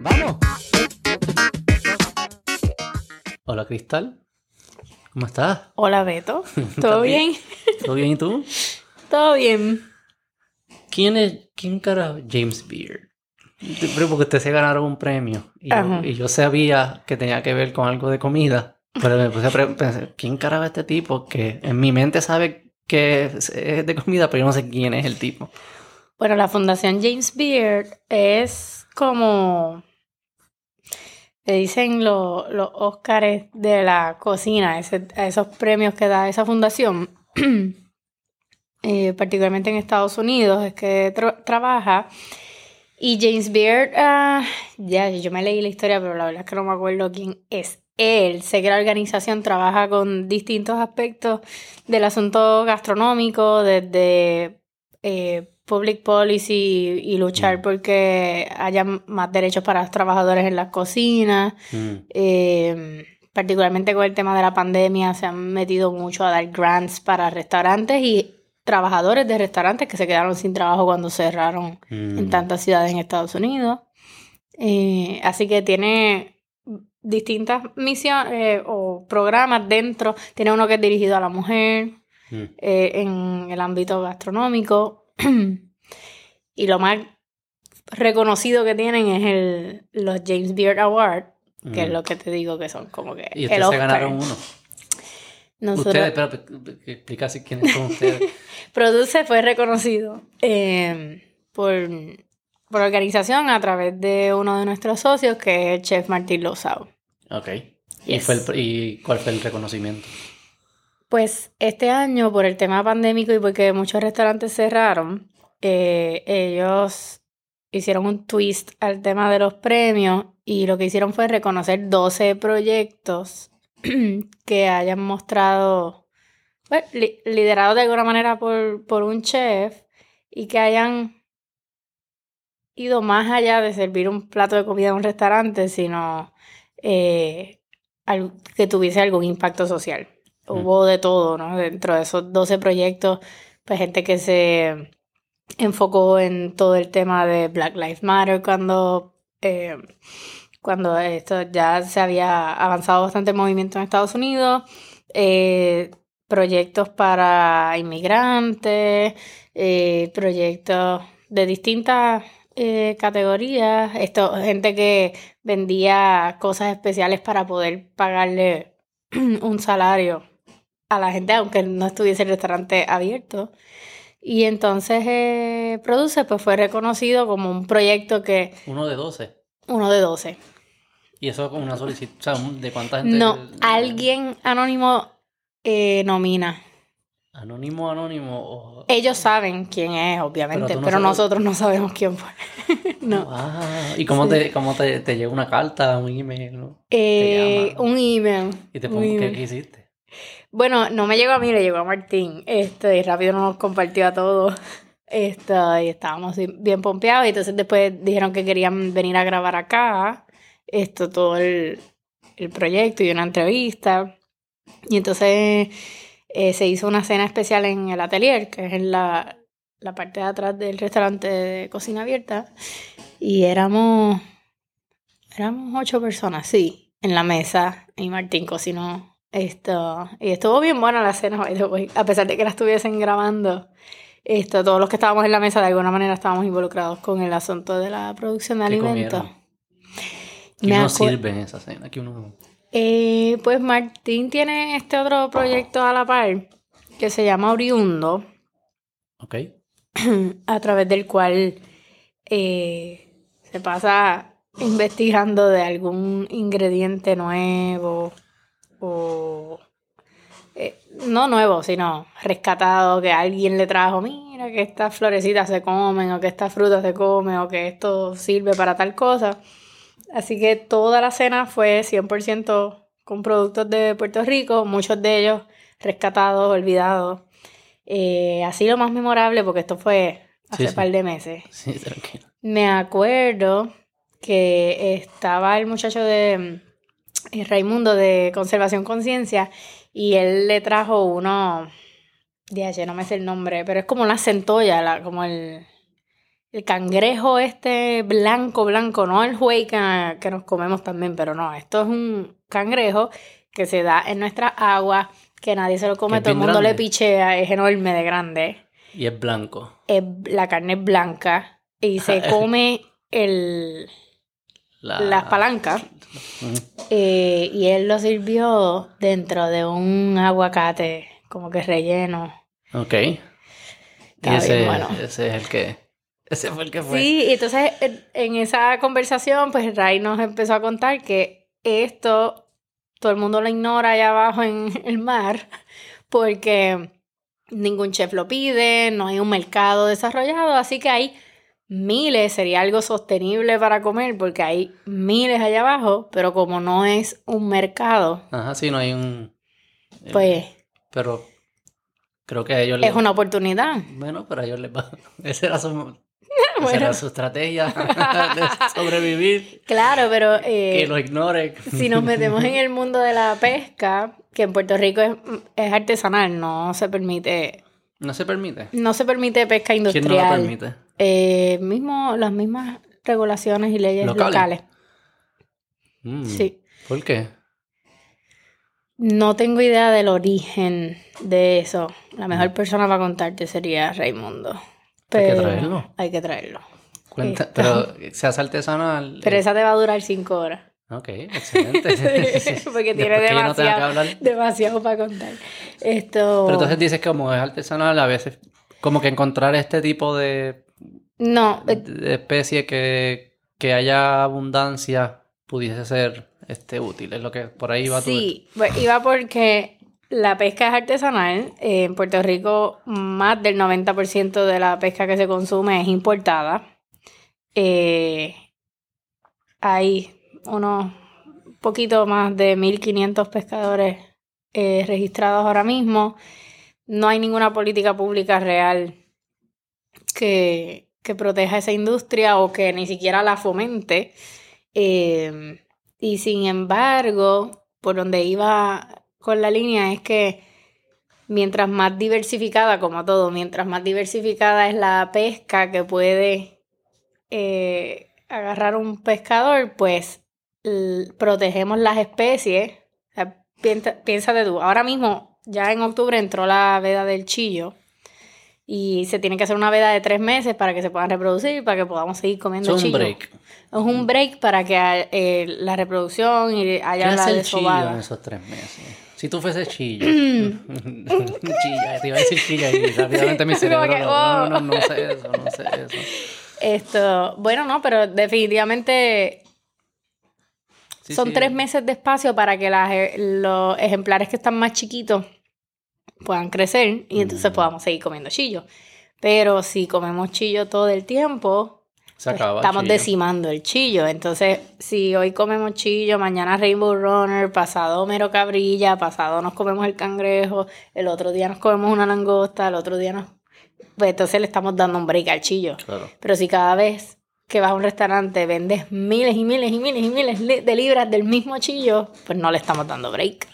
Vamos. Hola Cristal, ¿cómo estás? Hola Beto, ¿Estás ¿todo bien? ¿Todo bien y tú? Todo bien. ¿Quién es, quién cara James Beard? Pero porque ustedes se ganaron un premio y yo, Ajá. y yo sabía que tenía que ver con algo de comida, pero me puse a pensar, ¿quién cara es este tipo? Que en mi mente sabe que es de comida, pero yo no sé quién es el tipo. Bueno, la Fundación James Beard es como le dicen lo- los Óscares de la cocina, ese- esos premios que da esa fundación, eh, particularmente en Estados Unidos, es que tra- trabaja. Y James Beard, ah, ya, yo me leí la historia, pero la verdad es que no me acuerdo quién es él. Sé que la organización trabaja con distintos aspectos del asunto gastronómico, desde eh, public policy y luchar Mm. porque haya más derechos para los trabajadores en las cocinas. Mm, Eh, particularmente con el tema de la pandemia, se han metido mucho a dar grants para restaurantes y trabajadores de restaurantes que se quedaron sin trabajo cuando cerraron en mm. tantas ciudades en Estados Unidos. Eh, así que tiene distintas misiones eh, o programas dentro. Tiene uno que es dirigido a la mujer Mm. eh, en el ámbito gastronómico. y lo más reconocido que tienen es el, los James Beard Award, que es Mm. lo que te digo que son como que Y el ustedes se Oscar. ganaron uno. Nosotros- Ustedes, espera, pe- pe- explica si quiénes son ustedes. Produce fue reconocido eh, por, por organización a través de uno de nuestros socios, que es el chef Martín Lozao. Ok. ¿Y, fue el, pr- ¿Y cuál fue el reconocimiento? Pues este año, por el tema pandémico y porque muchos restaurantes cerraron, eh, ellos hicieron un twist al tema de los premios y lo que hicieron fue reconocer 12 proyectos que hayan mostrado, bueno, li- liderados de alguna manera por, por un chef y que hayan ido más allá de servir un plato de comida en un restaurante, sino eh, que tuviese algún impacto social. Hubo de todo, ¿no? Dentro de esos 12 proyectos, pues gente que se enfocó en todo el tema de Black Lives Matter cuando, eh, cuando esto ya se había avanzado bastante el movimiento en Estados Unidos, eh, proyectos para inmigrantes, eh, proyectos de distintas eh, categorías, esto, gente que vendía cosas especiales para poder pagarle un salario a la gente, aunque no estuviese el restaurante abierto. Y entonces eh, Produce pues fue reconocido como un proyecto que, Uno de 12. uno de 12. Y eso con una solicitud. O sea, un- ¿de cuánta gente? No, alguien anónimo eh, nomina. Anónimo, anónimo. o- Ellos saben quién es, obviamente, Pero pero, no sabes- nosotros no sabemos quién fue. no. Ah, ¿y cómo, Sí. te, cómo te, te llega una carta, un email? ¿no? Eh, llaman. un email. Y te pongo, ¿qué, qué hiciste? Bueno, no me llegó a mí, le llegó a Martín. Esto, y rápido nos compartió a todos. Esto, y estábamos bien pompeados. Y entonces después dijeron que querían venir a grabar acá. Esto, todo el, el proyecto y una entrevista. Y entonces eh, se hizo una cena especial en el atelier, que es en la, la parte de atrás del restaurante de cocina abierta. Y éramos, éramos ocho personas, sí, en la mesa. Y Martín cocinó esto. Y estuvo bien buena la cena. A pesar de que la estuviesen grabando. Esto, todos los que estábamos en la mesa de alguna manera estábamos involucrados con el asunto de la producción de ¿Qué alimentos. Me uno sirve en esa cena? ¿Qué uno... Eh, pues Martín tiene este otro proyecto a la par que se llama Oriundo, Ok. a través del cual eh, se pasa investigando de algún ingrediente nuevo o eh, no nuevo, sino rescatado que alguien le trajo, mira que estas florecitas se comen o que estas frutas se comen o que esto sirve para tal cosa. Así que toda la cena fue 100% con productos de Puerto Rico, muchos de ellos rescatados, olvidados. Eh, así lo más memorable, porque esto fue hace un sí. par de meses. Sí, tranquilo. Me acuerdo que estaba el muchacho de, eh, Raimundo de Conservación Conciencia, y él le trajo uno, de no me sé el nombre, pero es como una centolla, la, como el, el cangrejo este blanco, blanco, no el juey que, que nos comemos también, pero no, esto es un cangrejo que se da en nuestra agua, que nadie se lo come, todo el mundo le pichea, es enorme de grande. Y es blanco. la carne es blanca y se come el, las palancas. Eh, y él lo sirvió dentro de un aguacate, como que relleno. Ok. y ese, ese es el que. Ese fue el que fue. Sí, y entonces en esa conversación, pues Ray nos empezó a contar que esto todo el mundo lo ignora allá abajo en el mar, porque ningún chef lo pide, no hay un mercado desarrollado, así que hay miles, sería algo sostenible para comer porque hay miles allá abajo, pero como no es un mercado. Ajá, sí, no hay un... Eh, pues... Pero creo que a ellos les... Es una oportunidad. Bueno, pero a ellos les va... Esa era su, esa era su estrategia de sobrevivir. Claro, pero... Eh, que lo ignore. si nos metemos en el mundo de la pesca, que en Puerto Rico es, es artesanal, no se permite... ¿No se permite? No se permite pesca industrial. ¿Quién no lo permite? Eh, mismo, las mismas regulaciones y leyes locales. Mm, sí. ¿Por qué? No tengo idea del origen de eso. La mejor mm. persona para contarte sería Raimundo. Pero hay que traerlo. Hay que traerlo. Cuenta, pero se hace artesanal. Pero esa te va a durar cinco horas. Ok, excelente. Porque tiene demasiado, demasiado para contar. Esto... Pero entonces dices que como es artesanal, a veces como que encontrar este tipo de no. De especie que, que haya abundancia pudiese ser este, útil. Es lo que por ahí iba Sí, pues iba porque la pesca es artesanal. en Puerto Rico, más del 90% de la pesca que se consume es importada. Eh, hay unos poquito más de 1.500 pescadores eh, registrados ahora mismo. No hay ninguna política pública real que, que proteja esa industria o que ni siquiera la fomente. Em, y sin embargo, por donde iba con la línea es que mientras más diversificada, como todo, mientras más diversificada es la pesca que puede eh, agarrar un pescador, pues protegemos las especies. piensa, piensa de tú, ahora mismo, ya en octubre entró la veda del chillo y se tiene que hacer una veda de tres meses para que se puedan reproducir, para que podamos seguir comiendo Es un break. Es un break para que eh, la reproducción y haya ¿Qué la hace el chillo en esos tres meses? Si tú fueses chillo. chilla, te iba a decir chilla y rápidamente mi cerebro no, no, no, no, sé eso, no sé eso. Esto, bueno, no, pero definitivamente son tres meses de espacio para que las, los ejemplares que están más chiquitos puedan crecer y entonces mm. podamos seguir comiendo chillo. Pero si comemos chillo todo el tiempo, estamos decimando el chillo. Entonces, si hoy comemos chillo, mañana Rainbow Runner, pasado mero cabrilla, pasado nos comemos el cangrejo, el otro día nos comemos una langosta, el otro día nos... Pues entonces le estamos dando un break al chillo. Pero si cada vez que vas a un restaurante vendes miles y miles y miles y miles de libras del mismo chillo, pues no le estamos dando break.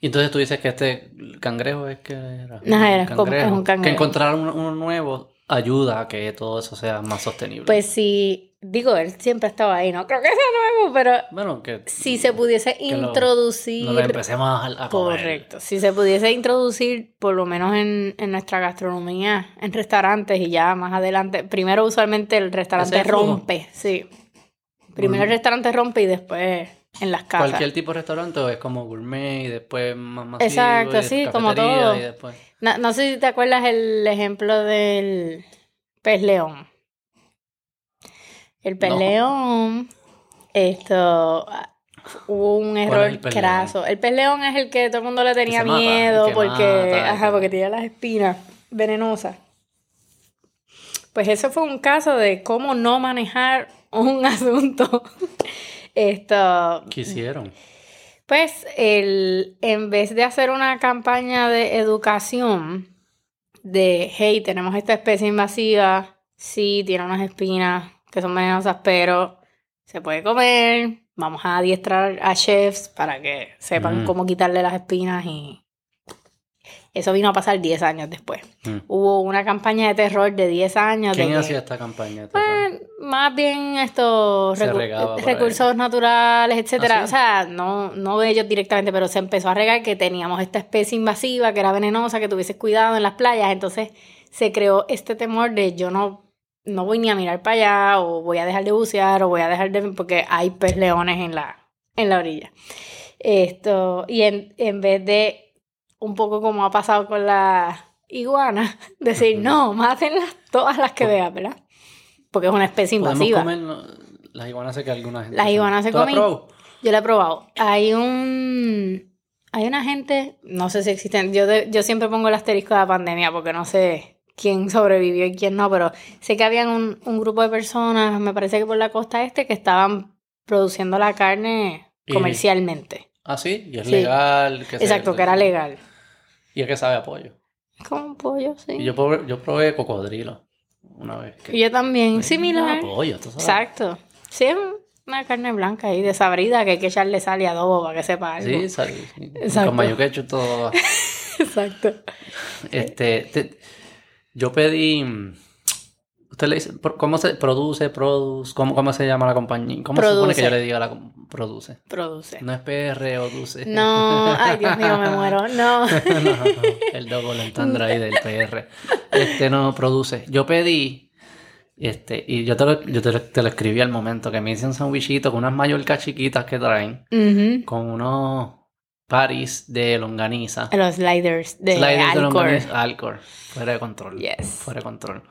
Y entonces tú dices que este cangrejo es que era. No, era Como, es un cangrejo. Que encontrar uno, nuevo ayuda a que todo eso sea más sostenible. Pues sí, digo, él siempre estaba ahí, no creo que sea nuevo, pero. Bueno, que. Si se pudiese introducir. no lo empecemos a, comer. Correcto. Si se pudiese introducir, por lo menos en, en nuestra gastronomía, en restaurantes y ya más adelante. Primero, usualmente el restaurante rompe, sí. Primero el restaurante rompe y después en las casas. Cualquier tipo de restaurante es como gourmet y después más masivo. Exacto, sí, como todo. No, sé si te acuerdas el ejemplo del pez león. El pez león, esto, hubo un error el craso. El pez león es el que todo el mundo le tenía miedo porque, ajá, porque tenía las espinas venenosas. Pues eso fue un caso de cómo no manejar un asunto esto. ¿Qué hicieron? Pues el, en vez de hacer una campaña de educación de, hey, tenemos esta especie invasiva, sí, tiene unas espinas que son venenosas, pero se puede comer, vamos a adiestrar a chefs para que sepan Mm. cómo quitarle las espinas y eso vino a pasar 10 años después. Mm. Hubo una campaña de terror de 10 años. de ¿Quién que- hacía esta campaña? de terror? Pues, más bien estos recu- recursos naturales, etcétera. ¿Ah, sí? O sea, no, no de ellos directamente, pero se empezó a regar que teníamos esta especie invasiva que era venenosa, que tuvieses cuidado en las playas. Entonces se creó este temor de yo no, no voy ni a mirar para allá, o voy a dejar de bucear, o voy a dejar de. porque hay pez leones en la, en la orilla. Esto, y en, en vez de un poco como ha pasado con la iguana, decir, no, mátenlas todas las que vean, ¿verdad? Porque es una especie ¿Podemos invasiva. comer las iguanas? Sé que alguna gente... Las iguanas se ¿Tú la has comen. Yo la he probado. Hay un. Hay una gente, no sé si existen. Yo, de- yo siempre pongo el asterisco de la pandemia porque no sé quién sobrevivió y quién no, pero sé que habían un, un grupo de personas, me parece que por la costa este, que estaban produciendo la carne Y- comercialmente. Ah, sí, y es Sí. legal. que se- Exacto, que era legal. Y es que sabe a pollo. Como pollo, sí. Y yo probé, yo probé cocodrilo una vez. que- Y yo también, Sabe similar. pollo, tú sabes. Exacto. Sí, es una carne blanca ahí desabrida que hay que echarle sal y adobo para que sepa algo. Sí, sí. Exacto. Con mayo ketchup todo. Exacto. Este, te- yo pedí. Usted le dice, ¿cómo se produce, produce? ¿Cómo, cómo se llama la compañía? ¿Cómo se supone que yo le diga la produce? Produce. No es PR o Duce. No, ay Dios mío, me muero. No. No, el double entendre ahí del PR. Este no produce. Yo pedí, este, y yo te lo, yo te lo, te lo escribí al momento, que me hice un sandwichito con unas mallorcas chiquitas que traen, con unos paris de longaniza. Los sliders de Sliders de Alcor. longaniza. Alcor. Fuera de control. Yes. Fuera de control.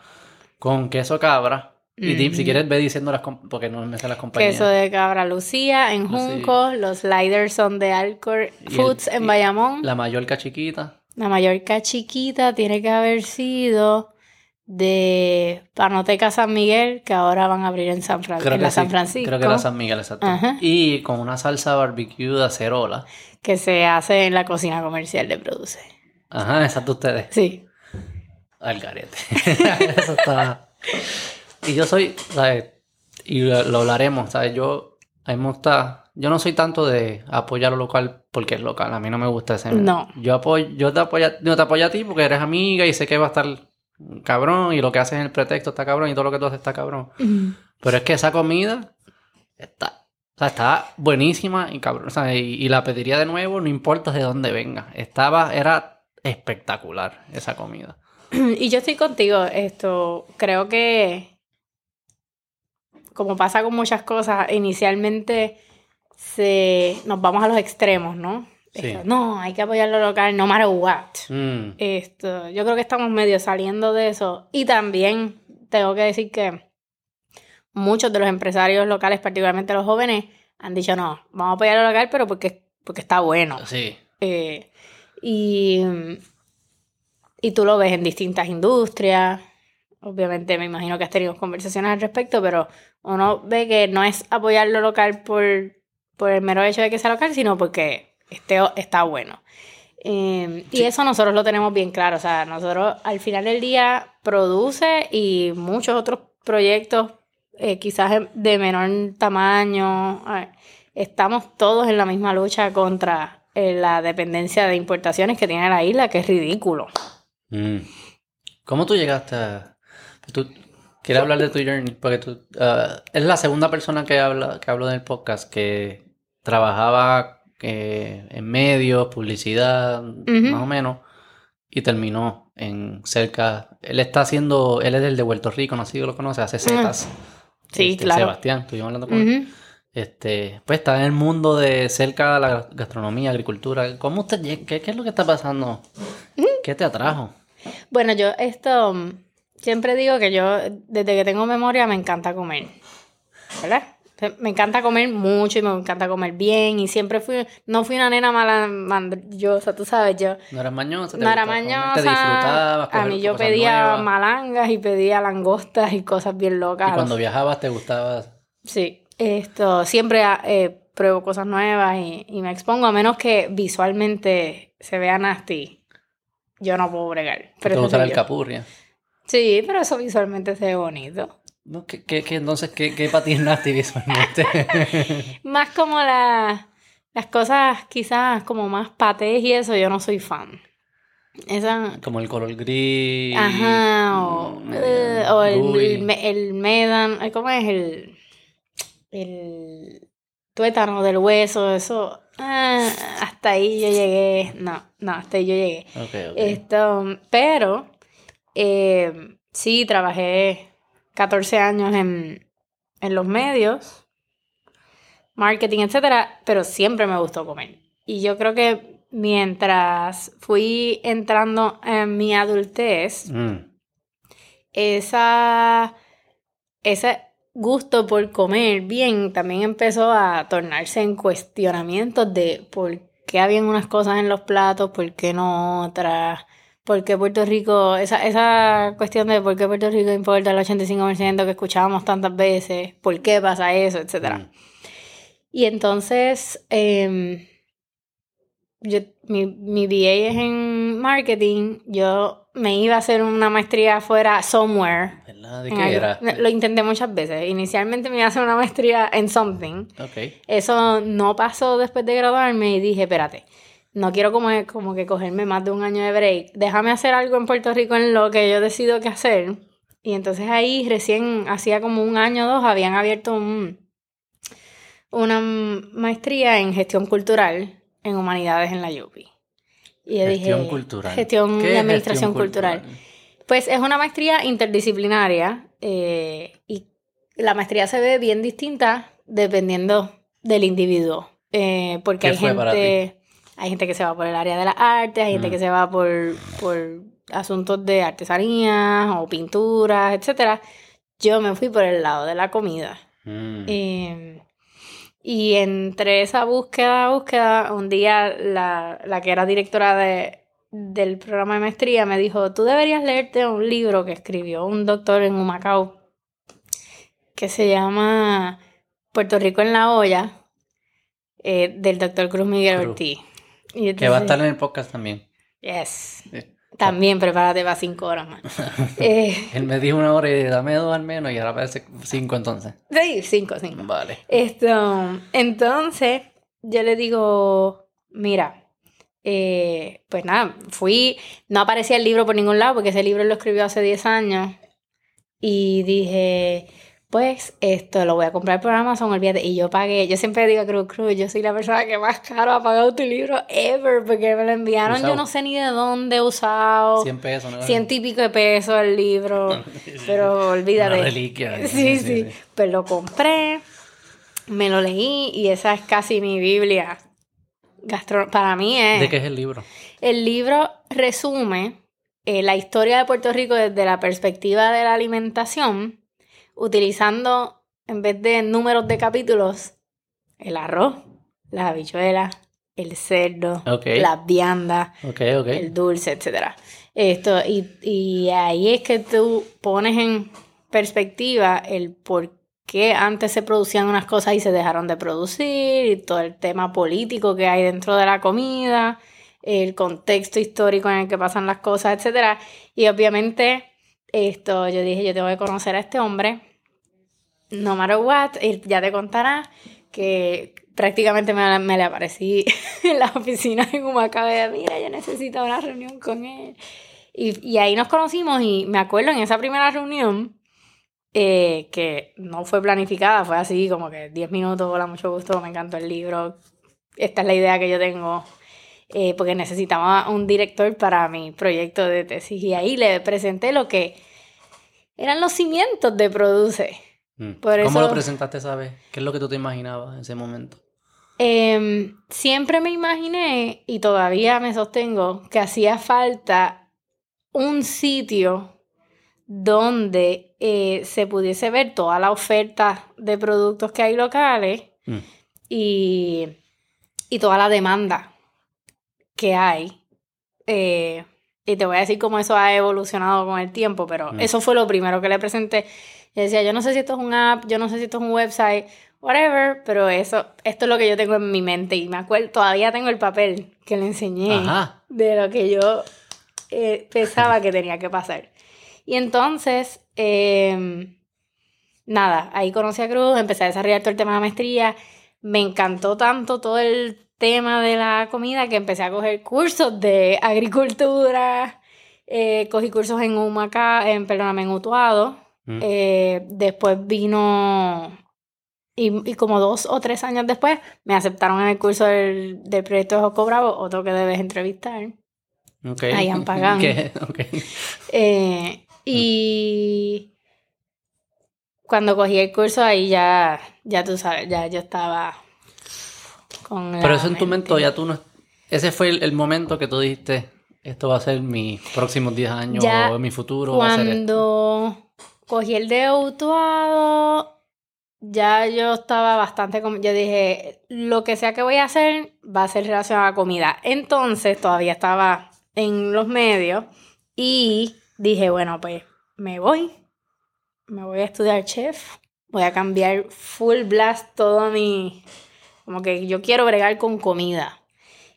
Con queso cabra. Y si quieres ve diciendo las porque no me sé las compañías. Queso de cabra Lucía en. Junco. Los sliders son de Alcor el- Foods en Bayamón. La... La mallorca chiquita. Mallorca chiquita tiene que haber sido de Panoteca San Miguel, que ahora van a abrir en San, Fran- Creo en que la sí, San Francisco. Creo que era San Miguel, exacto. Ajá. Y con una salsa barbecue de acerola. Que se hace en la cocina comercial de Produce. Ajá, exacto ustedes. Sí. Al garete. Eso está. Y yo soy, ¿sabes? Y lo, lo hablaremos, ¿sabes? Yo, a mí me gusta. Yo no soy tanto de apoyar lo local porque es local. A mí no me gusta ese. No. Yo apoyo, yo te apoyo, yo te apoyo a ti porque eres amiga y sé que va a estar cabrón y lo que haces en el pretexto está cabrón y todo lo que tú haces está cabrón. Pero es que esa comida está, o sea, está buenísima y cabrón. o sea, y, y la pediría de nuevo, no importa de dónde venga. Estaba, era espectacular esa comida. Y yo estoy contigo, esto, creo que como pasa con muchas cosas, inicialmente se, nos vamos a los extremos, ¿no? Sí. Esto, no, hay que apoyar lo local, no matter what. Mm, Esto, yo creo que estamos medio saliendo de eso. Y también tengo que decir que muchos de los empresarios locales, particularmente los jóvenes, han dicho, no, vamos a apoyar lo local, pero porque, porque está bueno. sí. Eh, y, y tú lo ves en distintas industrias. Obviamente me imagino que has tenido conversaciones al respecto, pero uno ve que no es apoyar lo local por, por el mero hecho de que sea local, sino porque esté, está bueno. Eh, y eso nosotros lo tenemos bien claro. O sea, nosotros al final del día produce y muchos otros proyectos, eh, quizás de menor tamaño. eh, estamos todos en la misma lucha contra eh, la dependencia de importaciones que tiene la isla, que es ridículo. Mm. ¿Cómo tú llegaste a... Tú quieres hablar de tu journey? Porque tú... ah, es la segunda persona que habla que hablo en el podcast que trabajaba eh, en medios, publicidad, más o menos, y terminó en cerca... Él está haciendo... Él es del de Puerto Rico, no sé si lo conoce, hace setas. Sí, Este, claro. Sebastián, estuvimos hablando con él. Este, pues está en el mundo de cerca de la gastronomía, agricultura. ¿Cómo usted? ¿Qué, qué es lo que está pasando? ¿Qué te atrajo? Bueno, yo esto mm, siempre digo que yo desde que tengo memoria me encanta comer, ¿verdad? Me encanta comer mucho y me encanta comer bien y siempre fui, no fui una nena mala, mandrillosa, tú sabes, yo No eras mañosa, te no era mañosa, te disfrutabas, a mí yo pedía nuevas. malangas y pedía langostas y cosas bien locas. Y cuando viajabas te gustaba. Sí, esto, siempre eh, pruebo cosas nuevas y, y me expongo, a menos que visualmente se vea nasty, yo no puedo bregar. te Pero el yo. capurria. Sí, pero eso visualmente se ve bonito. No, ¿qué, qué, qué- entonces, ¿qué, qué patinaste visualmente? Más como la- las cosas quizás como más patés y eso, yo no soy fan. Esa... Como el color gris. Ajá, o, mm, eh, o el, el, el medan, eh, ¿cómo es? El, el tuétano del hueso, eso. Ah, hasta ahí yo llegué. No, no, hasta ahí yo llegué. Ok, ok. Esto, pero eh, sí, trabajé 14 años en, en los medios, marketing, etcétera, pero siempre me gustó comer. Y yo creo que mientras fui entrando en mi adultez, Mm, esa, ese gusto por comer bien también empezó a tornarse en cuestionamientos de por qué habían unas cosas en los platos, por qué no otras, por qué Puerto Rico, esa, esa cuestión de por qué Puerto Rico importa el 85% que escuchábamos tantas veces, por qué pasa eso, etcétera. mm. Y entonces, em, yo, mi, mi BA es en marketing, yo me iba a hacer una maestría fuera somewhere. ¿Verdad? ¿De en qué algo. era? Lo intenté muchas veces. Inicialmente me iba a hacer una maestría en something. Ok. Eso no pasó después de graduarme y dije, espérate, no quiero como, como que cogerme más de un año de break. Déjame hacer algo en Puerto Rico en lo que yo decido qué hacer. Y entonces ahí recién, hacía como un año o dos, habían abierto un, una maestría en gestión cultural en humanidades en la UPI. Y yo Gestión dije, cultural. Gestión ¿Qué y es administración gestión cultural. Pues es una maestría interdisciplinaria eh, y la maestría se ve bien distinta dependiendo del individuo. Eh, porque ¿Qué hay gente, hay gente que se va por el área de las artes, hay gente Mm. que se va por, por asuntos de artesanías o pinturas, etcétera. Yo me fui por el lado de la comida. Mm. Eh, y entre esa búsqueda, búsqueda, un día la, la que era directora de, del programa de maestría me dijo, tú deberías leerte un libro que escribió un doctor en Humacao que se llama Puerto Rico en la olla, eh, del doctor Cruz Miguel Cruz. Ortiz. Y Que va a estar en el podcast también. Yes. Sí. También prepárate para cinco horas más. Eh, Él me dijo una hora y dame dos al menos y ahora parece cinco entonces. sí, cinco, cinco. Vale. Esto, entonces, yo le digo, mira, eh, pues nada, fui, no aparecía el libro por ningún lado porque ese libro lo escribió hace 10 años y dije, pues esto lo voy a comprar por Amazon, olvídate, y yo pagué, yo siempre digo Cruz Cruz, yo soy la persona que más caro ha pagado tu libro ever porque me lo enviaron, Usado. yo no sé ni de dónde usado, 100 pesos, ¿no? ciento y pico de pesos el libro, pero olvídate. Una reliquia. Sí, sí, Pues lo compré, me lo leí y esa es casi mi Biblia. Gastro para mí es. ¿De qué es el libro? El libro resume eh, la historia de Puerto Rico desde la perspectiva de la alimentación, utilizando, en vez de números de capítulos, el arroz, las habichuelas, el cerdo, Ok. las viandas, el dulce, etcétera. Esto, y, y ahí es que tú pones en perspectiva el por qué antes se producían unas cosas y se dejaron de producir, y todo el tema político que hay dentro de la comida, el contexto histórico en el que pasan las cosas, etcétera. Y obviamente, esto, yo dije, yo tengo que conocer a este hombre, no matter what, él ya te contará que prácticamente me, me le aparecí en la oficina en Humacao de, mira, yo necesito una reunión con él. Y, y ahí nos conocimos y me acuerdo en esa primera reunión, eh, que no fue planificada, fue así como que 10 minutos, hola, mucho gusto, me encantó el libro, esta es la idea que yo tengo, eh, porque necesitaba un director para mi proyecto de tesis y ahí le presenté lo que eran los cimientos de Produce. Mm. por ¿Cómo eso- lo presentaste, sabes? ¿Qué es lo que tú te imaginabas en ese momento? Em, siempre me imaginé, y todavía me sostengo, que hacía falta un sitio donde eh, se pudiese ver toda la oferta de productos que hay locales Mm. y, y toda la demanda que hay. Eh, y te voy a decir cómo eso ha evolucionado con el tiempo, pero Mm. eso fue lo primero que le presenté. Y decía, yo no sé si esto es un app, yo no sé si esto es un website, whatever, pero eso, esto es lo que yo tengo en mi mente. Y me acuerdo, todavía tengo el papel que le enseñé Ajá. de lo que yo eh, pensaba que tenía que pasar. Y entonces, em, nada, ahí conocí a Cruz, empecé a desarrollar todo el tema de la maestría. Me encantó tanto todo el tema de la comida que empecé a coger cursos de agricultura, eh, cogí cursos en Humacao, en, perdóname, en Utuado. Mm. Eh, después vino, y, y como dos o tres años después, me aceptaron en el curso del, del proyecto de Joco Bravo, otro que debes entrevistar. Ok. Ahí. ¿Qué? Ok. Eh, y cuando cogí el curso ahí ya, ya tú sabes, ya yo estaba con la Pero eso en tu momento ya tú no... Ese fue el, el momento que tú dijiste, esto va a ser mis próximos 10 años Ya o mi futuro va a ser esto. Cogí el de Utuado, ya yo estaba bastante... Yo dije, lo que sea que voy a hacer va a ser relacionado a comida. Entonces todavía estaba en los medios y dije, bueno, pues me voy. Me voy a estudiar chef. Voy a cambiar full blast todo mi... Como que yo quiero bregar con comida.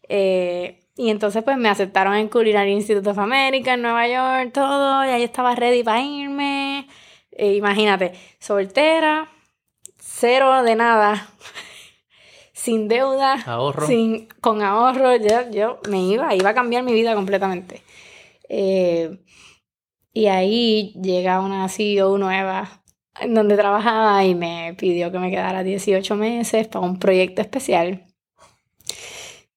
Eh, y entonces pues me aceptaron en Culinary Institute of America en Nueva York, todo, y ahí estaba ready para irme. Eh, imagínate, soltera, cero de nada, sin deuda, Ahorro. sin, con ahorro, yo, yo me iba, iba a cambiar mi vida completamente. Eh, y ahí llega una CEO nueva en donde trabajaba y me pidió que me quedara 18 meses para un proyecto especial.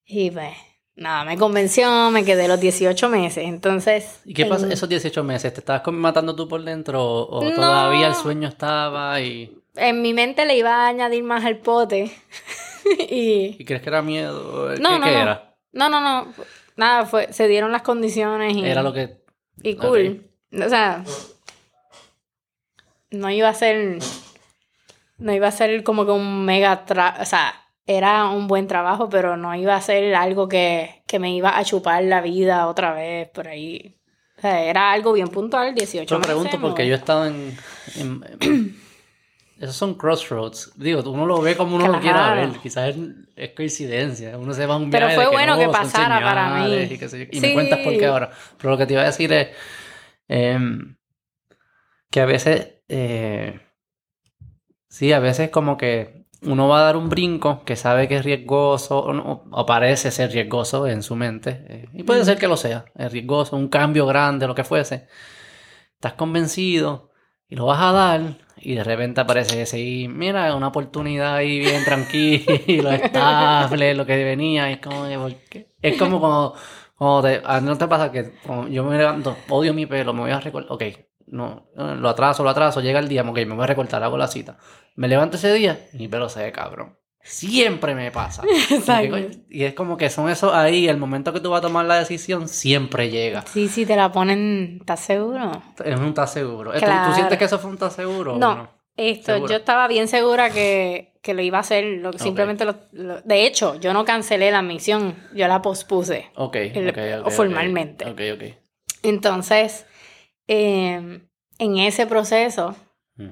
Y pues, nada, me convenció, me quedé los 18 meses. Entonces. ¿Y qué pasa esos 18 meses? ¿Te estabas matando tú por dentro o, o No. todavía el sueño estaba y, En mi mente le iba a añadir más al pote. y. y crees que era miedo? ¿Qué, No, no, qué no. era? No, no, no. Nada, fue, se dieron las condiciones y. Era lo que... Y cool. O sea, no iba a ser. No iba a ser como que un mega. tra- o sea, era un buen trabajo, pero no iba a ser algo que, que me iba a chupar la vida otra vez por ahí. O sea, era algo bien puntual, 18 Yo me meses, pregunto me porque voy. yo he estado en... en- en- esos son crossroads. Digo, uno lo ve como uno lo quiera Claro. ver. Quizás es, coincidencia. Uno se va a un Pero viaje fue de que bueno no, que son pasara para mí. Y, sé yo. Y Sí. me cuentas por qué ahora. Pero lo que te iba a decir es em, que a veces... eh, sí, a veces como que uno va a dar un brinco que sabe que es riesgoso o, no- o parece ser riesgoso en su mente. eh, y puede ser que lo sea. Es riesgoso, un cambio grande, lo que fuese. Estás convencido y lo vas a dar y de repente aparece ese y mira, una oportunidad ahí bien tranquilo, estable, lo que venía. Y es como. Es como cuando, cuando te, a- no te pasa que yo me levanto, odio mi pelo, me voy a recortar, ok, no, lo atraso, lo atraso, llega el día, ok, me voy a recortar, hago la cita. Me levanto ese día y mi pelo se ve cabrón. Siempre me pasa. Exacto. Y es como que son esos ahí, el momento que tú vas a tomar la decisión siempre llega. Sí, sí, te la ponen, ¿estás seguro? Es un tas seguro. ¿Tú- ¿Tú, Claro. sientes que eso fue un tas seguro? No, esto, yo estaba bien segura que, que lo iba a hacer, lo, simplemente lo, lo- De hecho, yo no cancelé la misión, yo la pospuse. Ok, El- ok, ok, o ok. formalmente. Ok, ok. Entonces, eh, en ese proceso, Mm.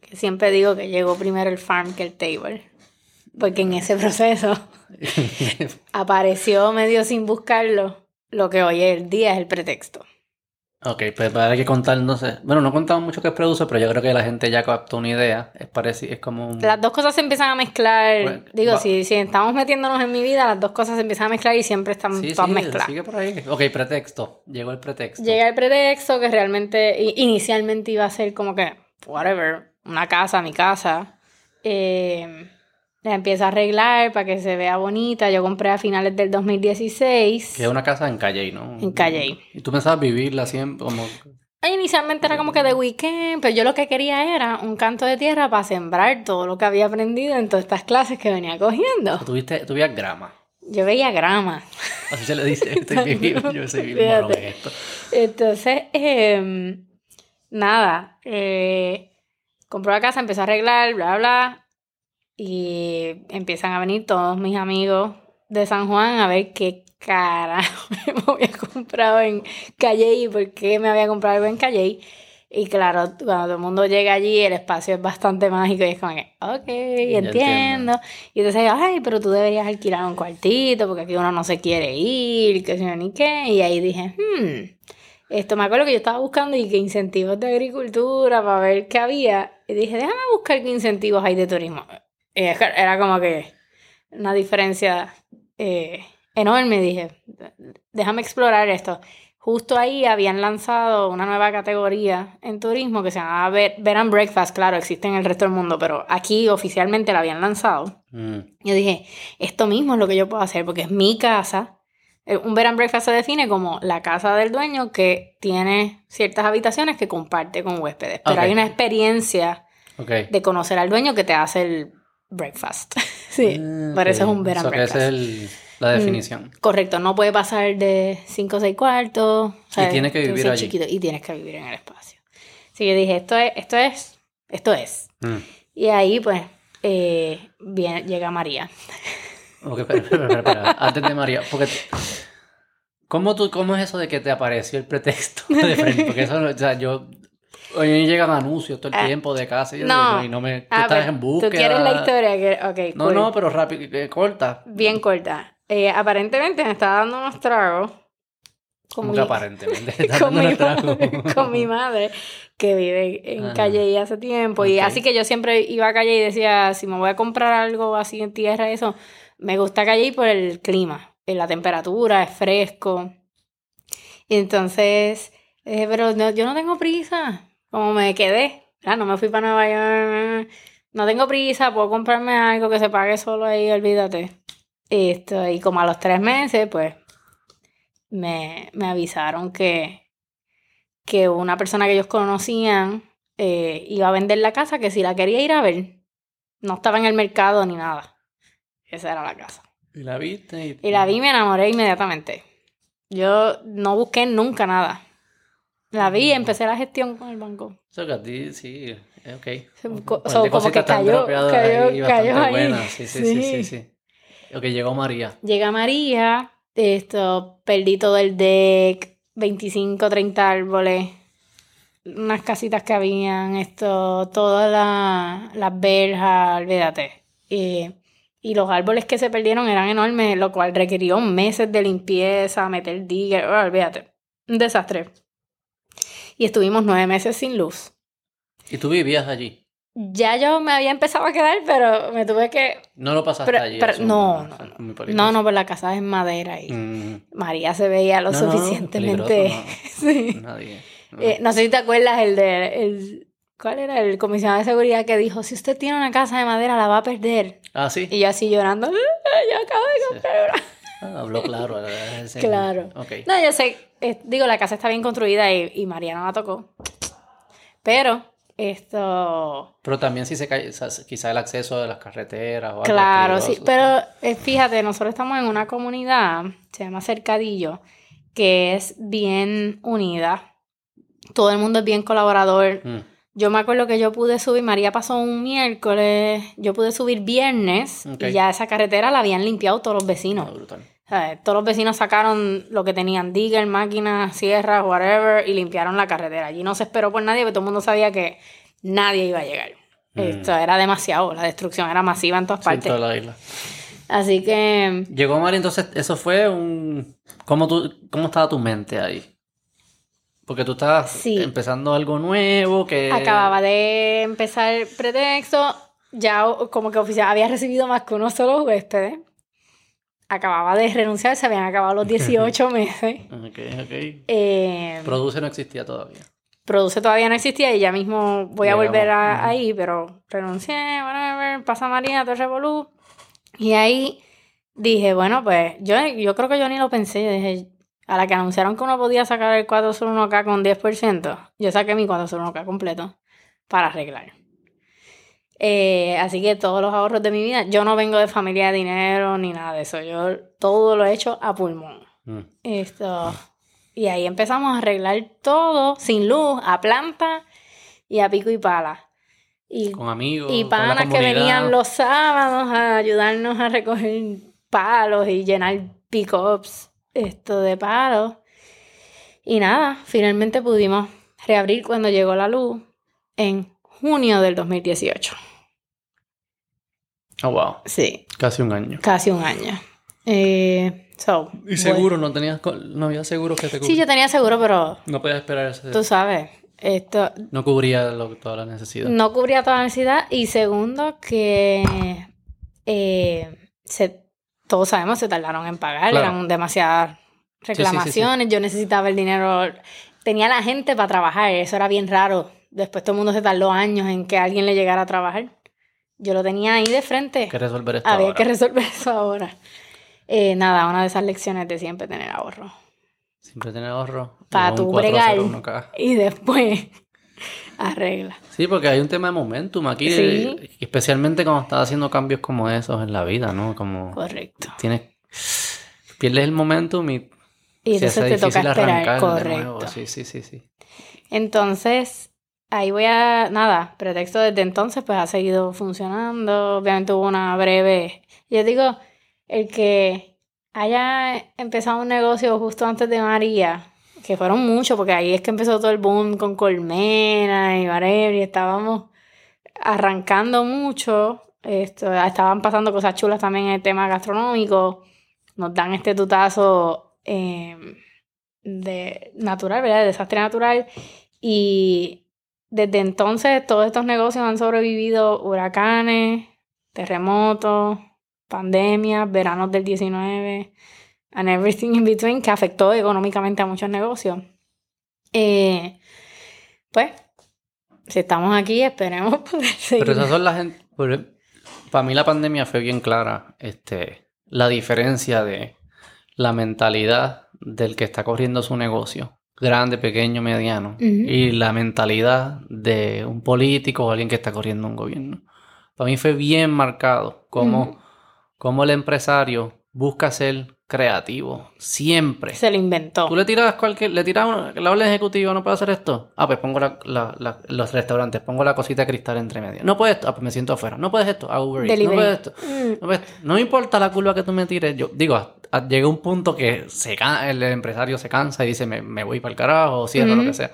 que siempre digo que llegó primero el farm que el table, porque en ese proceso apareció medio sin buscarlo lo que hoy el día es el pretexto. Ok, pues hay que contar, no sé. Bueno, no contamos mucho qué es produce, pero yo creo que la gente ya captó una idea. Es parecido, es como un... Las dos cosas se empiezan a mezclar. Bueno, Digo, va- si, si estamos metiéndonos en mi vida, las dos cosas se empiezan a mezclar y siempre están Sí, todas sí, mezcladas. sigue por ahí. Ok, pretexto. Llegó el pretexto. Llega el pretexto que realmente inicialmente iba a ser como que, whatever, una casa, mi casa. Eh, la empiezo a arreglar para que se vea bonita. Yo compré a finales del 2016. Que es una casa en Calle, ¿no? En Calley. Y tú pensabas vivirla siempre como... Inicialmente era como que de weekend, pero yo lo que quería era un canto de tierra para sembrar todo lo que había aprendido en todas estas clases que venía cogiendo. Tuviste, tuvías grama. Yo veía grama. Así se le dice. Estoy bien, yo soy bien en esto. Entonces, em, nada, eh, compró la casa, empezó a arreglar, bla, bla, y empiezan a venir todos mis amigos de San Juan a ver qué carajo me había comprado en Calle y por qué me había comprado algo en Calle. Y claro, cuando todo el mundo llega allí, el espacio es bastante mágico y es como que, ok, entiendo. entiendo. Y entonces, ay, pero tú deberías alquilar un cuartito porque aquí uno no se quiere ir, que sé ni qué. Y ahí dije, hmm, esto me acuerdo que yo estaba buscando y que incentivos de agricultura para ver qué había. Y dije, déjame buscar qué incentivos hay de turismo. Era como que una diferencia eh, enorme. Dije, déjame explorar esto. Justo ahí habían lanzado una nueva categoría en turismo que se llama Bed, and Breakfast. Claro, existe en el resto del mundo, pero aquí oficialmente la habían lanzado. Mm. Yo dije, esto mismo es lo que yo puedo hacer porque es mi casa. Eh, un bed and breakfast se define como la casa del dueño que tiene ciertas habitaciones que comparte con huéspedes. Pero hay una experiencia de conocer al dueño que te hace el breakfast. sí, ah, por eso es un bed and breakfast. es la mm, definición. correcto, no puede pasar de 5 o 6 cuartos. Y tienes que vivir allí. y tienes que vivir en el espacio. Así que dije, esto es, esto es, esto es. Mm. Y ahí pues eh, viene, llega María. Ok, espera, espera, espera, Antes de María, porque... ¿Cómo, tú, ¿Cómo es eso de que te apareció el pretexto de frente? Porque eso, o sea, yo Hoy llegan anuncios todo el ah, tiempo de casa y, no, y no me... Tú estás en búsqueda. ¿Tú quieres la historia? Ok, No, no, pero rápido, eh, corta. Bien corta. Eh, aparentemente me estaba dando unos tragos. Con mi, aparentemente? con, mi, con mi madre, que vive en Calle y hace tiempo. Y así que yo siempre iba a Calle y decía, si me voy a comprar algo así en tierra, eso, me gusta Calle por el clima, la temperatura, es fresco. Y entonces, eh, pero yo no tengo prisa. Como me quedé, no me fui para Nueva York, no tengo prisa, puedo comprarme algo que se pague solo ahí, olvídate. Esto, y como a los tres meses, pues me, avisaron que, que una persona que ellos conocían eh, iba a vender la casa, que si la quería ir a ver, no estaba en el mercado ni nada. Esa era la casa. ¿Y la viste? Y, la vi y me enamoré inmediatamente. Yo no busqué nunca nada. La vi empecé la gestión con el banco. Eso que a ti, sí, ok. como que cayó, cayó, cayó ahí. Sí, sí, sí, sí, sí. Ok, llegó María. Llega María, esto, perdí todo el deck, 25, 30 árboles, unas casitas que habían, esto, todas las verjas, olvídate. y los árboles que se perdieron eran enormes, lo cual requirió meses de limpieza, meter digger, olvídate. Un desastre. Y estuvimos nueve meses sin luz. ¿Y tú vivías allí? ya yo me había empezado a quedar, pero me tuve que... No lo pasaste allí. no, no, no, no, no, pues la casa es madera y mm. María se veía lo suficientemente... sí. Nadie. Eh, no sé si te acuerdas el de... El, ¿Cuál era? El comisionado de seguridad que dijo, si usted tiene una casa de madera, la va a perder. Ah, sí. Y yo así llorando, yo acabo de comprar habló claro. claro. Okay. No, yo sé, eh, digo, la casa está bien construida y, y María no la tocó. Pero esto... Pero también si se cae, quizá el acceso de las carreteras o algo Claro, sí, pero eh, fíjate, nosotros estamos en una comunidad, se llama Cercadillo, que es bien unida. Todo el mundo es bien colaborador. Mm. Yo me acuerdo que yo pude subir, María pasó un miércoles, yo pude subir viernes y ya esa carretera la habían limpiado todos los vecinos. Todos los vecinos sacaron lo que tenían, digger, máquinas, sierras, whatever, y limpiaron la carretera. Allí no se esperó por nadie, pero todo el mundo sabía que nadie iba a llegar. Mm. Esto era demasiado, la destrucción era masiva en todas partes. En toda la isla. Así que... Llegó María, entonces eso fue un... ¿Cómo, tú, ¿Cómo estaba tu mente ahí? Porque tú estabas empezando algo nuevo que... Acababa de empezar pretexto, ya como que oficial había recibido más que uno solo huéspedes. Acababa de renunciar, se habían acabado los 18 meses. ok, ok. Eh, Produce no existía todavía. Produce todavía no existía y ya mismo voy a volver ahí, pero renuncié, whatever, pasa María, todo revolú. Y ahí dije, bueno, pues yo, yo creo que yo ni lo pensé, dije, a la que anunciaron que uno podía sacar el 401k con 10%, yo saqué mi 401k completo para arreglar. Eh, así que todos los ahorros de mi vida, yo no vengo de familia de dinero ni nada de eso, yo todo lo he hecho a pulmón. Mm. Esto. Y ahí empezamos a arreglar todo, sin luz, a planta y a pico y pala. Y, con amigos. Y panas que venían los sábados a ayudarnos a recoger palos y llenar pick-ups esto de paro. Y nada, finalmente pudimos reabrir cuando llegó la luz en junio del 2018. Oh, wow. Sí. Casi un año. Casi un año. Eh, ¿Y seguro? ¿No tenías no había seguro que te Sí, yo tenía seguro, pero... No podías esperar ese... Tú sabes, Esto No cubría lo- toda la necesidad. no cubría toda la necesidad. Y segundo, que eh, se, todos sabemos se tardaron en pagar, Claro. eran demasiadas sí, sí, sí. reclamaciones. Yo necesitaba el dinero, tenía la gente para trabajar, eso era bien raro. Después todo el mundo se tardó años en que alguien le llegara a trabajar. Yo lo tenía ahí de frente. Que resolver esto Había ahora. que resolver eso ahora. Eh, nada, una de esas lecciones de siempre tener ahorro. Siempre tener ahorro. Pa' Un tu 401k. Y después arregla. Sí, porque hay un tema de momentum aquí, Sí. especialmente cuando estás haciendo cambios como esos en la vida, ¿no? Como Correcto. tienes, pierdes el momentum y, Y se entonces hace te toca difícil esperar. arrancar de Correcto. nuevo. Sí, sí, sí, sí. Entonces, ahí voy a, nada, pretexto desde entonces, pues ha seguido funcionando. Obviamente hubo una breve, yo digo, el que haya empezado un negocio justo antes de María, que fueron muchos, porque ahí es que empezó todo el boom con Colmena y whatever, y estábamos arrancando mucho. Esto, estaban pasando cosas chulas también en el tema gastronómico. Nos dan este tutazo eh, de natural, ¿verdad? De desastre natural. Y desde entonces todos estos negocios han sobrevivido huracanes, terremotos, pandemias, veranos del 19, and everything in between, que afectó económicamente a muchos negocios. Eh, pues, si estamos aquí, esperemos poder seguir. Pero esas son las gente. Para mí la pandemia fue bien clara. Este, la diferencia de la mentalidad del que está corriendo su negocio, grande, pequeño, mediano, y la mentalidad de un político o alguien que está corriendo un gobierno. Para mí fue bien marcado cómo, cómo el empresario busca ser creativo, siempre. Se lo inventó. Tú le tiras cualquier, le tiras la orden ejecutiva, no puedo hacer esto. Ah, pues pongo la, la- la- los restaurantes, pongo la cosita de cristal entre medio. No puedes esto, ah, pues me siento afuera. No puedes esto, hago Uber Eats. No Delivery. puedes esto. Mm, No, puedes esto. No me importa la curva que tú me tires. Yo digo, llega un punto que se el empresario se cansa y dice, me, me voy para el carajo, o cierro, lo que sea.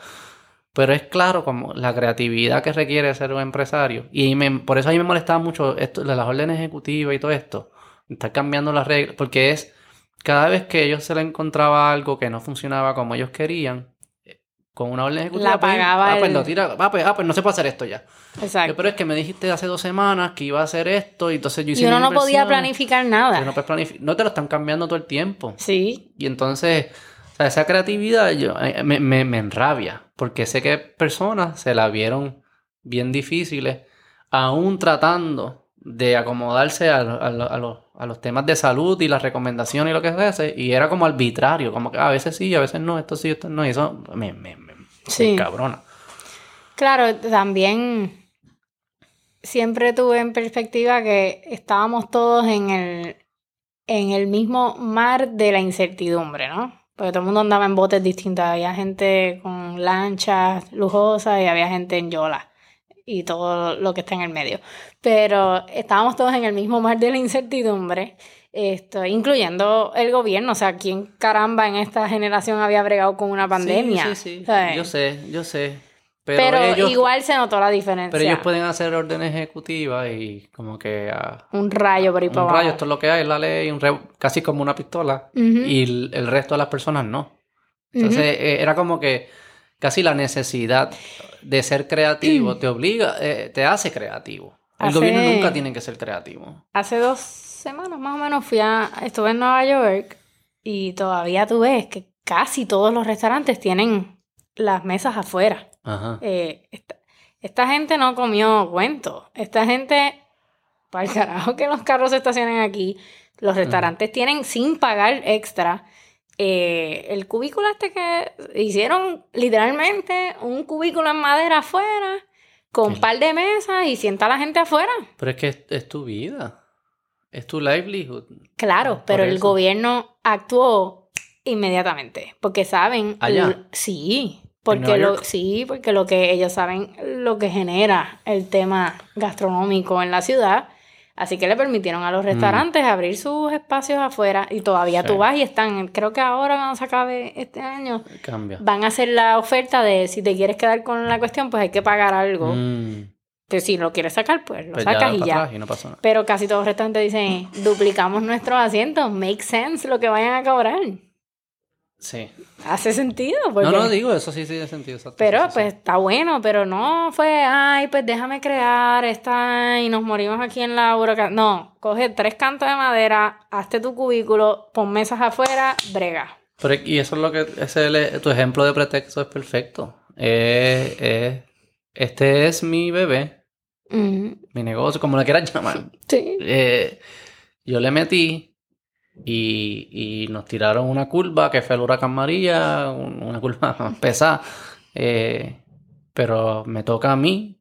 Pero es claro como la creatividad que requiere ser un empresario. Y me- por eso a mí me molestaba mucho esto las órdenes ejecutivas y todo esto. Estar cambiando las reglas. Porque es cada vez que ellos se le encontraba algo que no funcionaba como ellos querían, con una orden ejecutiva, La pues, pagaba ah, pues el- lo tira, ah, pues, ah, pues no se puede hacer esto ya. Yo, exacto. pero es que me dijiste hace dos semanas que iba a hacer esto y entonces yo hice Y uno no podía planificar nada. No, puedes planifi- no te lo están cambiando todo el tiempo. Sí, Y entonces, o sea, esa creatividad yo, eh, me, me, me enrabia, porque sé que personas se la vieron bien difíciles, aún tratando de acomodarse a, lo- a lo- a los, a los temas de salud y las recomendaciones y lo que se hace, y era como arbitrario, como que a veces sí, a veces no, esto sí, esto no, y eso me, me Sí. encabrona. Claro, también siempre tuve en perspectiva que estábamos todos en el, en el mismo mar de la incertidumbre, ¿no? Porque todo el mundo andaba en botes distintos. Había gente con lanchas lujosas y había gente en yola y todo lo que está en el medio. Pero estábamos todos en el mismo mar de la incertidumbre, esto, incluyendo el gobierno. O sea, ¿quién caramba en esta generación había bregado con una pandemia? Sí, sí, sí. ¿Sabes? Yo sé, yo sé. Pero, Pero, ellos, igual se notó la diferencia. pero ellos pueden hacer órdenes ejecutivas y como que ah, Un rayo por ahí para un abajo. rayo, esto es lo que hay, la ley, un re- casi como una pistola. Y el, el resto de las personas no. Entonces eh, era como que casi la necesidad de ser creativo te obliga, eh, te hace creativo. El Hace- gobierno nunca tiene que ser creativo. Hace dos semanas más o menos fui a, estuve en Nueva York y todavía tú ves que casi todos los restaurantes tienen las mesas afuera. Ajá. Eh, esta, esta gente no comió cuento. Esta gente, para el carajo que los carros se estacionen aquí, los restaurantes tienen sin pagar extra. eh, el cubículo este que hicieron literalmente un cubículo en madera afuera con un par de mesas y sienta a la gente afuera. Pero es que es, es tu vida. Es tu livelihood. Claro, Por pero el eso. gobierno actuó inmediatamente porque saben Allá. sí, porque lo sí, porque lo que ellos saben lo que genera el tema gastronómico en la ciudad, así que le permitieron a los restaurantes abrir sus espacios afuera y todavía Sí. tú vas y están, creo que ahora cuando se acabe este año Cambia. van a hacer la oferta de si te quieres quedar con la cuestión, pues hay que pagar algo. Mm, Que si lo quieres sacar, pues lo pues sacas y ya. atrás y no pasó nada. Pero casi todos los restaurantes dicen, duplicamos nuestros asientos, make sense lo que vayan a cobrar. Sí. Hace sentido. No, Porque... no digo, eso sí, sí tiene sentido. exacto, Pero sí, sí, pues está bueno, pero no fue, ay, pues déjame crear esta y nos morimos aquí en la burocracia. No, coge tres cantos de madera, hazte tu cubículo, pon mesas afuera, brega. Pero, y eso es lo que, ese es el- tu ejemplo de pretexto es perfecto. Eh, eh, este es mi bebé, Mi negocio, como le quieras llamar. Sí. Eh, yo le metí y, y nos tiraron una curva que fue el huracán María, un- una curva pesada. Eh, pero me toca a mí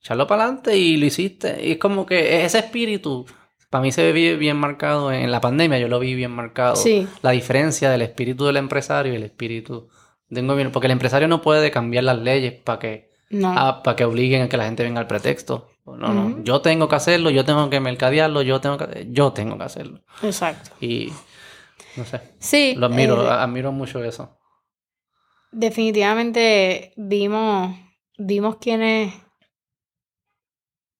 echarlo para adelante y lo hiciste. Y es como que ese espíritu, para mí se ve bien, marcado en la pandemia, yo lo vi bien marcado. Sí. La diferencia del espíritu del empresario y el espíritu del gobierno. Porque el empresario no puede cambiar las leyes para que No. ah, para que obliguen a que la gente venga al pretexto. No, no. Yo tengo que hacerlo, yo tengo que mercadearlo, yo tengo que, yo tengo que hacerlo. Exacto. Y no sé, Sí. lo admiro, eh, admiro mucho eso. definitivamente vimos, vimos quiénes.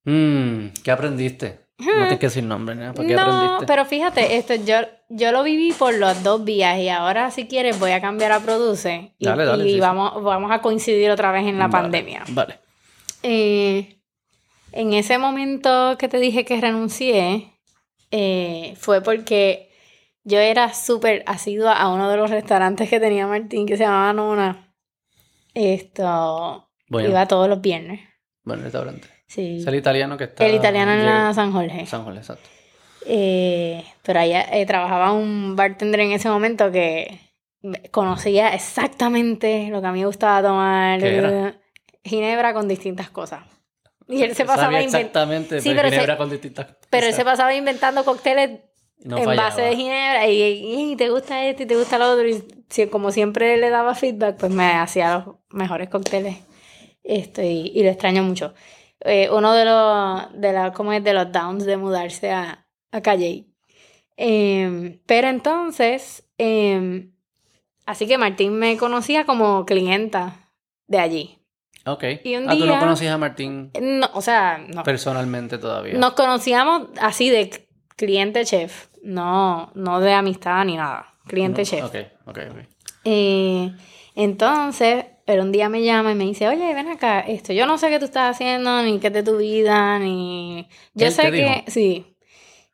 Mm, ¿Qué aprendiste? No tienes que decir nombre, ¿no? ¿Por qué no, aprendiste? pero fíjate, esto yo, yo lo viví por las dos vías y ahora si quieres voy a cambiar a Produce y, Dale, dale, y sí, sí. vamos, vamos a coincidir otra vez en la Vale, pandemia. Vale. Eh, en ese momento que te dije que renuncié, eh, fue porque yo era súper asidua a uno de los restaurantes que tenía Martín, que se llamaba Nona. Esto Bueno, iba todos los viernes. buen restaurante. Sí. Es el italiano que está. El italiano en San Jorge. San Jorge, exacto. Eh, pero allá eh, trabajaba un bartender en ese momento que conocía exactamente lo que a mí me gustaba tomar. Ginebra con distintas cosas. Y él se pasaba inventando. exactamente, Sí, pero pero se- Ginebra con distintas Pero él se cosas. pasaba inventando cócteles no en fallaba. base de ginebra y, y, y te gusta este y te gusta lo otro. Y si- como siempre le daba feedback, pues me hacía los mejores cócteles. Esto, y, y lo extraño mucho. Eh, uno de los, de la, ¿cómo es? de los downs de mudarse a, a Calle. Em, pero entonces, em, así que Martín me conocía como clienta de allí. Ok. Y un ah, tú no día- conocías a Martín No, o sea, no. personalmente todavía. Nos conocíamos así de cliente chef, no, no de amistad ni nada, cliente No, chef. Ok, ok, ok. Eh, entonces, pero un día me llama y me dice, oye, ven acá, esto, yo no sé qué tú estás haciendo, ni qué es de tu vida, ni... Yo ¿Él sé que, dijo? sí,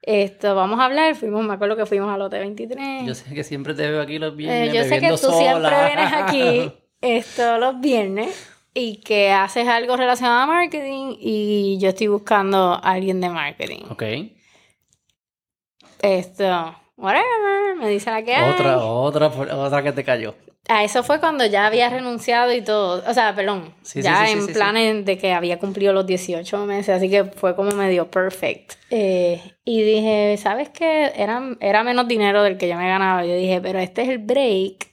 esto, vamos a hablar, fuimos, me acuerdo que fuimos al Lote 23. Yo sé que siempre te veo aquí los Eh, viernes yo sé que tú siempre vienes aquí esto los viernes y que haces algo relacionado a marketing y yo estoy buscando a alguien de marketing. Ok. Esto, whatever, me dice la que hay. Otra, otra, otra que te cayó. Ah, eso fue cuando ya había renunciado y todo. O sea, perdón. Sí, ya sí, sí, en planes de que había cumplido los 18 meses, así que fue como medio perfect. Eh, y dije, ¿sabes qué? Era, era menos dinero del que yo me ganaba. Yo dije, pero este es el break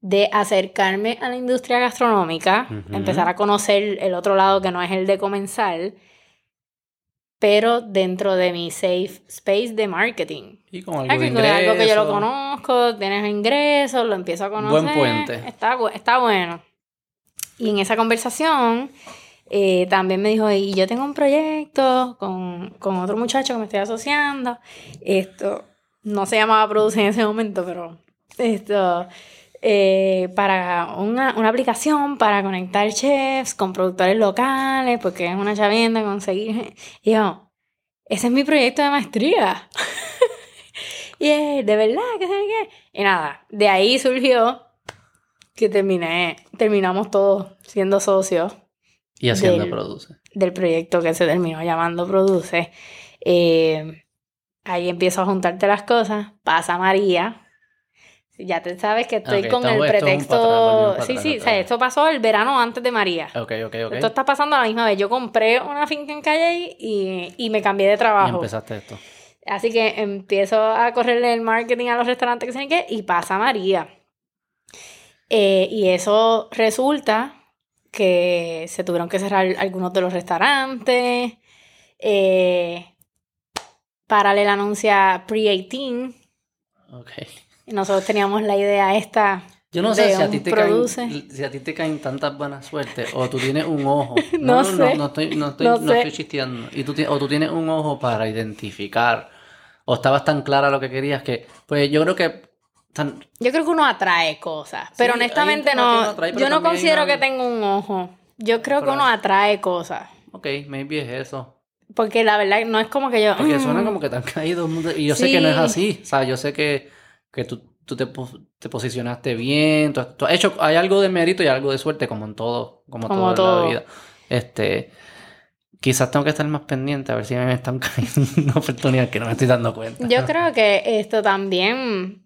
de acercarme a la industria gastronómica, empezar a conocer el otro lado que no es el de comensal, pero dentro de mi safe space de marketing. Y con algo Ah, de algo que yo lo conozco, tienes ingresos, lo empiezo a conocer. Buen puente. Está, está bueno. Y en esa conversación eh, también me dijo, y yo tengo un proyecto con, con otro muchacho que me estoy asociando. Esto no se llamaba Produce en ese momento, pero esto eh, para una, una aplicación para conectar chefs con productores locales, porque es una chavienda conseguir. Y yo, ese es mi proyecto de maestría. y es, de verdad, que sé qué. Y nada, de ahí surgió que terminé, terminamos todos siendo socios Y haciendo del- produce. del proyecto que se terminó llamando Produce. Eh, ahí empiezo a juntarte las cosas. Pasa María. Ya te sabes que estoy con el pretexto. atrás, sí, atrás sí, o sea, esto pasó el verano antes de María. Ok, ok, ok. Esto está pasando a la misma vez. Yo compré una finca en Calle y, y me cambié de Y trabajo. empezaste esto. Así que empiezo a correrle el marketing a los restaurantes que sé qué y pasa María. Eh, y eso resulta que se tuvieron que cerrar algunos de los restaurantes. Eh, Paralela anuncia Pre-18. Ok. Y nosotros teníamos la idea esta. Yo no sé si a, ti te produce. caen, si a ti te caen tantas buenas suertes o tú tienes un ojo. No No, sé. no, no estoy, no estoy, No no sé. estoy chisteando. Y tú, o tú tienes un ojo para identificar. O estabas tan clara lo que querías que. Pues yo creo que tan- Yo creo que uno atrae cosas, pero Sí, honestamente no. uno atrae, pero yo no considero que tengo un ojo. Yo creo que uno atrae cosas. Ok, maybe es eso. Porque la verdad no es como que yo. Porque suena como que te han caído. Y yo sé que no es Sí. así. O sea, yo sé que, que tú, tú te, te posicionaste bien. Tú, has- tú has hecho, hay algo de mérito y algo de suerte, como en todo, como, Como todo, en todo. la vida. Este, quizás tengo que estar más pendiente a ver si me están cayendo oportunidades que no me estoy dando cuenta. Yo creo que esto también.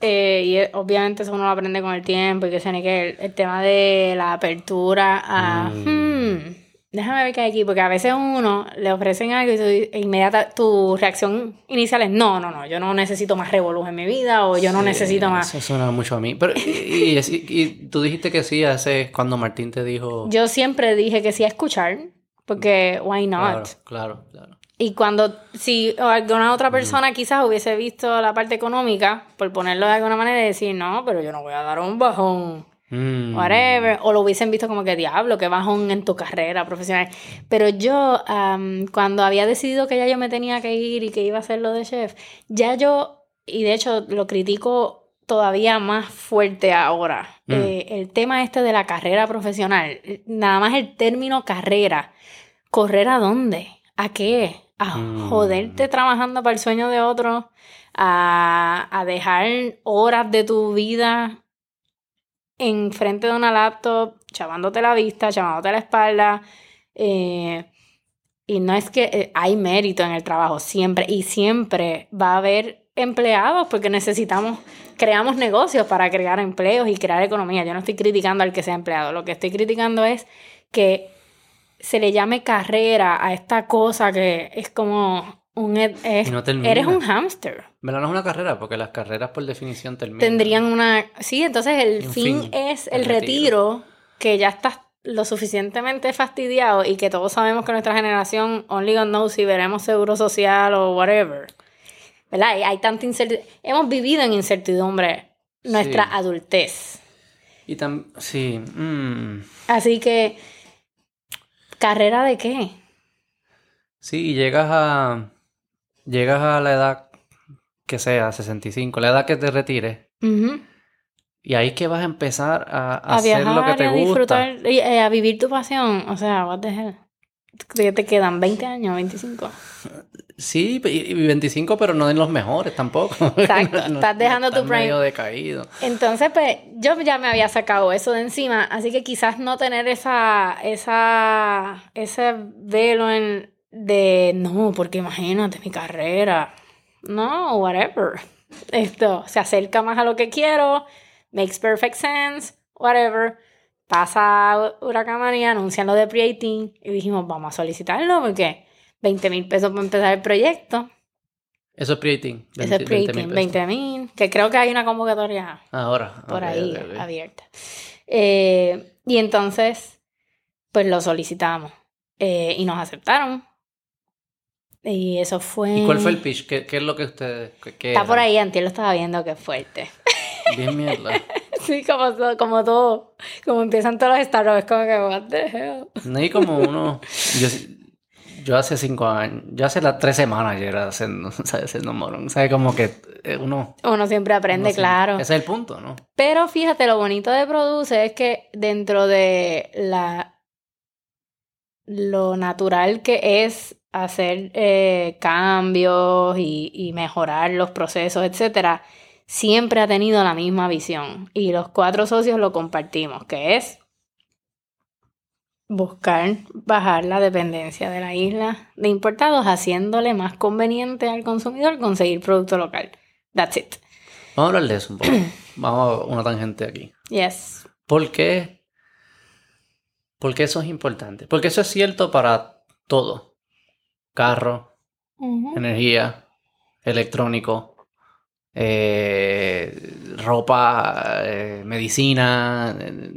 eh, y obviamente eso uno lo aprende con el tiempo y que se que el, el tema de la apertura a. Mm. "Hmm, déjame ver qué hay aquí, porque a veces uno le ofrecen algo y tú, e inmediata tu reacción inicial es: no, no, no, yo no necesito más revolú en mi vida o yo no necesito más. Eso suena mucho a mí. Pero, y, y- y- y tú dijiste que sí, es cuando Martín te dijo. Yo siempre dije que sí a escuchar, porque why not? Claro, claro, claro. Y cuando, si alguna otra persona quizás hubiese visto la parte económica, por ponerlo de alguna manera, y decir, no, pero yo no voy a dar un bajón, Mm. whatever, o lo hubiesen visto como que diablo, que bajón en tu carrera profesional. Pero yo, am, cuando había decidido que ya yo me tenía que ir y que iba a hacer lo de chef, ya yo, y de hecho lo critico todavía más fuerte ahora, Mm. eh, el tema este de la carrera profesional, nada más el término carrera, ¿correr a dónde? ¿A qué? A Mm. joderte trabajando para el sueño de otro, a, a dejar horas de tu vida enfrente de una laptop, chavándote la vista, chavándote la espalda. eh, y no es que eh, hay mérito en el trabajo, siempre, y siempre va a haber empleados porque necesitamos, creamos negocios para crear empleos y crear economía. Yo no estoy criticando al que sea empleado, lo que estoy criticando es que se le llame carrera a esta cosa que es como un... es- Y no termina. eres un hámster. ¿Verdad? No es una carrera, porque las carreras por definición terminan. Tendrían una... Sí, entonces el fin, fin, es el el retiro, que ya estás lo suficientemente fastidiado y que todos sabemos que nuestra generación, only God knows si veremos seguro social o whatever. ¿Verdad? Hay, hay tanta incertidumbre. Hemos vivido en incertidumbre nuestra Sí. adultez. Y también, sí. mm. Así que, ¿carrera de qué? Sí, y llegas a. Llegas a la edad que sea, 65, la edad que te retires. Y ahí es que vas a empezar a, a A, hacer viajar lo que te a gusta. disfrutar, y, eh, a vivir tu pasión. O sea, what the hell. ¿Qué te quedan? ¿20 años? ¿25? Sí, y y 25, pero no en los mejores tampoco. Exacto, estás dejando tu estás prime. medio decaído. Entonces, pues, yo ya me había sacado eso de encima, así que quizás no tener esa, esa, ese velo en, de, no, porque imagínate mi carrera. No, whatever. Esto se acerca más a lo que quiero, makes perfect sense, whatever. Pasa Huracán María, anuncian lo de Pre-18 y dijimos, vamos a solicitarlo porque 20 mil pesos para empezar el proyecto. Eso es pre-18. Ese es 20 Pre-18, pesos. 20 mil, que creo que hay una convocatoria Ahora. por ahí abierta. Eh, y entonces, pues lo solicitamos eh, y nos aceptaron. Y eso fue... ¿Y cuál fue el pitch? ¿Qué, qué es lo que ustedes... qué- Está era? por ahí, Antiel lo estaba viendo, qué fuerte. Bien mierda. sí, como, todo- como todo, como empiezan todos los startups, como que, what the hell. No hay como uno... Yo, yo hace cinco años... Yo hace las tres semanas yo era haciendo, ¿sabes? Haciendo morón. ¿Sabes? Como que eh, uno... Uno siempre aprende, uno sí- claro. Ese es el punto, ¿no? Pero fíjate, lo bonito de Produce es que dentro de la lo natural que es hacer eh, cambios y, y mejorar los procesos, etcétera, siempre ha tenido la misma visión. Y los cuatro socios lo compartimos, que es buscar bajar la dependencia de la isla de importados, haciéndole más conveniente al consumidor conseguir producto local. That's it. Vamos a hablar de eso un poco. Vamos a una tangente aquí. Yes. ¿Por qué? Porque eso es importante. Porque eso es cierto para todo. Carro, energía, electrónico, eh, ropa, eh, medicina, eh,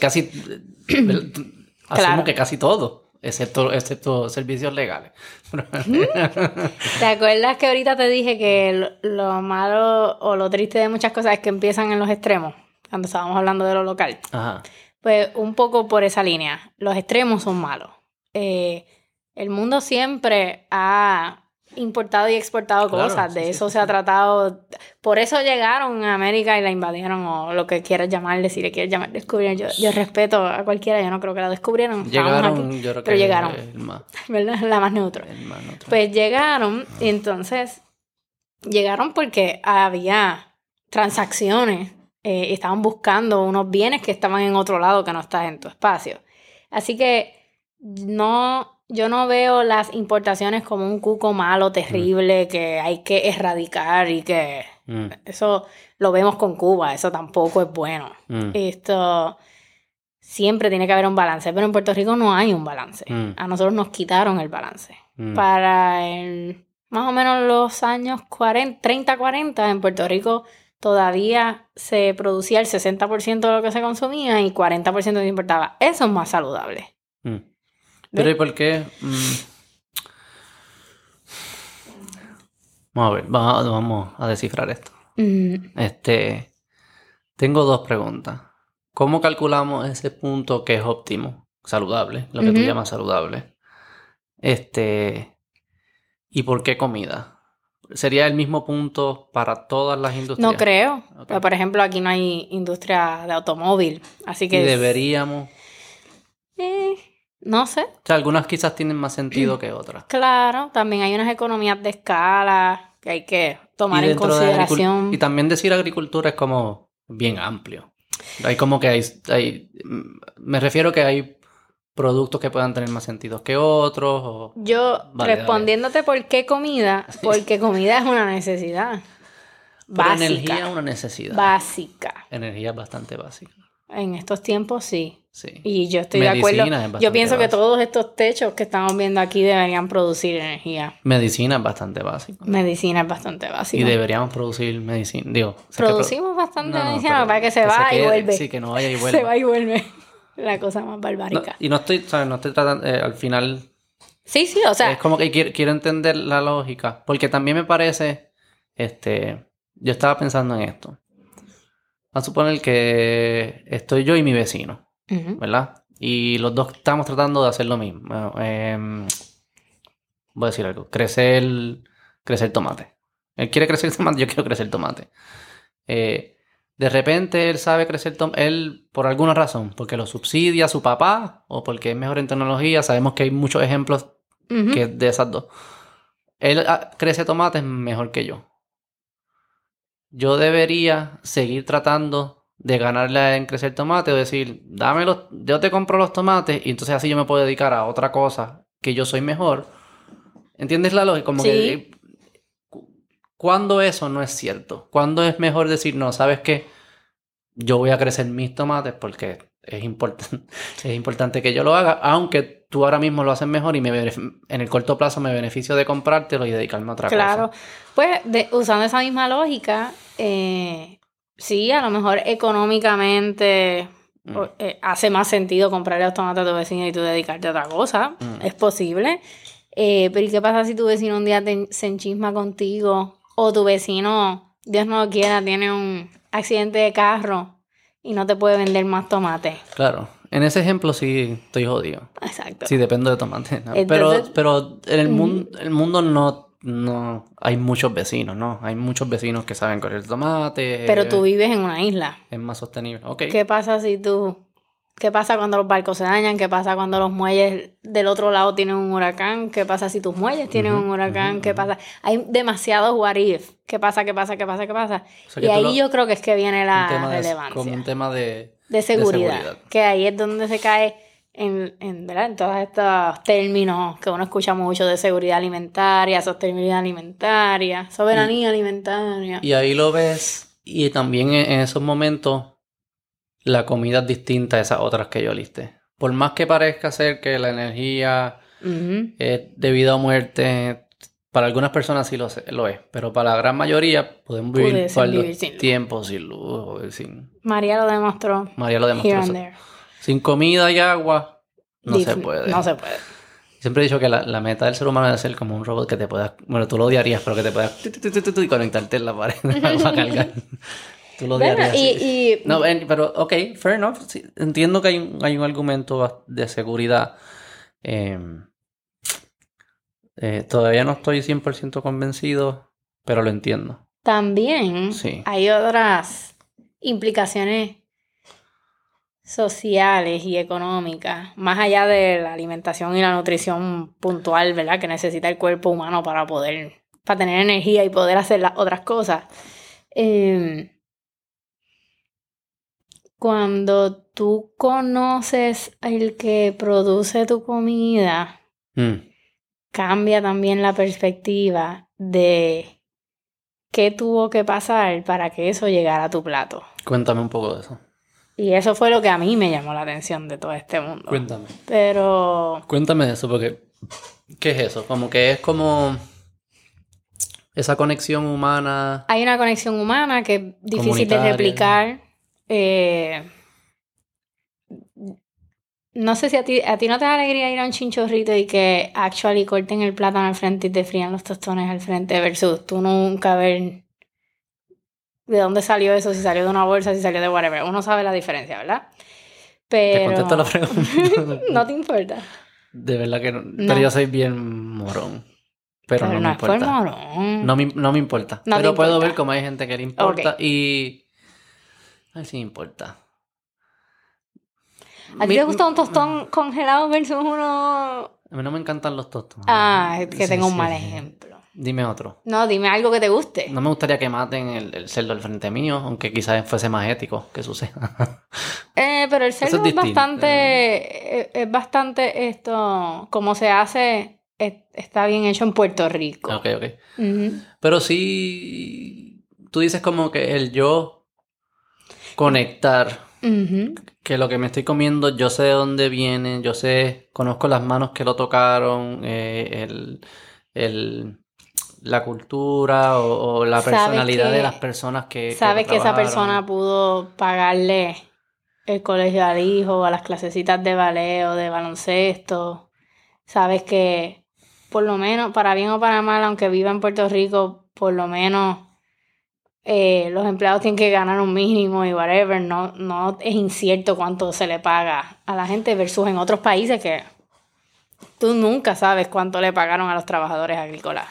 casi... Asumo que casi todo, excepto, excepto servicios legales. ¿Te acuerdas que ahorita te dije que lo, lo malo o lo triste de muchas cosas es que empiezan en los extremos? Cuando estábamos hablando de lo local. Ajá. Pues un poco por esa línea. Los extremos son malos. Eh, el mundo siempre ha importado y exportado Claro, cosas, de sí, eso sí, se ha tratado, por eso llegaron a América y la invadieron o lo que quieras llamarle, si le quieres llamar descubrieron, yo, yo respeto a cualquiera, yo no creo que la descubrieron, Llegaron, aquí, yo creo pero que llegaron. el más, ¿verdad? La más neutral. Pues llegaron y entonces llegaron porque había transacciones eh, estaban buscando unos bienes que estaban en otro lado que no estás en tu espacio. Así que no, yo no veo las importaciones como un cuco malo, terrible, que hay que erradicar y que Mm, eso lo vemos con Cuba, eso tampoco es bueno. mm, Esto siempre tiene que haber un balance, pero en Puerto Rico no hay un balance. Mm. A nosotros nos quitaron el balance. mm. Para el, más o menos los años 40, 30, 40, en Puerto Rico todavía se producía el 60% de lo que se consumía y 40% se importaba. Eso es más saludable. Mm. Pero ¿y por qué? Mm. Vamos a ver, va- vamos a descifrar esto. Mm, Este, tengo dos preguntas. ¿Cómo calculamos ese punto que es óptimo, saludable, lo que tú llamas saludable? Este, ¿y por qué comida? ¿Sería el mismo punto para todas las industrias? no creo. Pero, por ejemplo, aquí no hay industria de automóvil. Así Y que... deberíamos. eh, no sé. O sea, algunas quizás tienen más sentido que otras. Claro, también hay unas economías de escala que hay que tomar Y en consideración. Y también decir agricultura es como bien amplio. Hay como que hay, hay- me refiero que hay productos que puedan tener más sentido que otros. o- Yo, Vale, respondiéndote por qué comida, porque comida es una necesidad. Pero Básica. energía es una necesidad. Básica. Energía es bastante básica. En estos tiempos sí. Sí. Y yo estoy de Medicina es acuerdo. bastante Yo pienso que básica. todos estos techos que estamos viendo aquí deberían producir energía. Medicina es bastante básico. Medicina es bastante Y básica. deberíamos producir medicina. Digo, Producimos bastante No, no, medicina para que se que se y vuelve. sí, que no vaya y vuelva. Se va y vuelve. La cosa más No, barbárica. y no estoy, ¿sabes? No estoy tratando, eh, al final Sí, sí, o sea, es como que quiero, quiero entender la lógica, porque también me parece, este, yo estaba pensando en esto. A suponer que estoy yo y mi vecino, ¿verdad? Y los dos estamos tratando de hacer lo mismo. Bueno, em, voy a decir algo, crecer, crecer tomate. Él quiere crecer tomate, yo quiero crecer tomate. Eh, de repente él sabe crecer tomate, él por alguna razón, porque lo subsidia su papá o porque es mejor en tecnología, sabemos que hay muchos ejemplos que de esas dos. Él ah, crece tomates mejor que yo. Yo debería seguir tratando de ganarle en crecer tomate o decir, dame los, yo te compro los tomates y entonces así yo me puedo dedicar a otra cosa que yo soy mejor. ¿Entiendes la lógica? Como Sí. que cu- cuando eso no es cierto, cuando es mejor decir, no, sabes que yo voy a crecer mis tomates porque es importante, es importante que yo lo haga, aunque tú ahora mismo lo haces mejor y me en el corto plazo me beneficio de comprártelo y dedicarme a otra Claro. cosa. Pues de- usando esa misma lógica, eh, sí, a lo mejor económicamente Mm. eh, hace más sentido comprarle los tomates a tu vecino y tú dedicarte a otra cosa. Mm. Es posible. Eh, pero ¿y qué pasa si tu vecino un día te, se enchisma contigo? O tu vecino, Dios no lo quiera, tiene un accidente de carro y no te puede vender más tomates. Claro, en ese ejemplo sí estoy jodido. Exacto. Sí, dependo de tomate. ¿no? pero, Entonces- pero en el, mundo, el mundo no, no hay muchos vecinos, ¿no? Hay muchos vecinos que saben correr tomate. Pero tú vives en una isla. Es más sostenible. Ok. ¿Qué pasa si tú... ¿Qué pasa cuando los barcos se dañan? ¿Qué pasa cuando los muelles del otro lado tienen un huracán? ¿Qué pasa si tus muelles tienen un huracán? ¿Qué pasa? Hay demasiados what if. ¿Qué pasa? ¿Qué pasa? ¿Qué pasa? ¿Qué pasa? O sea, que y ahí lo- yo creo que es que viene la de- relevancia. como un tema de... de, seguridad, seguridad. Que ahí es donde se cae en, en, ¿verdad? en todos estos términos que uno escucha mucho de seguridad alimentaria, sostenibilidad alimentaria, soberanía alimentaria. Y ahí lo ves. Y también en esos momentos la comida es distinta a esas otras que yo listé. Por más que parezca ser que la energía es debido a muerte, para algunas personas sí lo, sé- lo es, pero para la gran mayoría podemos vivir, sin tiempo sin luz, sin... María lo demostró. María lo demostró. Sin comida y agua no se puede. No se puede. Siempre he dicho que la, la meta del ser humano es ser como un robot que te pueda... Bueno, tú lo odiarías, pero que te pueda... y conectarte en la pared para cargar. Tú lo Bueno, y, No, pero, ok, fair enough. sí, entiendo que hay un, hay un argumento de seguridad. eh, Eh, todavía no estoy 100% convencido, pero lo entiendo. También Sí. hay otras implicaciones sociales y económicas, más allá de la alimentación y la nutrición puntual, ¿verdad? Que necesita el cuerpo humano para poder, para tener energía y poder hacer las otras cosas. Eh, cuando tú conoces al que produce tu comida, Mm, cambia también la perspectiva de qué tuvo que pasar para que eso llegara a tu plato. Cuéntame un poco de eso. Y eso fue lo que a mí me llamó la atención de todo este mundo. Cuéntame. Pero Cuéntame de eso, porque ¿qué es eso? Como que es como esa conexión humana. hay una conexión humana que es difícil de replicar. Eh, no sé si a ti, a ti no te da alegría ir a un chinchorrito y que actually corten el plátano al frente y te frían los tostones al frente versus tú nunca ver de dónde salió eso, si salió de una bolsa, si salió de whatever. Uno sabe la diferencia, ¿verdad? Te Pero contesto la pregunta. no te importa. De verdad que no. No. Pero yo soy bien morón. Pero, Pero no, no me es por importa. morón. No me, no me importa. No te pero puedo importa. ver cómo hay gente que le importa y. A ver si me importa. ¿A ti te gusta un tostón congelado versus uno...? A mí no me encantan los tostones. Ah, es que Sí, tengo un sí, mal ejemplo. Dime otro. No, dime algo que te guste. No me gustaría que maten el, el cerdo al frente mío, aunque quizás fuese más ético que suceda. Eh, pero el cerdo es es, distinto. bastante, es, es bastante esto, como se hace, es- está bien hecho en Puerto Rico. ok, ok. Pero sí, tú dices como que el yo conectar, que lo que me estoy comiendo, yo sé de dónde viene, yo sé, conozco las manos que lo tocaron, eh, el, el- la cultura o, o la personalidad de que- las personas que... Sabes lo que esa persona pudo pagarle el colegio al hijo, a las clasecitas de ballet o de baloncesto. Sabes que, por lo menos, para bien o para mal, aunque viva en Puerto Rico, por lo menos eh, los empleados tienen que ganar un mínimo y whatever. No, no es incierto cuánto se le paga a la gente versus en otros países que tú nunca sabes cuánto le pagaron a los trabajadores agrícolas.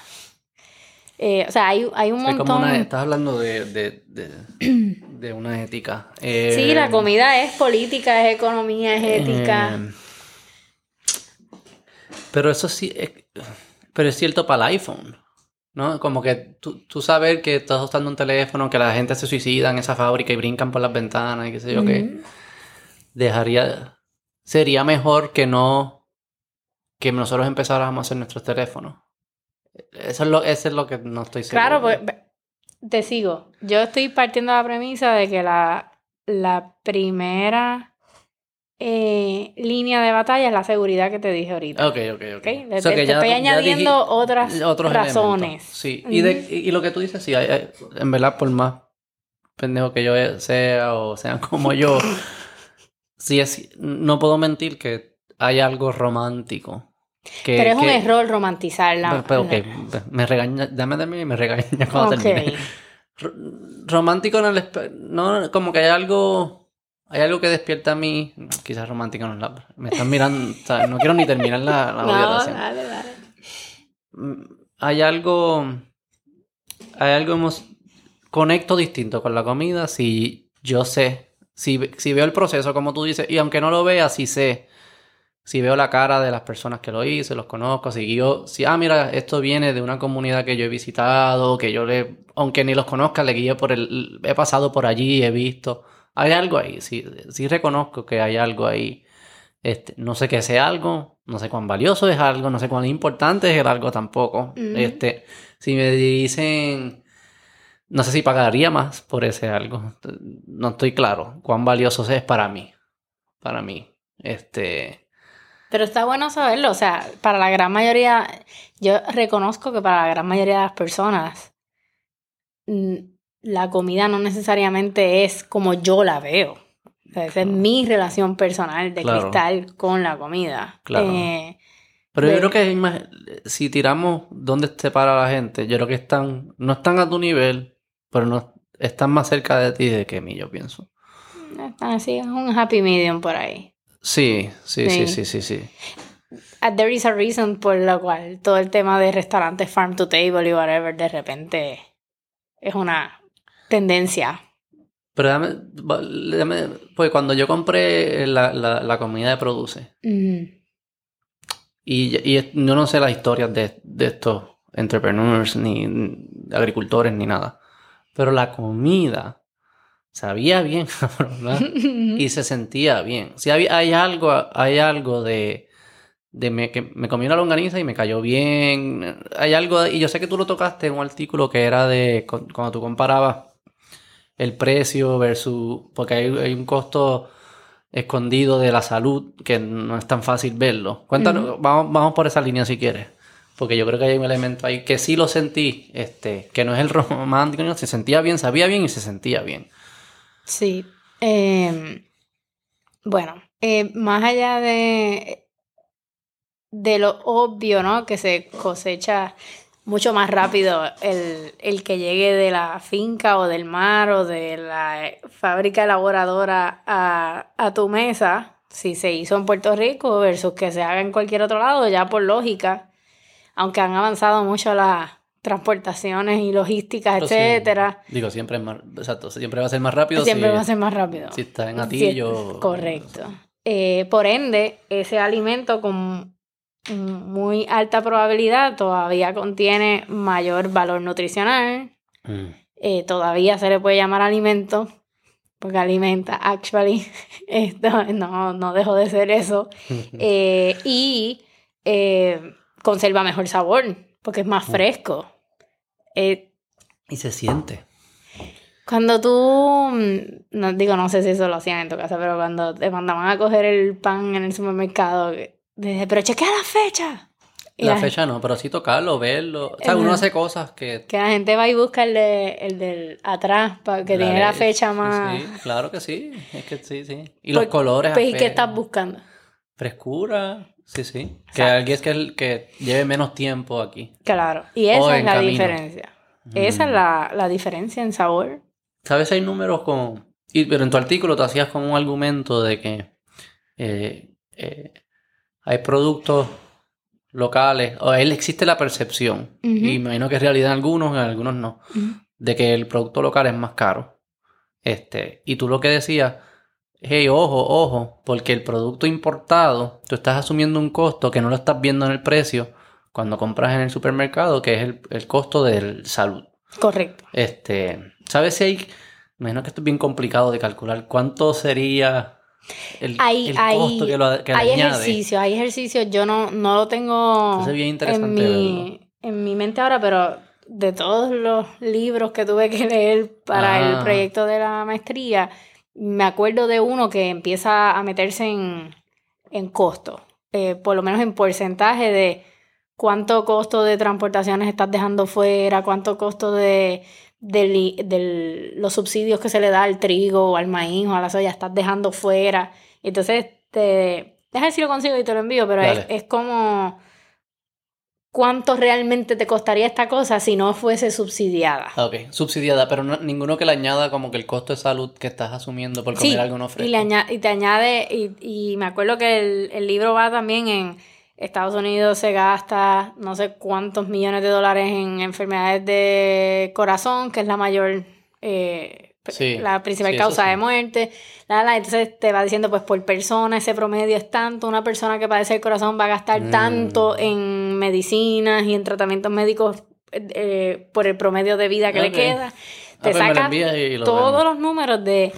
Eh, o sea, hay, hay un Es como montón... una, estás hablando de, de, de, de una ética. Eh, Sí, la comida es política, es economía, es ética. eh, pero eso sí, es, pero es cierto para el iPhone, ¿no? Como que tú, tú saber que estás usando un teléfono, que la gente se suicida en esa fábrica y brincan por las ventanas y qué sé yo qué. Ujú. Dejaría, sería mejor que no, que nosotros empezáramos a hacer nuestros teléfonos. Eso es lo, eso es lo que no estoy seguro. Claro, pues te sigo. Yo estoy partiendo de la premisa de que la, la primera eh, línea de batalla es la seguridad que te dije ahorita. Ok, ok, ok. ¿ok? Le- te, te estoy añadiendo dije- otras otros razones. elementos. Sí, y, de- y lo que tú dices, sí, hay- hay- en verdad, por más pendejo que yo sea o sean como yo, sí es, no puedo mentir que hay algo romántico. Que, Pero es un error romantizar la... Pero, pero, ok, me regaña, dame de mí y me regaña cuando termine. Romántico en el no como que hay algo hay algo que despierta a mí quizás romántico no es la me están mirando o sea, no quiero ni terminar la, la No, dale, dale. Mm, hay algo hay algo hemos conecto distinto con la comida si yo sé si, si veo el proceso como tú dices y aunque no lo vea sí sé. Si veo la cara de las personas que lo hice, los conozco, si yo, si, ah, mira, esto viene de una comunidad que yo he visitado, que yo le, aunque ni los conozca, le guíe por el, he pasado por allí, he visto, hay algo ahí, sí, sí reconozco que hay algo ahí, este, no sé qué sea algo, no sé cuán valioso es algo, no sé cuán importante es el algo tampoco, Ujú. este, si me dicen, no sé si pagaría más por ese algo, no estoy claro cuán valioso es para mí, para mí, este... Pero está bueno saberlo, o sea, para la gran mayoría, yo reconozco que para la gran mayoría de las personas, la comida no necesariamente es como yo la veo. O sea, esa es mi relación personal de Claro. cristal con la comida. Claro. Eh, Pero de- yo creo que si tiramos dónde se para la gente, yo creo que están, no están a tu nivel, pero no están más cerca de ti de que mí, yo pienso. así es un happy medium por ahí. Sí, sí, sí, Sí. sí, sí, uh, there is a reason por la cual todo el tema de restaurantes farm to table y whatever de repente es una tendencia. Pero dame, dame pues cuando yo compré la, la, la comida de Produce, y, y yo no sé las historias de, de estos entrepreneurs, ni agricultores, ni nada, pero la comida sabía bien, ¿verdad? y se sentía bien. Si hay algo, hay algo de, de me, que me comí una longaniza y me cayó bien. Hay algo, de- y yo sé que tú lo tocaste en un artículo que era de cu- cuando tú comparabas el precio versus, porque hay, hay un costo escondido de la salud que no es tan fácil verlo. Cuéntanos, vamos, vamos por esa línea si quieres. Porque yo creo que hay un elemento ahí que sí lo sentí, este, que no es el romántico, no, se sentía bien, sabía bien y se sentía bien. Sí. Eh, bueno, eh, más allá de, de lo obvio, ¿no? Que se cosecha mucho más rápido el, el que llegue de la finca o del mar o de la fábrica elaboradora a, a tu mesa, si se hizo en Puerto Rico versus que se haga en cualquier otro lado, ya por lógica, aunque han avanzado mucho las transportaciones y logísticas, Pero sí, etcétera, digo, siempre es más, exacto, siempre va a ser más rápido siempre si, va a ser más rápido. si está en Atillo. correcto. Eh, por ende, ese alimento con muy alta probabilidad todavía contiene mayor valor nutricional. Mm. eh, todavía se le puede llamar alimento, porque alimenta, actually. Esto no, no dejó de ser eso. Eh, y eh, conserva mejor sabor, porque es más fresco. Eh, y se siente. Cuando tú, mm, no digo, no sé si eso lo hacían en tu casa, pero cuando te mandaban a coger el pan en el supermercado, pero chequea la fecha. Y La la, fecha no, pero sí tocarlo, verlo. O sea, uno hace cosas que... Que la gente va y busca el, de, el del atrás, para que tiene la fecha más... Sí, claro que sí. Es que sí, sí. Y los Pues- colores. Pues, ¿y qué estás buscando? Frescura. Sí, sí. Que alguien es que, el- que lleve menos tiempo aquí. Claro, y O esa es la camino. diferencia. Esa es Mm. la, la diferencia en sabor. ¿Sabes? Hay números con... y- pero en tu artículo te hacías como un argumento de que eh, eh, hay productos locales, o él existe la percepción, y me imagino que es realidad en algunos, en algunos no, de que el producto local es más caro. Este, y tú lo que decías, hey, ojo, ojo, porque el producto importado, tú estás asumiendo un costo que no lo estás viendo en el precio cuando compras en el supermercado, que es el, el costo de salud. Correcto. Este, ¿sabes si hay, me imagino que esto es bien complicado de calcular, cuánto sería el, Hay, el hay, costo que, lo, que hay añade? ejercicios, hay ejercicios. Yo no, no lo tengo es bien en interesante mi, en mi mente ahora, pero de todos los libros que tuve que leer para Ah. el proyecto de la maestría, me acuerdo de uno que empieza a meterse en, en costo, eh, por lo menos en porcentaje de cuánto costo de transportaciones estás dejando fuera, cuánto costo de, de los subsidios que se le da al trigo o al maíz o a la soya estás dejando fuera. Entonces, te, deja ver si lo consigo y te lo envío, pero es, como cuánto realmente te costaría esta cosa si no fuese subsidiada. Ok, subsidiada, pero no- ninguno que le añada como que el costo de salud que estás asumiendo por comer Sí, algo no fresco. y, le aña- y te añade, y, y me acuerdo que el, el libro va también en Estados Unidos se gasta no sé cuántos millones de dólares en enfermedades de corazón, que es la mayor, eh, Sí, la principal sí, causa sí. de muerte. La, la, entonces te va diciendo, pues por persona ese promedio es tanto, una persona que padece el corazón va a gastar Mm. tanto en medicinas y en tratamientos médicos eh, por el promedio de vida que le queda. Ah, Te pues me lo saca envías y lo todos vemos. los números de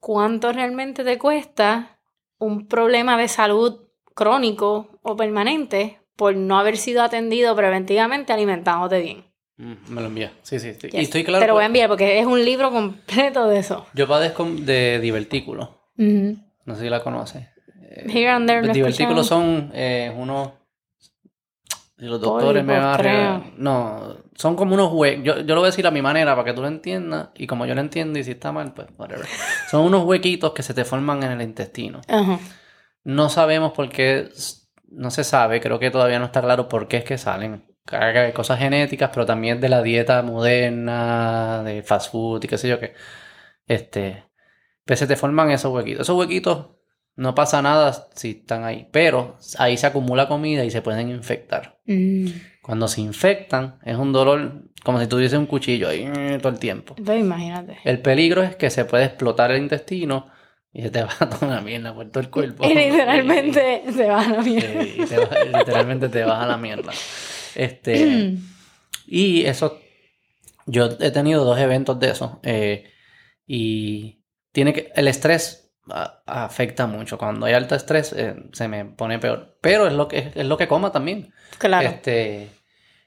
cuánto realmente te cuesta un problema de salud crónico o permanente por no haber sido atendido preventivamente alimentándote bien. Mm, me lo envías. Sí, sí, sí. Y estoy claro. Te lo voy a enviar porque es un libro completo de eso. Yo padezco de divertículos. Ujú. No sé si la conoces. Eh, Here and there, los divertículos son eh, unos. Si los doctores me van a. No, son como unos huecos. Yo, yo lo voy a decir a mi manera para que tú lo entiendas. Y como yo lo entiendo, y si está mal, pues whatever. Son unos huequitos que se te forman en el intestino. Ajá. No sabemos por qué. No se sabe, creo que todavía no está claro por qué es que salen. Cosas genéticas, pero también de la dieta moderna, de fast food y qué sé yo qué. Este. Pues se te forman esos huequitos. Esos huequitos no pasa nada si están ahí. Pero ahí se acumula comida y se pueden infectar. Mm. Cuando se infectan, es un dolor como si tuviese un cuchillo ahí eh, todo el tiempo. Entonces imagínate. El peligro es que se puede explotar el intestino y se te va toda la mierda por todo el cuerpo. Y literalmente se va a la mierda. y te va- literalmente te vas a la mierda. Este, y eso, yo he tenido dos eventos de eso. eh, y tiene que, el estrés a- afecta mucho. Cuando hay alto estrés, eh, se me pone peor. Pero es lo que, es lo que coma también. Claro. Este,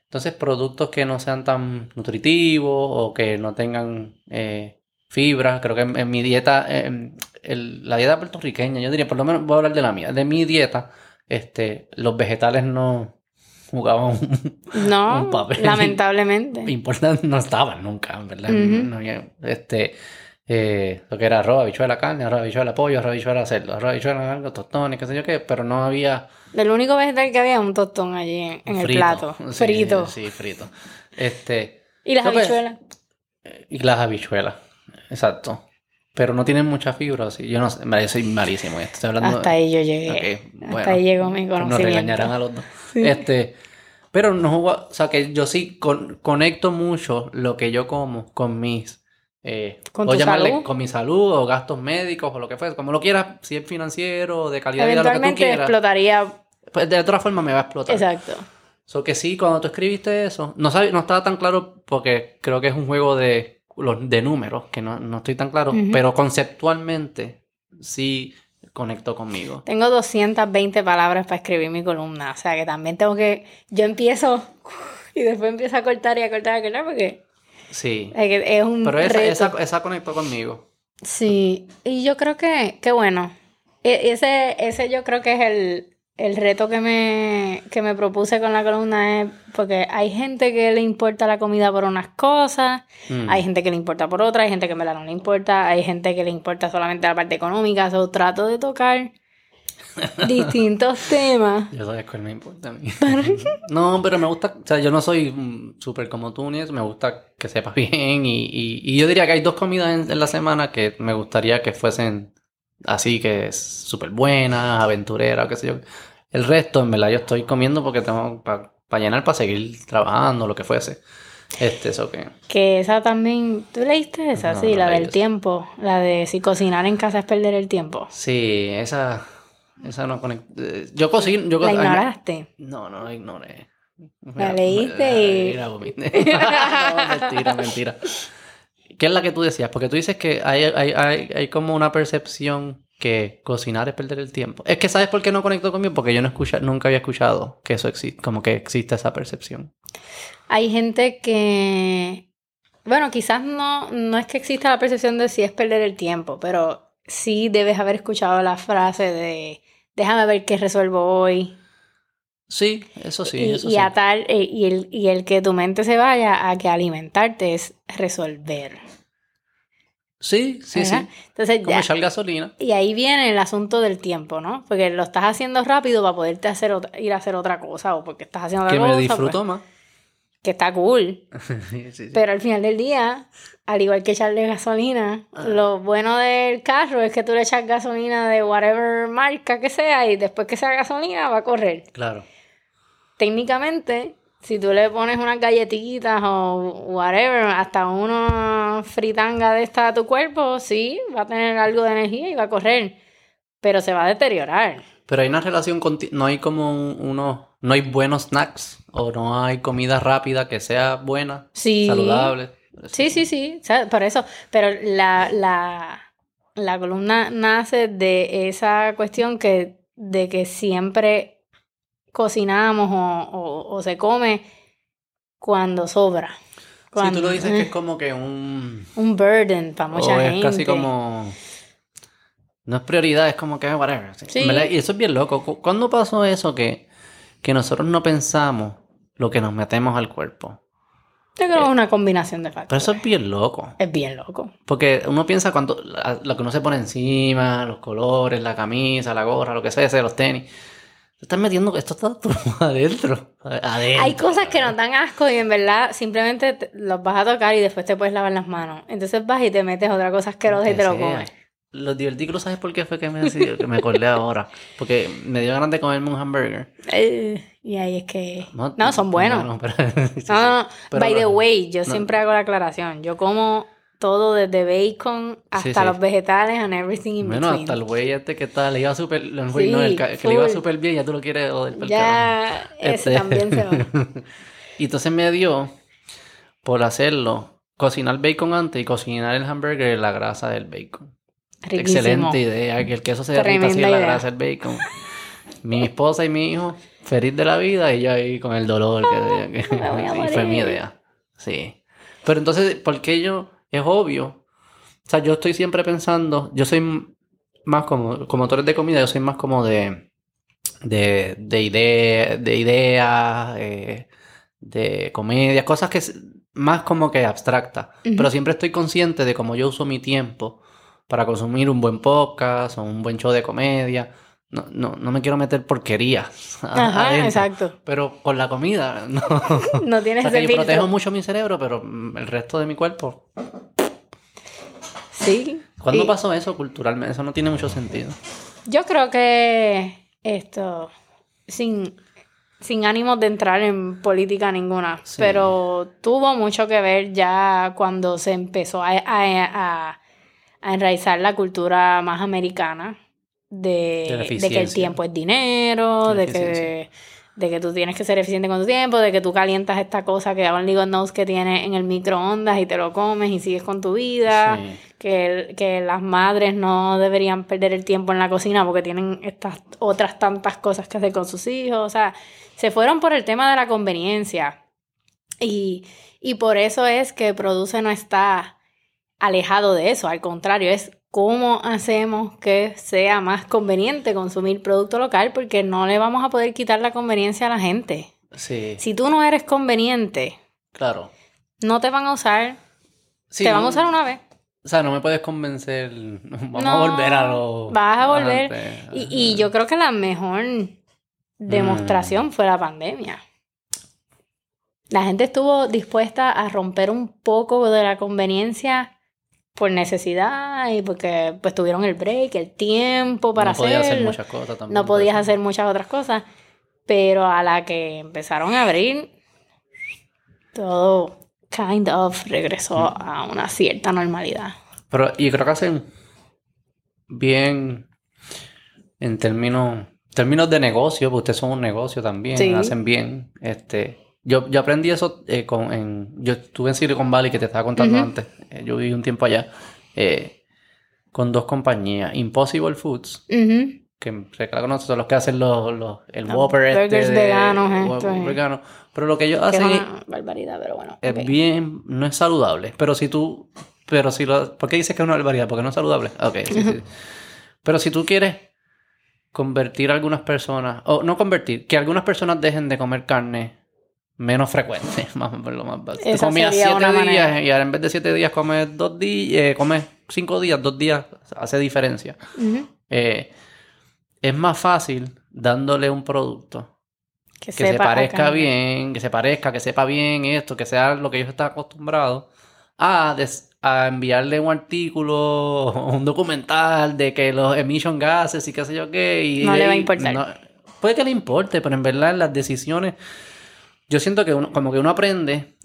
entonces, productos que no sean tan nutritivos o que no tengan eh, fibra. Creo que en, en mi dieta, el- la dieta puertorriqueña, yo diría, por lo menos voy a hablar de la mía. De mi dieta, este, los vegetales no jugaban un, no, un papel. lamentablemente. importante, no estaban nunca, en verdad. No había- este, eh, lo que era arroz, habichuela, carne, arroz, habichuela, pollo, arroz, habichuela, cerdo, arroz, habichuela, algo, tostones, qué sé yo qué, pero no había El único vegetal que había un tostón allí en, en el plato. Sí, frito. Sí, frito. Este, Y las No, pues, habichuelas. y las habichuelas, exacto. Pero no tienen mucha fibra, sí. Yo no sé, me soy malísimo. Estoy hablando Hasta ahí yo llegué. Ok, Hasta bueno. ahí llegó mi Nos conocimiento. regañarán a los dos. Sí. Este, pero no jugo- o sea que yo sí con- conecto mucho lo que yo como con mis eh, ¿Con tu llamarle salud? con mi salud o gastos médicos o lo que fuese, como lo quieras, si es financiero, de calidad de vida, lo que tú quieras, explotaría. pues de otra forma me va a explotar. Exacto. So que sí, cuando tú escribiste eso, no, sab- no estaba tan claro porque creo que es un juego de, los- de números, que no, no estoy tan claro, pero conceptualmente sí conectó conmigo. Tengo 220 palabras para escribir mi columna. O sea que también tengo que. Yo empiezo y después empiezo a cortar y a cortar y a cortar porque Sí, es, un pero esa, reto. esa, esa conectó conmigo. Sí, y yo creo que, que bueno, e- ese, ese yo creo que es el, el reto que me, que me propuse con la columna, es porque hay gente que le importa la comida por unas cosas, Mm. hay gente que le importa por otras, hay gente que en verdad no le importa, hay gente que le importa solamente la parte económica, so trato de tocar distintos temas. Yo sabes cuál me importa a mí. no, pero me gusta, o sea, yo no soy mm, súper como tú ni eso, me gusta que sepa bien y, y, y yo diría que hay dos comidas en, en la semana que me gustaría que fuesen así, que es súper buenas, aventureras, o qué sé yo. El resto, en verdad, yo estoy comiendo porque tengo para llenar, para seguir trabajando, lo que fuese. Este, eso que... Que esa también, ¿tú leíste esa? No, sí, no la del esa. tiempo, la de si cocinar en casa es perder el tiempo. Sí, esa... Esa no conecta. Yo cocino... Yo La co- ay, me- ignoraste. No, no la ignoré. La leíste y- la mentira, mentira. ¿Qué es la que tú decías? Porque tú dices que hay, hay, hay, hay como una percepción que cocinar es perder el tiempo. Es que ¿sabes por qué no conecto conmigo? Porque yo no escucha, nunca había escuchado que eso existe, como que existe esa percepción. Hay gente que, bueno, quizás no, no es que exista la percepción de si es perder el tiempo, pero sí debes haber escuchado la frase de déjame ver qué resuelvo hoy. Sí, eso sí, y, eso y sí. atar, eh, y, el, y el que tu mente se vaya a que alimentarte es resolver. Sí, sí, ¿verdad? sí. Entonces Como ya, echar gasolina. y ahí viene el asunto del tiempo, ¿no? Porque lo estás haciendo rápido para poderte hacer otra- ir a hacer otra cosa o porque estás haciendo otra Que me cosa, disfruto pues, más. que está cool. Sí, sí, sí. Pero al final del día, al igual que echarle gasolina, Ah. lo bueno del carro es que tú le echas gasolina de whatever marca que sea y después que sea gasolina va a correr. Claro. Técnicamente, si tú le pones unas galletitas o whatever, hasta una fritanga de esta a tu cuerpo, sí, va a tener algo de energía y va a correr. Pero se va a deteriorar. Pero hay una relación conti- no hay como un- uno, no hay buenos snacks o no hay comida rápida que sea buena, Sí. saludable. Sí, sí, sí, o sea, por eso. Pero la, la, la columna nace de esa cuestión que, de que siempre cocinamos o, o- o se come cuando sobra. Si tú lo dices que eh, es como que un un burden para mucha o gente. es casi como no es prioridad, es como que whatever. Y eso es bien loco. Cu- ¿Cuándo pasó eso que, que nosotros no pensamos lo que nos metemos al cuerpo? Yo creo que es una combinación de Pero factores. eso es bien loco. Es bien loco. Porque uno piensa cuando lo que uno se pone encima, los colores, la camisa, la gorra, lo que sea, los tenis. Estás metiendo, esto está todo adentro. Adentro. Hay cosas que nos dan asco y en verdad simplemente te- los vas a tocar y después te puedes lavar las manos. Entonces vas y te metes otra cosa asquerosa y te lo comes. los divertículos, ¿sabes por qué fue que me, que me acordé ahora? Porque me dio ganas de comerme un hamburger. Eh, y ahí es que... No, son buenos. no, no, By the way, yo siempre hago la aclaración. Yo como todo desde bacon hasta los vegetales and everything in bueno, hasta el güey este que tal, le iba súper... Sí, no, el, que le iba súper bien, ya tú lo quieres joder Ya, ese este. también se va. y entonces me dio por hacerlo, cocinar bacon antes y cocinar el hamburger en la grasa del bacon. Excelente idea, que el queso se derrita así en la grasa del bacon. Mi esposa y mi hijo, feliz de la vida, y yo ahí con el dolor que, y fue mi idea. Sí. Pero entonces, ¿por qué yo es obvio. O sea, yo estoy siempre pensando, yo soy más como, como autores de comida, yo soy más como de, de, de, idea, de ideas, eh, de comedia, cosas que es más como que abstracta. Pero siempre estoy consciente de cómo yo uso mi tiempo para consumir un buen podcast o un buen show de comedia. No, no, no me quiero meter porquería. Ajá, exacto. Pero con la comida, no. no tienes o sea, protejo mucho mi cerebro, pero el resto de mi cuerpo. Sí. ¿Cuándo pasó eso culturalmente? Eso no tiene mucho sentido. Yo creo que esto, sin, sin ánimos de entrar en política ninguna, pero tuvo mucho que ver ya cuando se empezó a, a, a enraizar la cultura más americana de, que el tiempo es dinero, de que, de que tú tienes que ser eficiente con tu tiempo, de que tú calientas esta cosa que only God knows que tiene en el microondas y te lo comes y sigues con tu vida, que, que las madres no deberían perder el tiempo en la cocina porque tienen estas otras tantas cosas que hacer con sus hijos, o sea, se fueron por el tema de la conveniencia. Y, y por eso es que Produce no está alejado de eso, al contrario, es cómo hacemos que sea más conveniente consumir producto local porque no le vamos a poder quitar la conveniencia a la gente. Sí. Si tú no eres conveniente, claro. No te van a usar. te van a usar una vez. O sea, no me puedes convencer. Vamos a volver a lo. Vas a volver. Y, y, yo creo que la mejor demostración mm. fue la pandemia. La gente estuvo dispuesta a romper un poco de la conveniencia por necesidad y porque pues tuvieron el break, el tiempo para hacerlo. No podías hacer muchas cosas también. No podías hacer muchas otras cosas, pero a la que empezaron a abrir, todo kind of regresó mm. a una cierta normalidad. Pero y creo que hacen bien en términos términos de negocio, porque ustedes son un negocio también, hacen bien, este yo, yo aprendí eso eh, con, en... Yo estuve en Silicon Valley, que te estaba contando antes. Eh, yo viví un tiempo allá. Eh, con dos compañías. Impossible Foods. Que se la conocen, son los que hacen los, los el Whopper este. veganos, esto, Pero lo que ellos hacen... Es una barbaridad, pero bueno. Es bien... No es saludable. Pero si tú... Pero si lo... ¿Por qué dices que es una barbaridad? Porque no es saludable. Ok, sí, sí. Pero si tú quieres convertir a algunas personas... O no convertir. Que algunas personas dejen de comer carne menos frecuente, más lo más básico. Comías siete días y ahora en vez de siete días comes dos días, eh, comes cinco días, dos días, hace diferencia. Eh, es más fácil dándole un producto que, se parezca bien, que se parezca, que sepa bien esto, que sea lo que ellos están acostumbrados, a, a enviarle un artículo, un documental de que los emission gases y qué sé yo qué. Y no le va a importar. puede que le importe, pero en verdad las decisiones yo siento que uno, como que uno aprende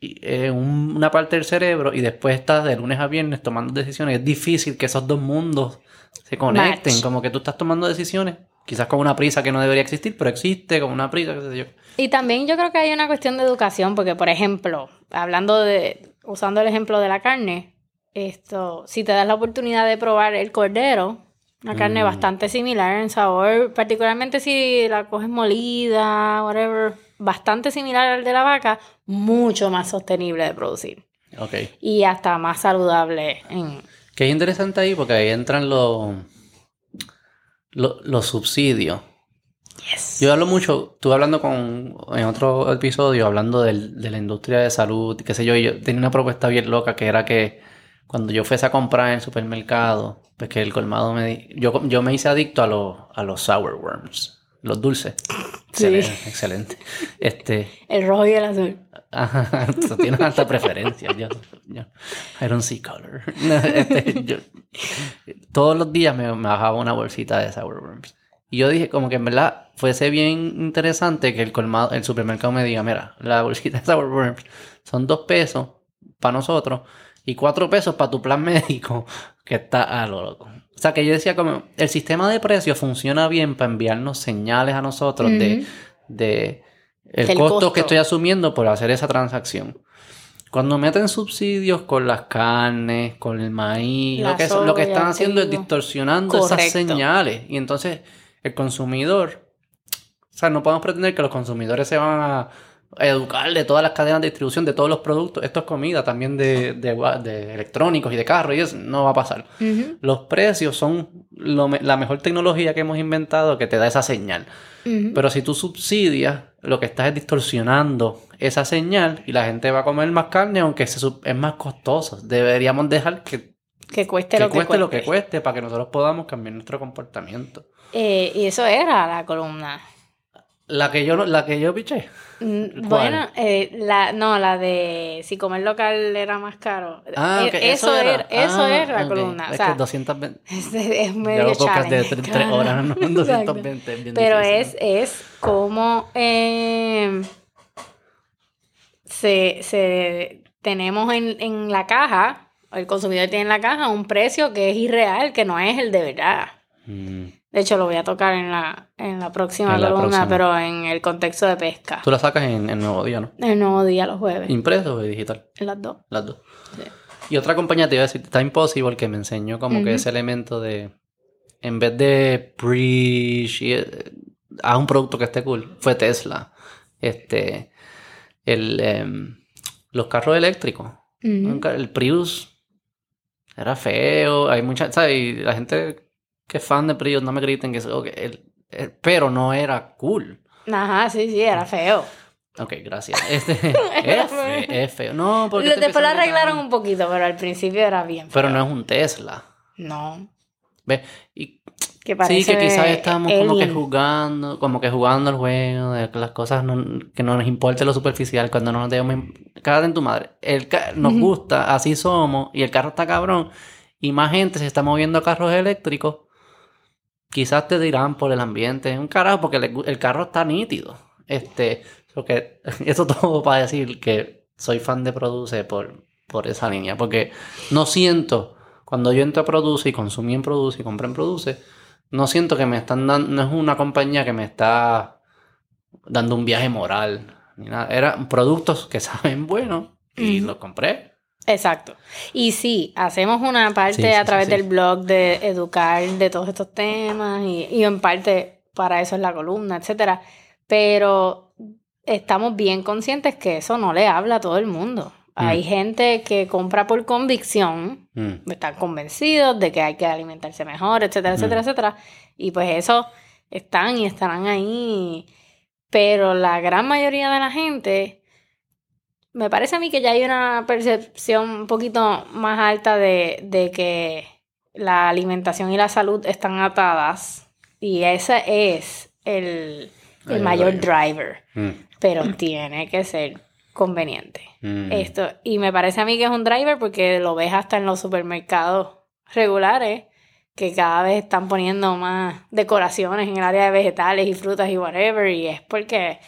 eh, una parte del cerebro y después estás de lunes a viernes tomando decisiones. Es difícil que esos dos mundos se conecten. Como que tú estás tomando decisiones, quizás con una prisa que no debería existir, pero existe con una prisa, qué sé yo. Y también yo creo que hay una cuestión de educación, porque por ejemplo, hablando de, usando el ejemplo de la carne, esto, si te das la oportunidad de probar el cordero, una carne mm. bastante similar en sabor, particularmente si la coges molida, whatever, bastante similar al de la vaca, mucho más sostenible de producir. Y hasta más saludable. En... Que es interesante ahí porque ahí entran los, los, subsidios. Yes. Yo hablo mucho, estuve hablando con, en otro episodio, hablando del, de la industria de salud, qué sé yo, y yo tenía una propuesta bien loca que era que cuando yo fuese a comprar en el supermercado, pues que el colmado me... Yo, yo me hice adicto a, los a los sour worms, los dulces. Excelente, excelente. Este, el rojo y el azul. Ajá, tú tienes alta preferencia. Yo, yo, I don't see color. Este, yo- todos los días me, me bajaba una bolsita de Sour Worms. Y yo dije, como que en verdad fuese bien interesante que el colmado, el supermercado me diga, mira, la bolsita de Sour Worms son dos pesos para nosotros y cuatro pesos para tu plan médico, que está a lo loco. O sea, que yo decía como, el sistema de precios funciona bien para enviarnos señales a nosotros de, Ujú. de el costo, costo. que estoy asumiendo por hacer esa transacción. Cuando meten subsidios con las carnes, con el maíz, La lo, que, lo que están haciendo es distorsionando esas señales. Y entonces el consumidor, o sea, no podemos pretender que los consumidores se van a educar de todas las cadenas de distribución, de todos los productos. Esto es comida también de, de, electrónicos y de carros y eso no va a pasar. Los precios son lo la mejor tecnología que hemos inventado que te da esa señal. Pero si tú subsidias, lo que estás es distorsionando esa señal y la gente va a comer más carne, aunque se es más costoso. Deberíamos dejar que, Que cueste que lo que cueste cueste. lo que cueste para que nosotros podamos cambiar nuestro comportamiento. Eh, y eso era la columna. La que yo, no- la que yo piché. Mm, ¿Cuál? Bueno, eh, la, no, la de si comer local era más caro. Ah, Eh, ok, eso, era, eso Ah, era la ok. columna. O Es sea, que 220. es, es medio podcast de challenge, 3 claro. horas, no Exacto. 220. es bien Pero difícil. es, es como eh, se, se tenemos en, en la caja, el consumidor tiene en la caja un precio que es irreal, que no es el de verdad. Mm. De hecho, lo voy a tocar en la, en la próxima En la columna, próxima. pero en el contexto de pesca. Tú la sacas en, en Nuevo Día, ¿no? El nuevo día, los jueves. Impreso o digital. En las dos. Las dos. Sí. Y otra compañía te iba a decir, Time Possible, que me enseñó como que ese elemento de, en vez de y eh, haz un producto que esté cool, fue Tesla. Este, el, em, los carros eléctricos. Nunca- El Prius era feo, hay mucha, ¿sabes? Y la gente que fan de Prius, no me griten que eso, ok, el- el- pero no era cool. Ajá, sí, sí, era feo. Ok, gracias. Este, es, fe- es feo. No, porque te Después lo arreglaron un poquito, pero al principio era bien Pero feo. no es un Tesla. No. ¿Ves? Y Que sí, que quizás estamos como que jugando, como que jugando el juego, de que las cosas no, que no nos importe lo superficial, cuando no nos debemos... Cágate en tu madre. El nos gusta, así somos, y el carro está cabrón, y más gente se está moviendo a carros eléctricos, quizás te dirán por el ambiente, un carajo, porque le el carro está nítido. Este, lo que, eso todo para decir que soy fan de Produce por, por esa línea, porque no siento, cuando yo entro a Produce y consumí en Produce y compré en Produce, no siento que me están dando, no es una compañía que me está dando un viaje moral, ni nada. Eran productos que saben bueno y los compré. Exacto. Y sí, hacemos una parte Sí, sí, a través sí. del blog de educar de todos estos temas y, y en parte para eso es la columna, etcétera. Pero estamos bien conscientes que eso no le habla a todo el mundo. Hay gente que compra por convicción, Mm. están convencidos de que hay que alimentarse mejor, etcétera, etcétera, Mm. etcétera. Y pues eso están y estarán ahí. Pero la gran mayoría de la gente, me parece a mí que ya hay una percepción un poquito más alta de, de que la alimentación y la salud están atadas. Y ese es el, el mayor driver. Mm. Pero tiene que ser conveniente. Mm. Esto, y me parece a mí que es un driver porque lo ves hasta en los supermercados regulares, que cada vez están poniendo más decoraciones en el área de vegetales y frutas y whatever, y es porque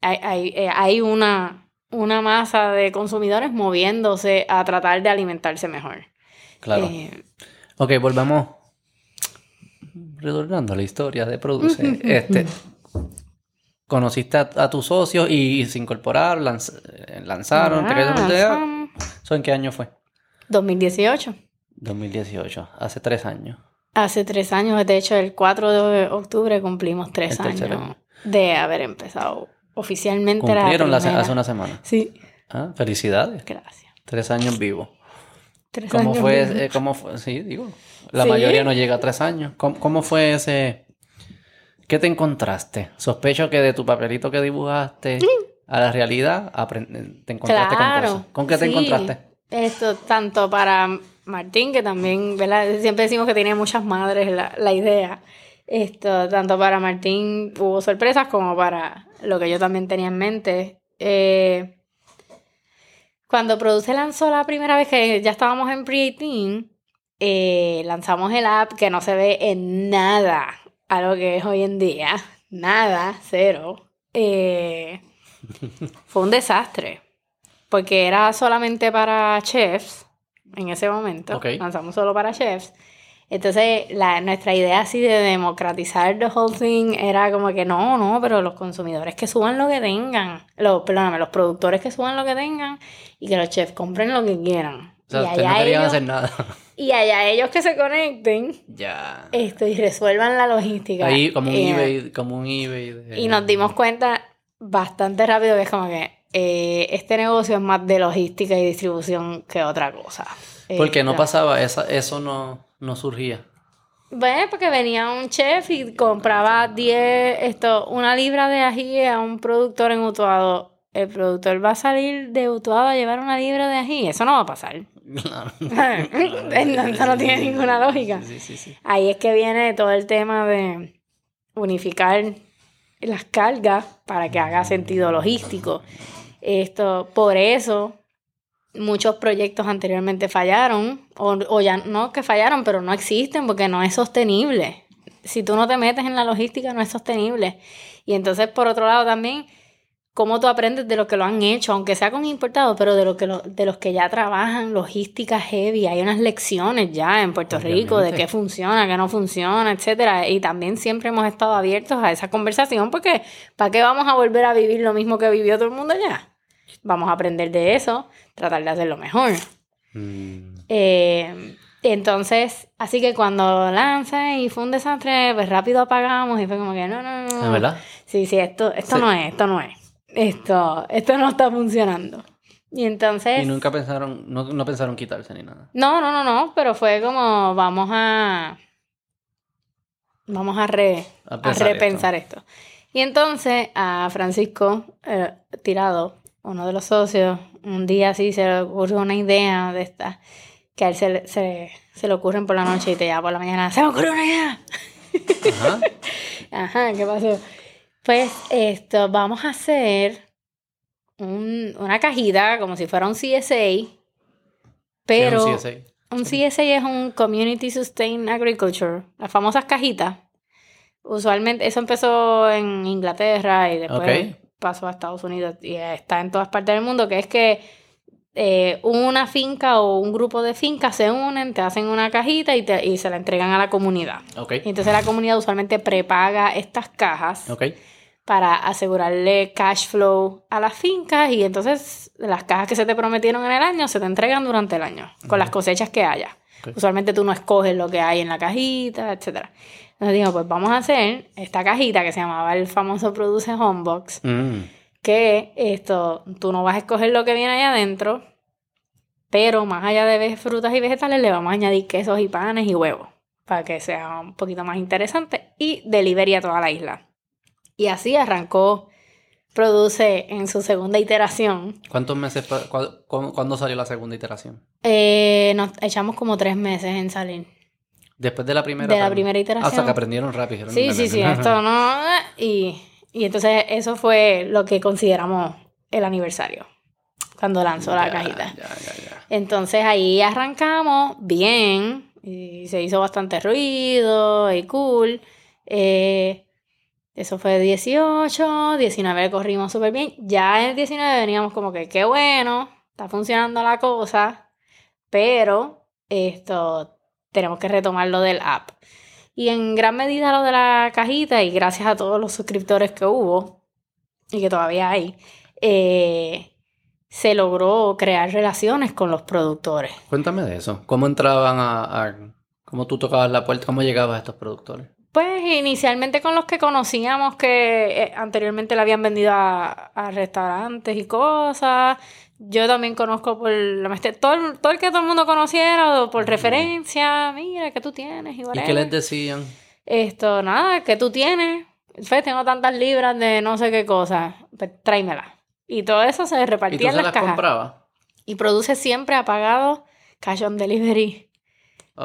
hay, hay, eh, hay una, una masa de consumidores moviéndose a tratar de alimentarse mejor. Claro. Eh, Ok, volvamos retornando a la historia de Produce. este, conociste a, a tus socios y, se incorporaron, lanz- eh, lanzaron, te tu idea. lanzamos. ¿Eso en qué año fue? 2018. 2018, hace tres años. Hace tres años, de hecho, el 4 de octubre cumplimos tres El años año. de haber empezado oficialmente Cumplieron la se- hace una semana. Sí, Ah, felicidades. gracias. Tres años vivo. Tres ¿Cómo años fue, vivos. eh, cómo fue? Sí, digo. La Sí. mayoría no llega a tres años. ¿Cómo, cómo fue ese? ¿Qué te encontraste? Sospecho que de tu papelito que dibujaste a la realidad aprend- te encontraste con Claro, cosas. ¿Con qué te sí. encontraste? Esto tanto para Martín, que también, ¿verdad? Siempre decimos que tiene muchas madres la, la idea. Esto, tanto para Martín hubo sorpresas como para lo que yo también tenía en mente. Eh, Cuando Produce lanzó la primera vez que ya estábamos en pre-18, eh, lanzamos el app que no se ve en nada a lo que es hoy en día. Nada, cero. Eh, fue un desastre. Porque era solamente para chefs en ese momento. Lanzamos solo para chefs. Entonces, la, nuestra idea así de democratizar the whole thing era como que no, no, pero los consumidores que suban lo que tengan. Los, perdóname, los productores que suban lo que tengan y que los chefs compren lo que quieran. O sea, y ustedes no allá querían ellos, hacer nada. y allá ellos que se conecten ya. esto y resuelvan la logística. Ahí como un Eh, eBay, como un eBay. de- Y nos dimos cuenta bastante rápido que es como que eh, este negocio es más de logística y distribución que otra cosa. Porque no Eh, pasaba, esa, eso no, no surgía. Bueno, porque venía un chef y compraba 10, esto, una libra de ají a un productor en Utuado. El productor va a salir de Utuado a llevar una libra de ají. Eso no va a pasar. Claro. Eso no tiene ninguna lógica. Sí, sí, sí. Ahí es que viene todo el tema de unificar las cargas para que haga sentido logístico. Esto, por eso muchos proyectos anteriormente fallaron, o, o ya no que fallaron, pero no existen porque no es sostenible. Si tú no te metes en la logística, no es sostenible. Y entonces, por otro lado, también, cómo tú aprendes de lo que lo han hecho, aunque sea con importados, pero de, lo que lo- de los que ya trabajan logística heavy. Hay unas lecciones ya en Puerto Rico de qué funciona, qué no funciona, etcétera. Y también siempre hemos estado abiertos a esa conversación porque ¿para qué vamos a volver a vivir lo mismo que vivió todo el mundo ya? Vamos a aprender de eso, tratar de hacerlo mejor. Mm, Eh, entonces, así que cuando lanza y fue un desastre, pues rápido apagamos y fue como que no, no, no. ¿Es verdad? Sí, sí, esto, esto Sí. no es, esto no es. Esto, esto no está funcionando. Y entonces. Y nunca pensaron, no, no pensaron quitarse ni nada. No, no, no, no, pero fue como vamos a. Vamos a, re, A a pensar repensar esto. Y entonces a Francisco eh, Tirado, uno de los socios, un día así se le ocurrió una idea de esta, que a él se, se, se le ocurren por la noche y te llama por la mañana, se me ocurrió una idea. Ajá. Ajá, ¿qué pasó? Pues esto, vamos a hacer un- una cajita como si fuera un CSA, pero Sí, sí, sí. un CSA es un Community Sustained Agriculture, las famosas cajitas. Usualmente eso empezó en Inglaterra y después. Pasó a Estados Unidos y está en todas partes del mundo, que es que eh, una finca o un grupo de fincas se unen, te hacen una cajita y, te- y se la entregan a la comunidad. Y entonces la comunidad usualmente prepaga estas cajas para asegurarle cash flow a las fincas y entonces las cajas que se te prometieron en el año se te entregan durante el año con las cosechas que haya. Usualmente tú no escoges lo que hay en la cajita, etcétera. Entonces digo, pues vamos a hacer esta cajita que se llamaba el famoso Produce Homebox, Mm, que esto, tú no vas a escoger lo que viene ahí adentro, pero más allá de frutas y vegetales le vamos a añadir quesos y panes y huevos para que sea un poquito más interesante y delivery a toda la isla. Y así arrancó Produce en su segunda iteración. ¿Cuántos meses, cuándo salió la segunda iteración? Eh, nos echamos como tres meses en salir. Después de la primera. De la primera iteración. Hasta que aprendieron rápido. Sí, sí, sí, esto no... Y, y entonces eso fue lo que consideramos el aniversario, cuando lanzó la cajita. Ya, ya, ya. Entonces ahí arrancamos bien y se hizo bastante ruido y cool. Eh, eso fue 18, 19 corrimos súper bien. Ya en el 19 veníamos como que qué bueno, está funcionando la cosa, pero esto tenemos que retomar lo del app. Y en gran medida lo de la cajita y gracias a todos los suscriptores que hubo y que todavía hay, eh, se logró crear relaciones con los productores. Cuéntame de eso. ¿Cómo entraban a, a- ¿Cómo tú tocabas la puerta? ¿Cómo llegabas a estos productores? Pues inicialmente con los que conocíamos que eh, anteriormente le habían vendido a, a restaurantes y cosas. Yo también conozco por la maestría, todo, el- todo el que todo el mundo conociera o por referencia, mira, que tú tienes y ¿Y qué les decían? Esto, nada, que tú tienes. Pues tengo tantas libras de no sé qué cosa, pues tráemelas. Y todo eso se ¿Y tú repartía se en las las cajas. comprabas? Y produce siempre apagado cash on delivery.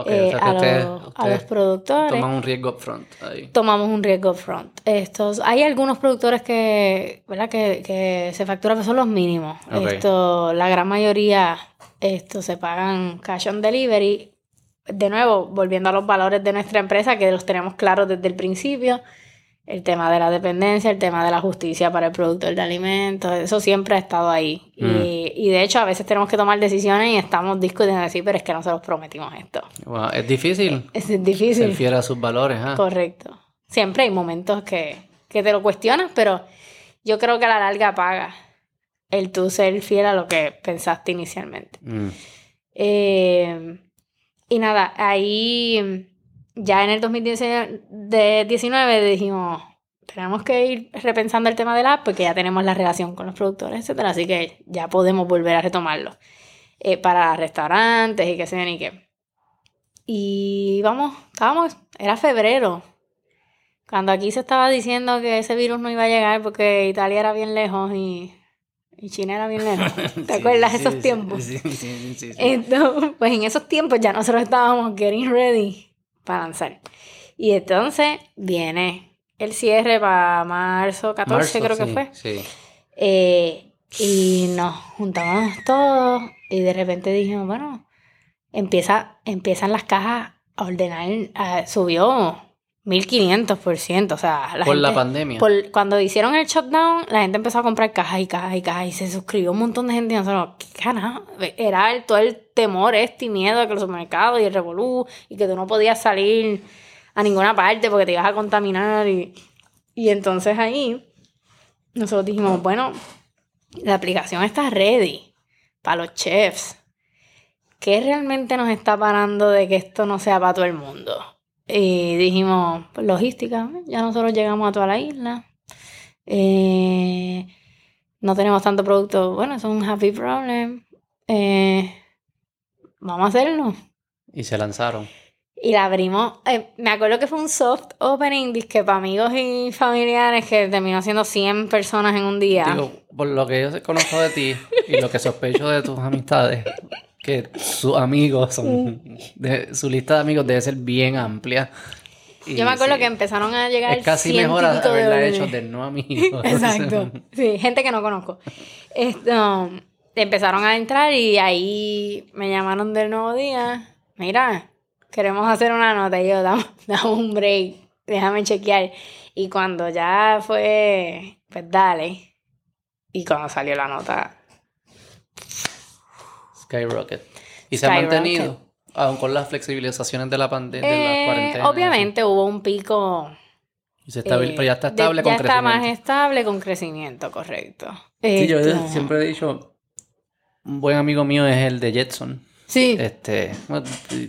Eh, o sea que a, los, a los productores. Toman un riesgo upfront ahí. tomamos un riesgo upfront. Estos, hay algunos productores que, ¿verdad? que, que se facturan, pero son los mínimos. Esto, la gran mayoría esto, se pagan cash on delivery. De nuevo, volviendo a los valores de nuestra empresa, que los tenemos claros desde el principio. El tema de la dependencia, el tema de la justicia para el productor de alimentos, eso siempre ha estado ahí. Mm. Y, y de hecho, a veces tenemos que tomar decisiones y estamos discutiendo decir, pero es que nosotros prometimos esto. Wow, es difícil Es ser difícil. fiel a sus valores, ¿ah? Correcto. Siempre hay momentos que, que te lo cuestionas, pero yo creo que a la larga paga el tú ser fiel a lo que pensaste inicialmente. Mm. Eh, y nada, ahí ya en el 2019 dijimos, tenemos que ir repensando el tema del app porque ya tenemos la relación con los productores, etcétera, así que ya podemos volver a retomarlo eh, para restaurantes y qué sé ni qué. Y vamos, estábamos, era febrero, cuando aquí se estaba diciendo que ese virus no iba a llegar porque Italia era bien lejos y, y China era bien lejos. ¿Te Sí, acuerdas sí, esos sí, tiempos? Sí, sí, sí. Entonces, pues en esos tiempos ya nosotros estábamos getting ready para lanzar. Y entonces viene el cierre para marzo 14, Marzo, creo que fue. Sí. Eh, y nos juntamos todos y de repente dijimos, bueno, empieza, empiezan las cajas a ordenar, ah, subió 1500%, o sea, la Por la gente- pandemia. por- cuando hicieron el shutdown, la gente empezó a comprar cajas y cajas y cajas y se suscribió un montón de gente y nosotros, ¿qué carajo? Era el- todo el temor este y miedo de que los supermercados y el revolú y que tú no podías salir a ninguna parte porque te ibas a contaminar y, y entonces ahí nosotros dijimos, bueno, la aplicación está ready para los chefs. ¿Qué realmente nos está parando de que esto no sea para todo el mundo? Y dijimos, pues logística, ya nosotros llegamos a toda la isla. Eh, no tenemos tanto producto. Bueno, es un happy problem. Eh, vamos a hacerlo. Y se lanzaron. Y la abrimos. eh, me acuerdo que fue un soft opening, disque para amigos y familiares, que terminó siendo 100 personas en un día. Digo, por lo que yo conozco de ti y lo que sospecho de tus amistades, que sus amigos son. de- su lista de amigos debe ser bien amplia. Y Yo me acuerdo sí, que empezaron a llegar. Es casi mejor de haberla órdenes. hecho de no amigos. Exacto. Sí, gente que no conozco. Esto, empezaron a entrar y ahí me llamaron del nuevo día. Mira, queremos hacer una nota. Y yo, dame, dame un break, déjame chequear. Y cuando ya fue, pues dale. Y cuando salió la nota, Skyrocket. Y se ha mantenido, aun con las flexibilizaciones de la pandemia, de eh, la obviamente hubo un pico. Y se estabil- eh, pero ya está de- estable con ya está más crecimiento. estable con crecimiento, correcto. Sí, yo Esto- siempre he dicho, un buen amigo mío es el de Jetson. Sí, Este,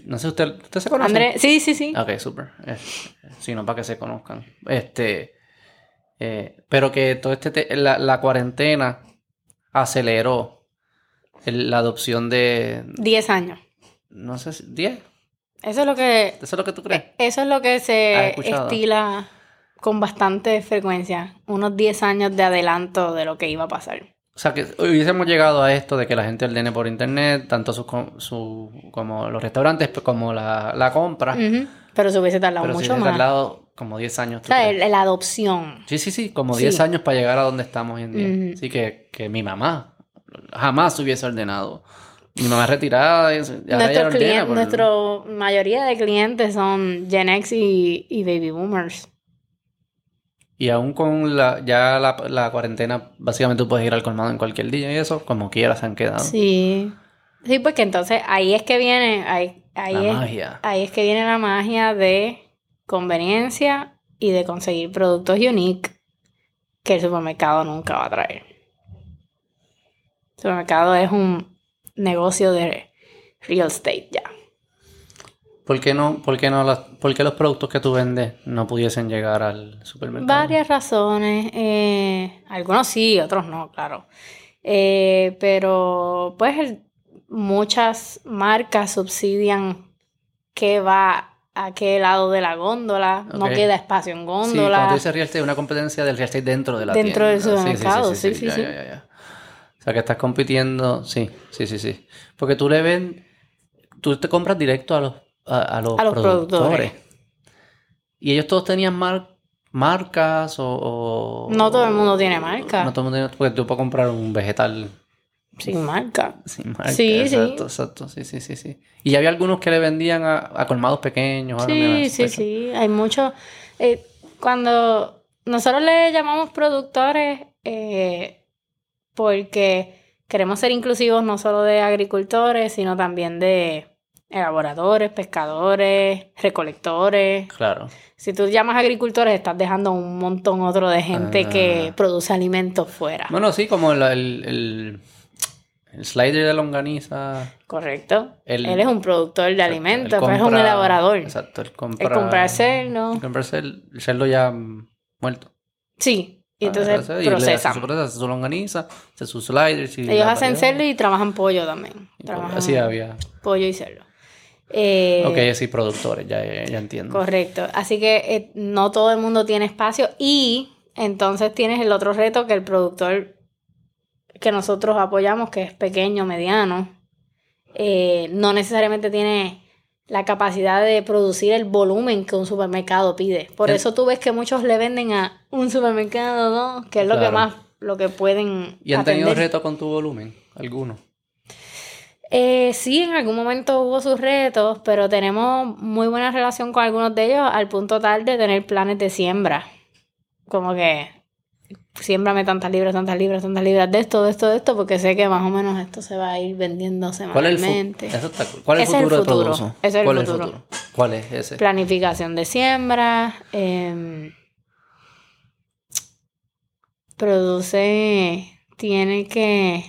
no sé, ¿usted, usted se conoce? Andrés, sí, sí, sí. Ok, súper. Eh, sí, no, para que se conozcan. Este, eh, pero que todo este, te- la, la cuarentena aceleró el- la adopción de, 10 años. no sé, si- 10. Eso es lo que ¿Eso es lo que tú crees? Eso es lo que ¿Has se estila con bastante frecuencia, unos 10 años de adelanto de lo que iba a pasar. O sea, que hubiésemos llegado a esto de que la gente ordene por internet, tanto sus, su, como los restaurantes pues, como la, la compra, Ujú, Pero se hubiese tardado pero se mucho hubiese más. tardado como 10 años. O ¿tú sea, la adopción. Sí, sí, sí, como Sí. 10 años para llegar a donde estamos hoy en día. Ujú. Así que, que mi mamá jamás hubiese ordenado. Mi mamá es retirada Nuestros clientes, nuestra mayoría de clientes son Gen X y, y Baby Boomers. Y aún con la, ya la, la cuarentena, básicamente tú puedes ir al colmado en cualquier día y eso, como quieras se han quedado. Sí. Sí, porque entonces ahí es que viene, ahí, ahí, la es, magia. ahí es que viene la magia de conveniencia y de conseguir productos unique que el supermercado nunca va a traer. Supermercado es un negocio de real estate ya. ¿Por qué no, por qué no las, por qué los productos que tú vendes no pudiesen llegar al supermercado? Varias razones. eh, algunos sí, otros no, claro. Eh, pero pues el- muchas marcas subsidian qué va a qué lado de la góndola. No queda espacio en Sí, cuando góndola. dices real estate, una competencia del real estate dentro de la Dentro del tienda. supermercado, sí, sí, sí. ya, ya, ya. Sea, que estás compitiendo, sí, sí, sí, sí. Porque tú le ven, tú te compras directo a los, a, los, A los productores. productores. Y ellos todos tenían mar- marcas o, o- No todo el mundo tiene marca. No todo el mundo tiene... Porque tú puedes comprar un vegetal Sin marca. sin marca. Sí, sí. exacto, exacto. Sí, sí, sí, sí. Y había algunos que le vendían a, a colmados pequeños. Sí, sí, sospecho. sí. Hay mucho. eh, cuando nosotros le llamamos productores, eh, porque queremos ser inclusivos no solo de agricultores, sino también de elaboradores, pescadores, recolectores. Claro. Si tú llamas agricultores, estás dejando un montón otro de gente que Ah. produce alimentos fuera. Bueno, sí, como el, el, el, el slider de longaniza. ¿Correcto? El- Él es un productor de alimentos, pero es un elaborador. Exacto. Es comprar cerdo. él compra cer- el cerdo ya mm, muerto. Sí, y entonces y procesan. su proceso, su longaniza, hace sus sliders. y Ellos hacen cerdo y trabajan pollo también. Trabajan Así había. pollo y cerdo. Eh, ok, sí, productores, ya, ya entiendo. Correcto. Así que eh, no todo el mundo tiene espacio y entonces tienes el otro reto que el productor que nosotros apoyamos, que es pequeño, mediano, eh, no necesariamente tiene la capacidad de producir el volumen que un supermercado pide. Por El- eso tú ves que muchos le venden a un supermercado, ¿no? Que es lo que más, lo que pueden ¿Y han tenido reto con tu volumen? ¿Alguno? Eh, sí, en algún momento hubo sus retos, pero tenemos muy buena relación con algunos de ellos al punto tal de tener planes de siembra. Como que siémbrame tantas libras, tantas libras, tantas libras de esto, de esto, de esto, porque sé que más o menos esto se va a ir vendiendo ¿Cuál es el, fu- semanalmente. está. ¿Cuál es el futuro de es el ¿Cuál futuro. es el futuro? ¿Cuál es ese? Planificación de siembra. em, produce. Tiene que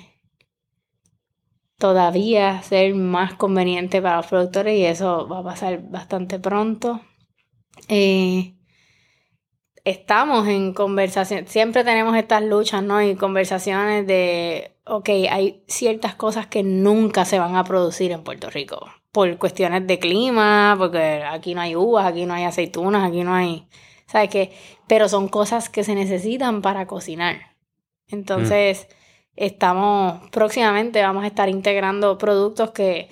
todavía ser más conveniente para los productores y eso va a pasar bastante pronto. Eh, estamos en conversación, siempre tenemos estas luchas, ¿no? Y conversaciones de, ok, hay ciertas cosas que nunca se van a producir en Puerto Rico por cuestiones de clima, porque aquí no hay uvas, aquí no hay aceitunas, aquí no hay, ¿sabes qué? Pero son cosas que se necesitan para cocinar. Entonces, estamos, próximamente vamos a estar integrando productos que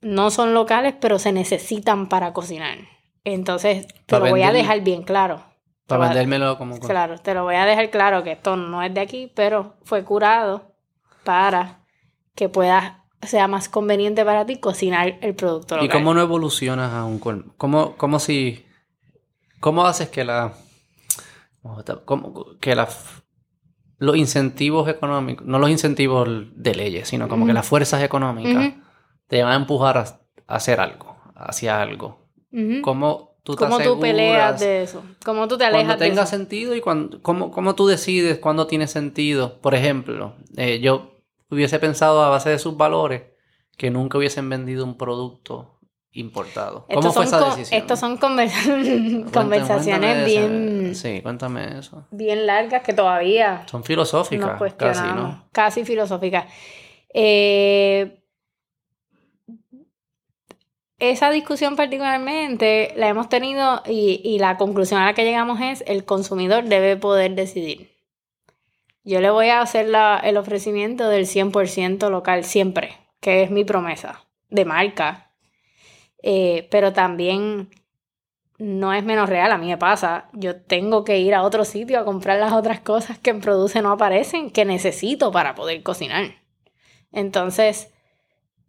no son locales, pero se necesitan para cocinar. Entonces, te lo voy a dejar bien claro. Para vendérmelo como... Claro, te lo voy a dejar claro que esto no es de aquí, pero fue curado para que pueda, sea más conveniente para ti cocinar el producto ¿Y cómo no evolucionas a un? ¿Cómo, cómo si... ¿Cómo haces que la... cómo- que la... Los incentivos económicos, no los incentivos de leyes, sino como que las fuerzas económicas te van a empujar a, a hacer algo, hacia algo. ¿Cómo tú te ¿Cómo tú peleas de eso? ¿Cómo tú te alejas cuando de tenga eso? sentido y cuando, cómo, cómo tú decides cuándo tiene sentido. Por ejemplo, eh, yo hubiese pensado a base de sus valores que nunca hubiesen vendido un producto importado. ¿Cómo Estos fue esa decisión? Estos son Cuéntame- conversaciones cuéntame bien, Sí, cuéntame eso. bien largas que todavía Son filosóficas, casi. ¿no? Casi filosóficas. Eh, esa discusión particularmente la hemos tenido y, y la conclusión a la que llegamos es el consumidor debe poder decidir. Yo le voy a hacer la- el ofrecimiento del 100% local siempre, que es mi promesa de marca. Eh, pero también no es menos real, a mí me pasa. Yo tengo que ir a otro sitio a comprar las otras cosas que en Produce no aparecen, que necesito para poder cocinar. Entonces,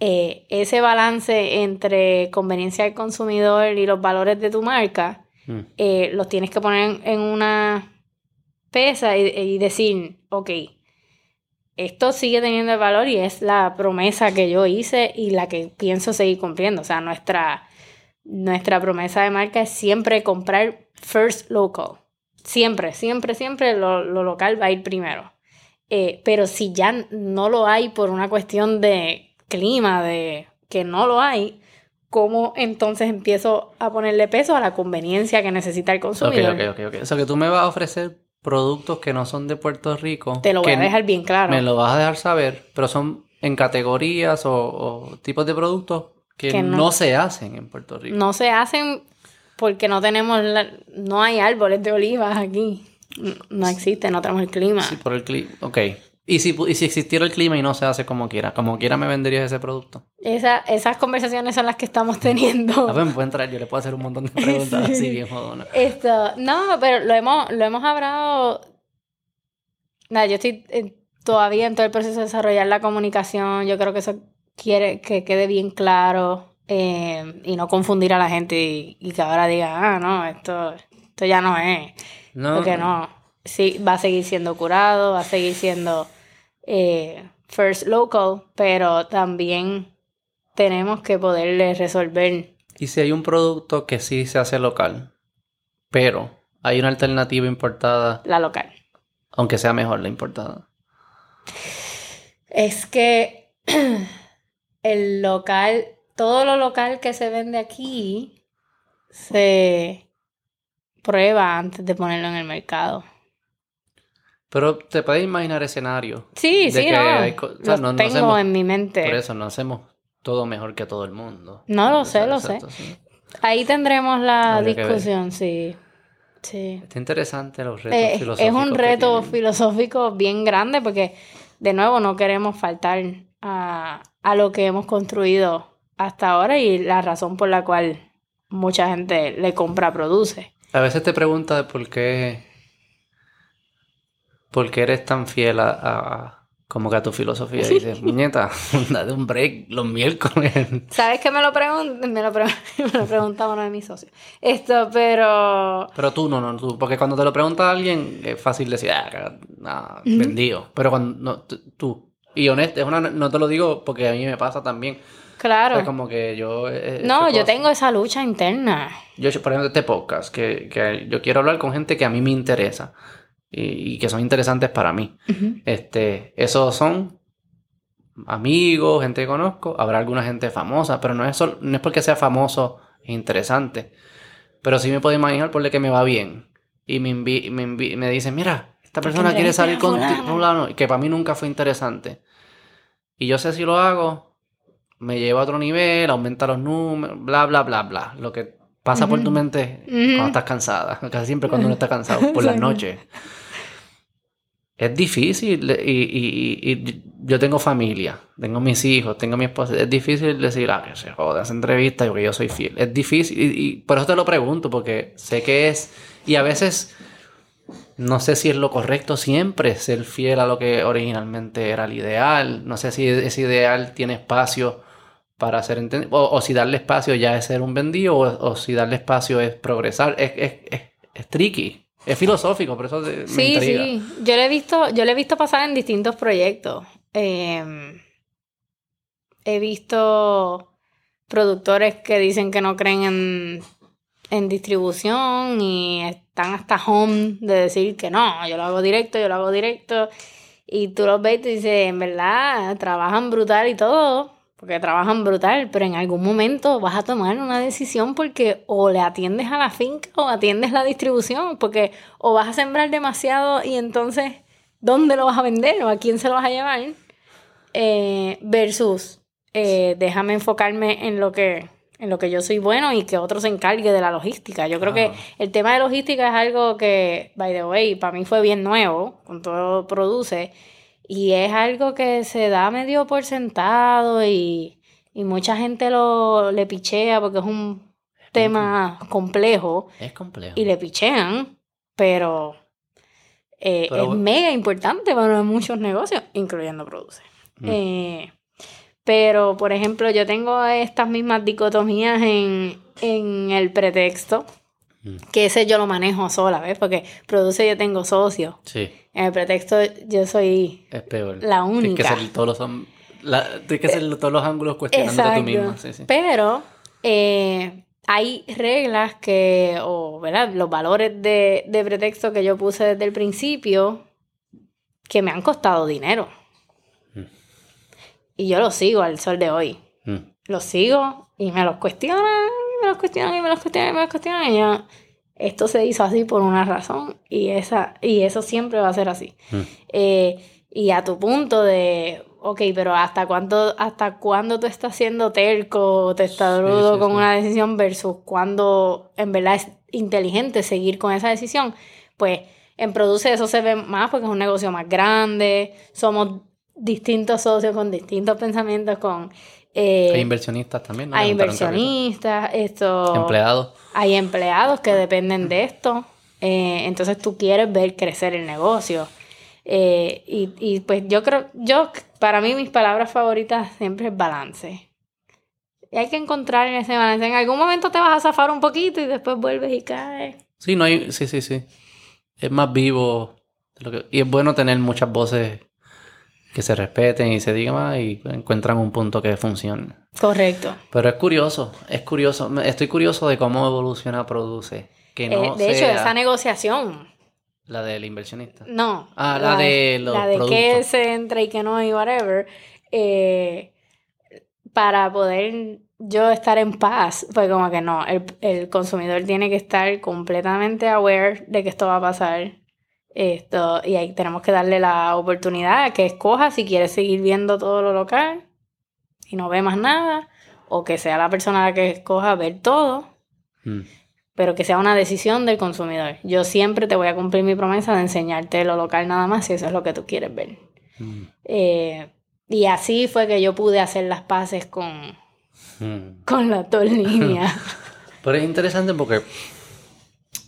eh, ese balance entre conveniencia del consumidor y los valores de tu marca, Mm. eh, los tienes que poner en una pesa y, y decir, ok, esto sigue teniendo el valor y es la promesa que yo hice y la que pienso seguir cumpliendo. O sea, nuestra, nuestra promesa de marca es siempre comprar first local. Siempre, siempre, siempre lo, lo local va a ir primero. Eh, pero si ya no lo hay por una cuestión de clima, de que no lo hay, ¿cómo entonces empiezo a ponerle peso a la conveniencia que necesita el consumidor? ok, ok, ok. O sea, que tú me vas a ofrecer productos que no son de Puerto Rico. Te lo voy a dejar bien claro. Me lo vas a dejar saber, pero son en categorías o, o tipos de productos que, Que no- no. se hacen en Puerto Rico. No se hacen porque no tenemos, la- no hay árboles de olivas aquí. No- No existe, no tenemos el clima. Sí, por el clima. Ok. ¿Y si, y si existiera el clima y no se hace como quiera? ¿Como quiera me venderías ese producto? Esa, esas conversaciones son las que estamos teniendo. A ver, me puede entrar, yo le puedo hacer un montón de preguntas Sí. así bien jodona. Esto, no, pero lo hemos, lo hemos hablado. Nada, yo estoy eh, todavía en todo el proceso de desarrollar la comunicación. Yo creo que eso quiere que quede bien claro eh, y no confundir a la gente y, y que ahora diga, ah, no, esto, esto ya no es. No, Porque no, sí, va a seguir siendo curado, va a seguir siendo eh, first local, pero también tenemos que poderle resolver. Y si hay un producto que sí se hace local, pero hay una alternativa importada, La local. aunque sea mejor la importada. Es que el local, todo lo local que se vende aquí se prueba antes de ponerlo en el mercado. Pero te puedes imaginar escenarios. Sí, De sí, que no. hay o sea, Los no- no tengo hacemos- en mi mente. Por eso no hacemos todo mejor que todo el mundo. No lo sé, lo sí. Ahí tendremos la Habría discusión, sí. Sí. Está interesante los retos Eh, filosóficos. es un reto filosófico bien grande porque, de nuevo, no queremos faltar a, a lo que hemos construido hasta ahora y la razón por la cual mucha gente le compra produce. A veces te preguntas por qué. ¿Por qué eres tan fiel a, a- como que a tu filosofía? Y dices, muñeta, date un break los miércoles. ¿Sabes que me lo, pregun- me lo, pre- me lo preguntaba uno de mis socios? Esto, pero... Pero tú no, no, tú. Porque cuando te lo pregunta alguien, es fácil decir, ah, nah, vendido. Pero cuando no, tú-. Y honesto, es una, no te lo digo porque a mí me pasa también. Claro. Es como que yo. eh, No, ¿qué yo tengo esa lucha interna. Yo, por ejemplo, este podcast, que, que yo quiero hablar con gente que a mí me interesa y, y que son interesantes para mí. Este, esos son amigos, gente que conozco, habrá alguna gente famosa, pero no es, sol- no es porque sea famoso e interesante. Pero sí me puedo imaginar por el que me va bien. Y me, envi- me, envi- me dicen, mira, esta persona quiere salir con fulano?" que para mí nunca fue interesante. Y yo sé si lo hago, me lleva a otro nivel, aumenta los números, bla, bla, bla, bla. Lo que pasa por tu mente cuando estás cansada. Casi siempre cuando uno está cansado, por las noches. Es difícil y, y- y- yo tengo familia, tengo mis hijos, tengo mi esposa. Es difícil decir, ah, que se joda esa entrevista porque yo soy fiel. Es difícil y, por eso te lo pregunto porque sé que es y a veces no sé si es lo correcto siempre ser fiel a lo que originalmente era el ideal. No sé si ese ideal tiene espacio para ser entendido o, si darle espacio ya es ser un vendido o, si darle espacio es progresar. Es, es, es, es tricky. Es filosófico, por eso me Sí, intriga. sí. Yo lo he visto, yo lo he visto pasar en distintos proyectos. Eh, he visto productores que dicen que no creen en, en distribución y están hasta home de decir que no, yo lo hago directo, yo lo hago directo. Y tú los ves y te dices, en verdad, trabajan brutal y todo, porque trabajan brutal, pero en algún momento vas a tomar una decisión porque o le atiendes a la finca o atiendes la distribución, porque o vas a sembrar demasiado y entonces, ¿dónde lo vas a vender o a quién se lo vas a llevar? Eh, versus, eh, déjame enfocarme en lo que en lo que yo soy bueno y que otro se encargue de la logística. Yo creo que el tema de logística es algo que, by the way, para mí fue bien nuevo, con todo produce, y es algo que se da medio por sentado y, y mucha gente lo le pichea porque es un tema complejo Es complejo. y le pichean, pero, eh, Pero es mega importante para muchos negocios, incluyendo produce. Mm. Eh, pero, por ejemplo, yo tengo estas mismas dicotomías en, en el pretexto. Que ese yo lo manejo sola, ¿ves? Porque produce yo tengo socios. Sí, En el pretexto yo soy es peor. la Tienes que única. ser todos los, la- tienes que ser todos los ángulos cuestionándote tú Exacto. misma. Sí, sí. Pero eh, hay reglas que, o ¿verdad? los valores de, de pretexto que yo puse desde el principio que me han costado dinero. Mm. Y yo los sigo al sol de hoy. Mm. Los sigo y me los cuestionan, los cuestionan, y me los cuestionan, y me los cuestionan. Y yo, esto se hizo así por una razón y, esa, y eso siempre va a ser así. Mm. Eh, y a tu punto de, ok, pero ¿hasta cuándo, hasta cuándo tú estás siendo terco, testarudo Sí, sí, con sí. una decisión versus cuando en verdad es inteligente seguir con esa decisión? Pues En Produce eso se ve más porque es un negocio más grande, somos distintos socios con distintos pensamientos, con... Eh, hay inversionistas también, ¿no? Hay inversionistas, esto... Empleados. Hay empleados que dependen de esto. Eh, entonces tú quieres ver crecer el negocio. Eh, y, y, pues yo creo, yo, para mí mis palabras favoritas siempre es balance. Y hay que encontrar en ese balance. En algún momento te vas a zafar un poquito y después vuelves y caes. Sí, no hay, sí, sí, sí. Es más vivo. y es bueno tener muchas voces que se respeten y se digan más y encuentran un punto que funcione. Correcto. Pero es curioso, es curioso. Estoy curioso de cómo evoluciona Produce. Que no eh, de hecho, esa negociación. La del inversionista. No. Ah, la, de los La de que se entra y que no y whatever. Eh, para poder yo estar en paz, pues como que no, el, el consumidor tiene que estar completamente aware de que esto va a pasar esto, y ahí tenemos que darle la oportunidad a que escoja si quiere seguir viendo todo lo local y no ve más nada, o que sea la persona la que escoja ver todo, mm. pero que sea una decisión del consumidor. Yo siempre te voy a cumplir mi promesa de enseñarte lo local nada más si eso es lo que tú quieres ver. Mm. Eh, y así fue que yo pude hacer las paces con, mm. con la línea. pero es interesante porque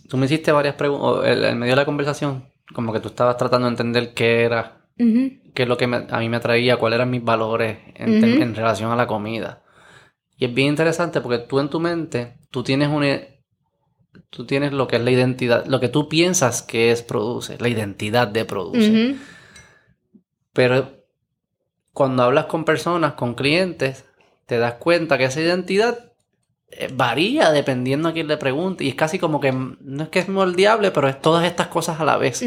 tú me hiciste varias preguntas, en medio de la conversación, como que tú estabas tratando de entender qué era, qué es lo que a mí me atraía, cuáles eran mis valores en, relación a la comida. Y es bien interesante porque tú en tu mente, tú tienes una... Tú tienes lo que es la identidad, lo que tú piensas que es produce, la identidad de produce. Pero cuando hablas con personas, con clientes, te das cuenta que esa identidad varía dependiendo a quién le pregunte. Y es casi como que, no es que es moldeable, pero es todas estas cosas a la vez.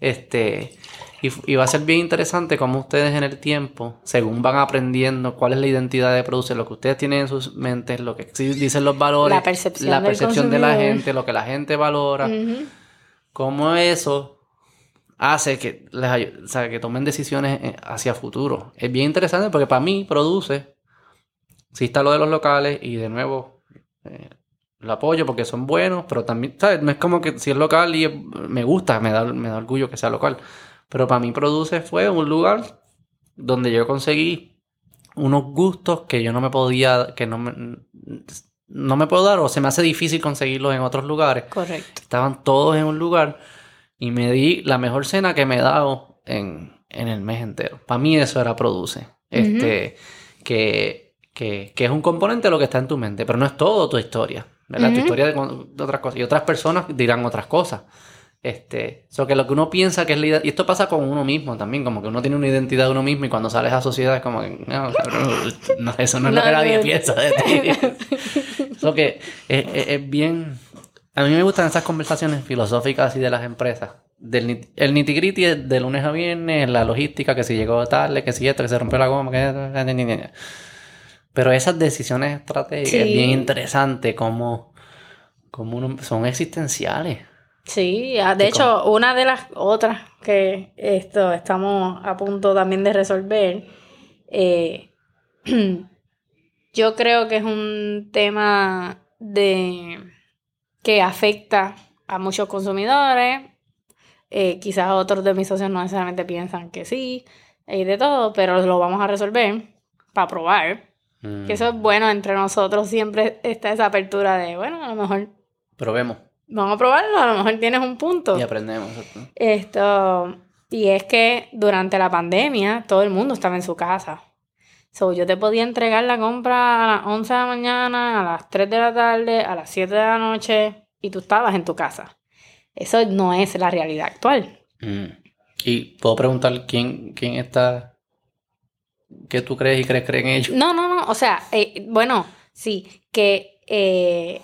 Este, y, va a ser bien interesante cómo ustedes en el tiempo, según van aprendiendo cuál es la identidad de producir, lo que ustedes tienen en sus mentes, lo que dicen los valores, la percepción, la percepción de la gente, lo que la gente valora, cómo eso hace que les o sea, que tomen decisiones eh, hacia futuro. Es bien interesante porque para mí produce sí está lo de los locales y de nuevo eh, lo apoyo porque son buenos, pero también, ¿sabes? No es como que si es local y me gusta, me da, me da orgullo que sea local. Pero para mí Produce fue un lugar donde yo conseguí unos gustos que yo no me podía, que no me, no me puedo dar o se me hace difícil conseguirlos en otros lugares. Correcto. Estaban todos en un lugar y me di la mejor cena que me he dado en, el mes entero. Para mí eso era Produce. Este, que que, es un componente de lo que está en tu mente, pero no es todo tu historia, ¿verdad? Tu historia de, otras cosas. Y otras personas dirán otras cosas. Este, eso que lo que uno piensa que es la identidad, y esto pasa con uno mismo también, como que uno tiene una identidad de uno mismo y cuando sales a sociedad es como que, no, eso no es lo que nadie piensa de ti. eso que es, bien, a mí me gustan esas conversaciones filosóficas y de las empresas. Del, el nitty gritty de lunes a viernes, la logística, que si llegó tarde, que si esto, que se rompió la goma, que... Pero esas decisiones estratégicas es bien interesante como, como son existenciales. Sí, ah, de hecho, una de las otras que esto estamos a punto también de resolver, eh, yo creo que es un tema de que afecta a muchos consumidores. Eh, quizás otros de mis socios no necesariamente piensan que sí, y de todo, pero lo vamos a resolver para probar. Que eso es bueno entre nosotros, siempre está esa apertura de, bueno, a lo mejor... Probemos. Vamos a probarlo, a lo mejor tienes un punto. Y aprendemos. Esto, y es que durante la pandemia todo el mundo estaba en su casa. So, yo te podía entregar la compra a las 11 de la mañana, a las 3 de la tarde, a las 7 de la noche y tú estabas en tu casa. Eso no es la realidad actual. Mm. Y puedo preguntar quién, quién está ¿Qué tú crees y crees, creen ellos? No, no, no. O sea, eh, bueno, sí, que eh,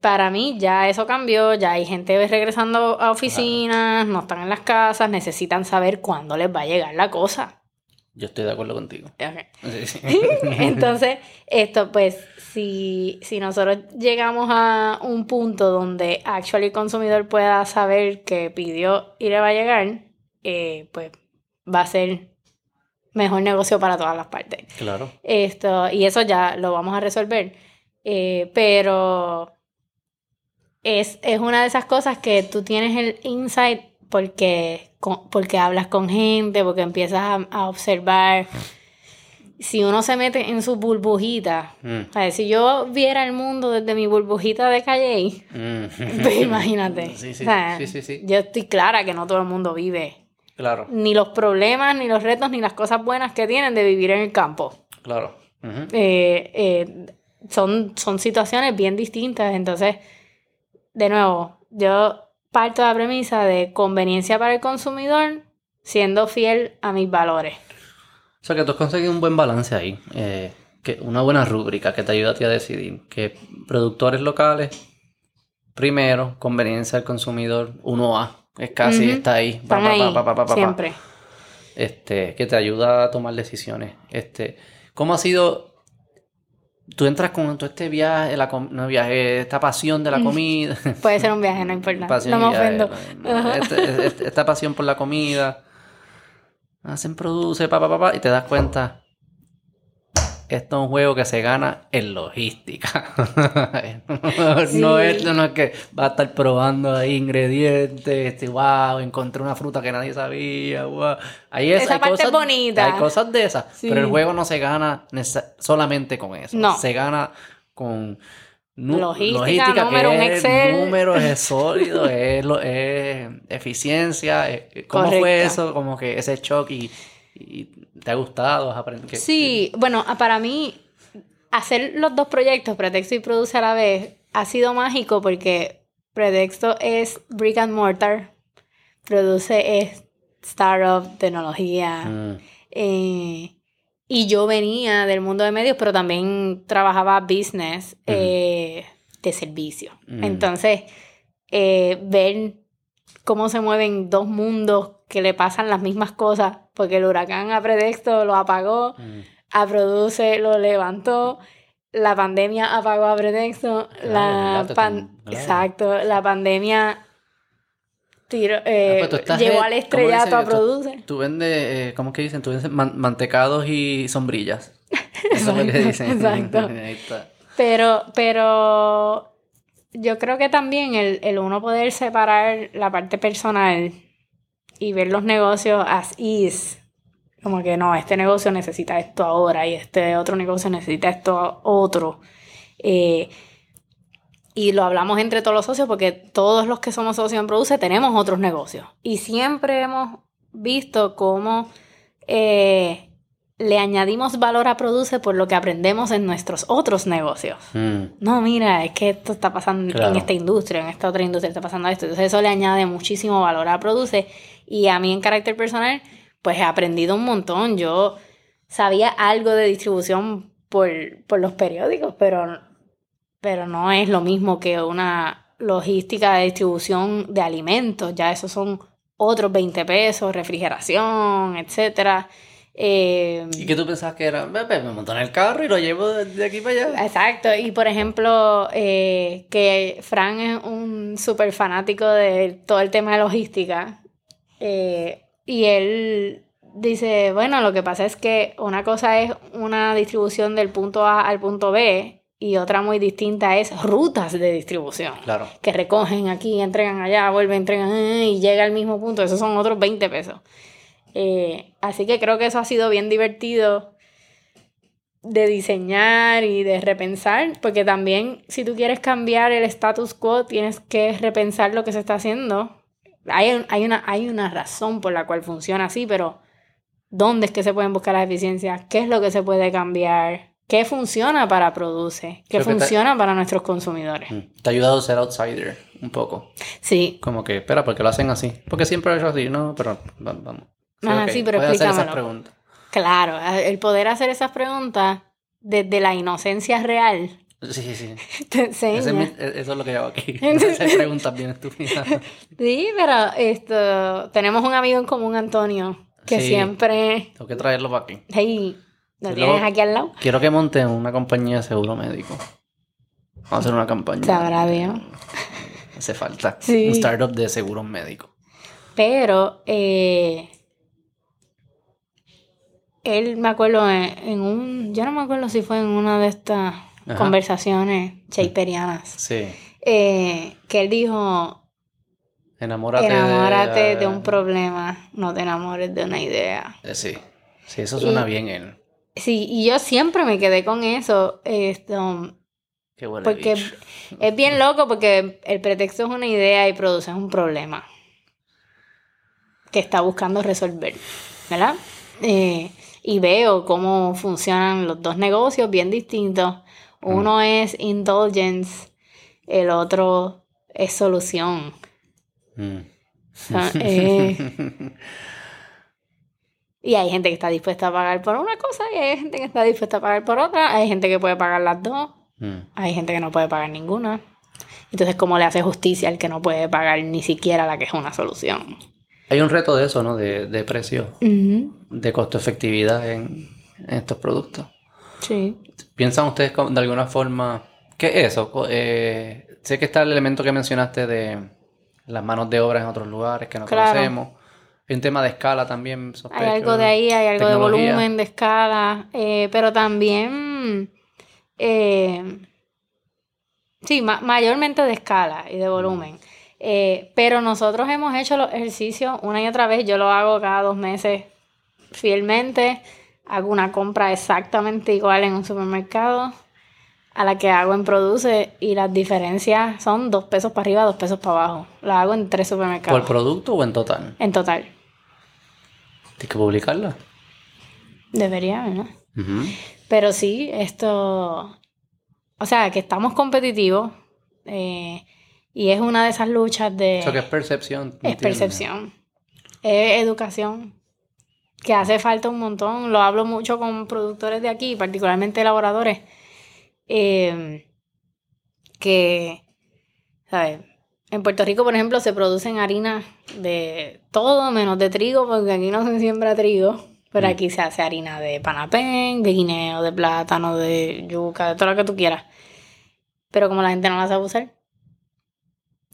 para mí ya eso cambió, ya hay gente regresando a oficinas, no están en las casas, necesitan saber cuándo les va a llegar la cosa. Yo estoy de acuerdo contigo. Entonces, esto pues, si, si nosotros llegamos a un punto donde actual el consumidor pueda saber que pidió y le va a llegar, eh, pues va a ser mejor negocio para todas las partes. Claro. Esto, y eso ya lo vamos a resolver. Eh, pero es, es una de esas cosas que tú tienes el insight porque, porque hablas con gente, porque empiezas a, a observar. Si uno se mete en su burbujita, Mm, o sea, si yo viera el mundo desde mi burbujita de calle, mm. pues imagínate. Sí, sí, O sea, sí, sí, sí. Yo estoy clara que no todo el mundo vive Claro, ni los problemas, ni los retos, ni las cosas buenas que tienen de vivir en el campo. claro. Eh, eh, son, son situaciones bien distintas. Entonces, de nuevo, yo parto de la premisa de conveniencia para el consumidor, siendo fiel a mis valores. O sea que tú has conseguido un buen balance ahí. eh, que una buena rúbrica que te ayuda a ti a decidir. Que productores locales, primero, conveniencia del consumidor, 1A. Es casi, está ahí. Pa, pa, siempre. Este, que te ayuda a tomar decisiones. Este, ¿cómo ha sido? Tú entras con todo este viaje, la no viaje, esta pasión de la comida. Puede ser un viaje, no importa. pasión no me viaje, ofendo. no, este- este- esta pasión por la comida. Hacen, produce, pa, pa, pa, pa, y te das cuenta. Esto es un juego que se gana en logística. no, Sí. es, no es que va a estar probando ahí ingredientes, este, wow, encontré una fruta que nadie sabía, wow. Ahí es, Esa hay parte cosas, es bonita. Hay cosas de esas, Sí. pero el juego no se gana solamente con eso. No. Se gana con Logística, que número, un es Excel. números, es sólido, es, lo- es eficiencia. es- ¿Cómo fue eso? Como que ese shock y, y te ha gustado, has aprendido. Sí, bueno, a- para mí hacer los dos proyectos, Pretexto y Produce a la vez, ha sido mágico porque Pretexto es brick and mortar, Produce es startup, tecnología, Mm, eh, y yo venía del mundo de medios, pero también trabajaba business eh, de servicio. Entonces, eh, ver cómo se mueven dos mundos que le pasan las mismas cosas, porque el huracán a Pretexto lo apagó, mm. a Produce lo levantó, la pandemia apagó a Pretexto, Claro, la exacto, la pandemia tiró, eh, Ah, pues en- al ¿cómo estrellato a Tú- Produce. Tú vendes, eh, ¿cómo que dicen? Tú vendes man- mantecados y sombrillas. Eso es lo que dicen. exacto. Ahí está. Pero, pero yo creo que también el, el uno poder separar la parte personal y ver los negocios as is. Como que no, este negocio necesita esto ahora y este otro negocio necesita esto otro. Eh, y lo hablamos entre todos los socios porque todos los que somos socios en Produce tenemos otros negocios. Y siempre hemos visto cómo eh, le añadimos valor a Produce por lo que aprendemos en nuestros otros negocios. Mm, No, mira, es que esto está pasando Claro. en esta industria, en esta otra industria está pasando esto. Entonces eso le añade muchísimo valor a Produce. Y a mí en carácter personal, pues he aprendido un montón. Yo sabía algo de distribución por, por los periódicos, pero, pero no es lo mismo que una logística de distribución de alimentos. Ya esos son otros 20 pesos, refrigeración, etcétera. Eh, ¿Y qué tú pensabas que era? Ve, Me monto en el carro y lo llevo de, de aquí para allá. Exacto, y por ejemplo, eh, que Fran es un súper fanático de todo el tema de logística, eh, y él dice, bueno, lo que pasa es que una cosa es una distribución del punto A al punto B, y otra muy distinta es rutas de distribución, Claro. que recogen aquí, entregan allá, vuelven, entregan, eh, y llega al mismo punto, esos son otros 20 pesos. Eh, así que creo que eso ha sido bien divertido de diseñar y de repensar, porque también si tú quieres cambiar el status quo, tienes que repensar lo que se está haciendo. Hay, hay, una, hay una razón por la cual funciona así, pero ¿dónde es que se pueden buscar las eficiencias? ¿Qué es lo que se puede cambiar? ¿Qué funciona para Produce? ¿Qué Creo que te- funciona para nuestros consumidores? Mm. Te ha ayudado a ser outsider un poco. Sí, Como que, espera, ¿por qué lo hacen así? Porque siempre hecho así, no, pero va- vamos. Ajá, ok, sí, pero puedes hacer esas explícamelo. preguntas. claro, el poder hacer esas preguntas desde la inocencia real Sí, sí, sí. te Ese es enseña. mi- e- eso es lo que yo hago aquí. Hacer preguntas bien estúpidas. Sí, pero esto, tenemos un amigo en común, Antonio, que Sí. siempre, Tengo que traerlo para aquí. hey, lo Sí, tienes luego- aquí al lado. Quiero que monten una compañía de seguro médico. Vamos a hacer una campaña. Sabrá Dios. Hace falta. Sí. Un startup de seguros médicos. Pero eh, él me acuerdo en, en un, yo no me acuerdo si fue en una de estas Ajá. conversaciones shakespearianas. Sí. eh, que él dijo, Enamórate, enamórate de, de, un problema, no te enamores de una idea. Eh, sí, sí, eso suena Y- bien él. Sí, y yo siempre me quedé con eso, esto, Qué bueno. porque es bien loco porque el pretexto es una idea y produces un problema que está buscando resolver, ¿verdad? Eh, y veo cómo funcionan los dos negocios bien distintos. Uno es indulgence, el otro es solución. Mm. Eh, y hay gente que está dispuesta a pagar por una cosa y hay gente que está dispuesta a pagar por otra. Hay gente que puede pagar las dos. Mm. Hay gente que no puede pagar ninguna. Entonces, ¿cómo le hace justicia al que no puede pagar ni siquiera la que es una solución? Hay un reto de eso, ¿no? De, de precio, de costo efectividad en, en estos productos. Sí. ¿Piensan ustedes de alguna forma... ¿Qué es eso? Eh, sé que está el elemento que mencionaste de las manos de obra en otros lugares que no Claro. conocemos. Hay un tema de escala también, sospecho. Hay algo de ahí, hay algo de volumen, de escala, eh, pero también, eh, sí, ma- mayormente de escala y de volumen. Eh, pero nosotros hemos hecho los ejercicios una y otra vez, yo lo hago cada dos meses fielmente, hago una compra exactamente igual en un supermercado a la que hago en Produce y las diferencias son dos pesos para arriba, dos pesos para abajo. La hago en tres supermercados ¿Por producto o en total? en total. Tienes que publicarla. Debería, ¿verdad? Ujú. Pero sí, esto, o sea, que estamos competitivos eh, y es una de esas luchas de... Eso que es percepción. es percepción, es educación, que hace falta un montón. Lo hablo mucho con productores de aquí, particularmente elaboradores, eh, que, ¿sabes? En Puerto Rico, por ejemplo, se producen harinas de todo menos de trigo, porque aquí no se siembra trigo. Pero Mm. aquí se hace harina de panapén, de guineo, de plátano, de yuca, de todo lo que tú quieras. Pero como la gente no la sabe usar,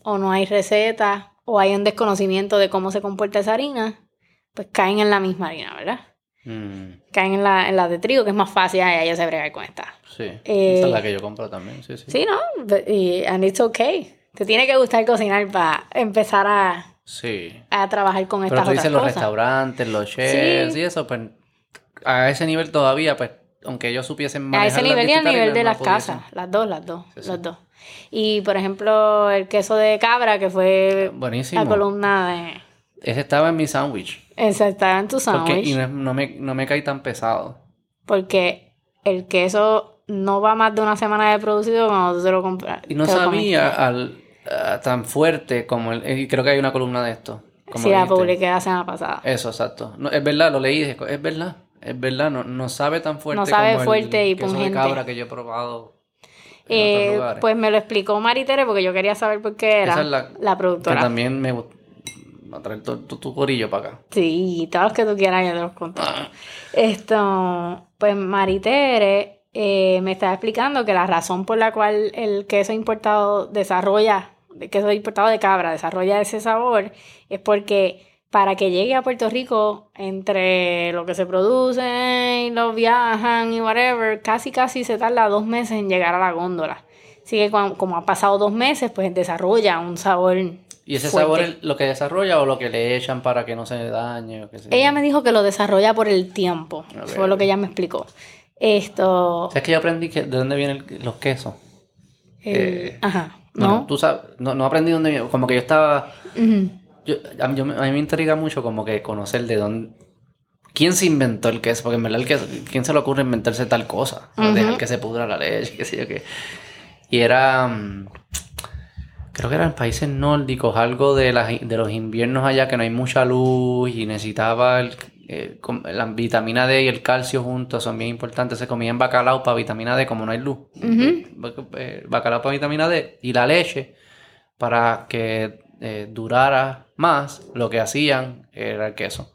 o no hay receta, o hay un desconocimiento de cómo se comporta esa harina, pues caen en la misma harina, ¿verdad? Mm, Caen en la, en la de trigo, que es más fácil, ay, yo sé bregar con esta. sí. Eh, Esa es la que yo compro también. Sí, sí. Sí, ¿no? Y, and it's okay. Te tiene que gustar cocinar para empezar a, Sí. a trabajar con Pero estas tú otras dices los restaurantes, los chefs Sí. y eso, pues a ese nivel todavía, pues, aunque ellos supiesen A manejar ese nivel y al nivel de las pudiesen. casas. Las dos, las dos, Sí, sí. las dos. Y por ejemplo, el queso de cabra, que fue Buenísimo. la columna de. Ese estaba en mi sándwich. Esa estaba en tu sándwich. y no, no me, no me cae tan pesado. Porque el queso no va más de una semana de producido cuando tú te lo compras. Y no sabía comiste. al, a- tan fuerte como el... Y creo que hay una columna de esto. como Sí, la publiqué la semana pasada. Eso, exacto. No, es verdad, lo leí y dije, es verdad. Es verdad, no, no sabe tan fuerte No sabe como el fuerte y queso de cabra que yo he probado en Eh, otros lugares. pues me lo explicó Maritere porque yo quería saber por qué era Esa es la, la que productora. también me gust- va a traer tu, tu, tu corillo para acá. Sí, todos los que tú quieras yo te los conto. Esto, pues Maritere eh, me estaba explicando que la razón por la cual el queso importado desarrolla, el queso importado de cabra desarrolla ese sabor es porque para que llegue a Puerto Rico, entre lo que se produce y lo viajan y whatever, casi casi se tarda dos meses en llegar a la góndola. Así que como han pasado dos meses, pues desarrolla un sabor. ¿Y ese fuerte. sabor es lo que desarrolla o lo que le echan para que no se dañe? O sé yo? Ella me dijo que lo desarrolla por el tiempo. A Fue lo que ella me explicó. Esto. ¿Sabes que yo aprendí que, de dónde vienen los quesos? el- eh, ajá. No, tú sabes, no, no aprendí dónde viene. Como que yo estaba... Yo, a, mí, yo me- a mí me intriga mucho como que conocer de dónde... ¿Quién se inventó el queso? Porque en verdad el queso... ¿Quién se le ocurre inventarse tal cosa? Ujú. Dejar que se pudra la leche, qué sé yo qué. Y era... mm, Creo que eran países nórdicos, algo de, las, de los inviernos allá que no hay mucha luz y necesitaba el- eh, la vitamina D y el calcio juntos, son bien importantes. Se comían bacalao para vitamina D como no hay luz. Eh, Bacalao para vitamina D y la leche para que eh, durara más, lo que hacían era el queso.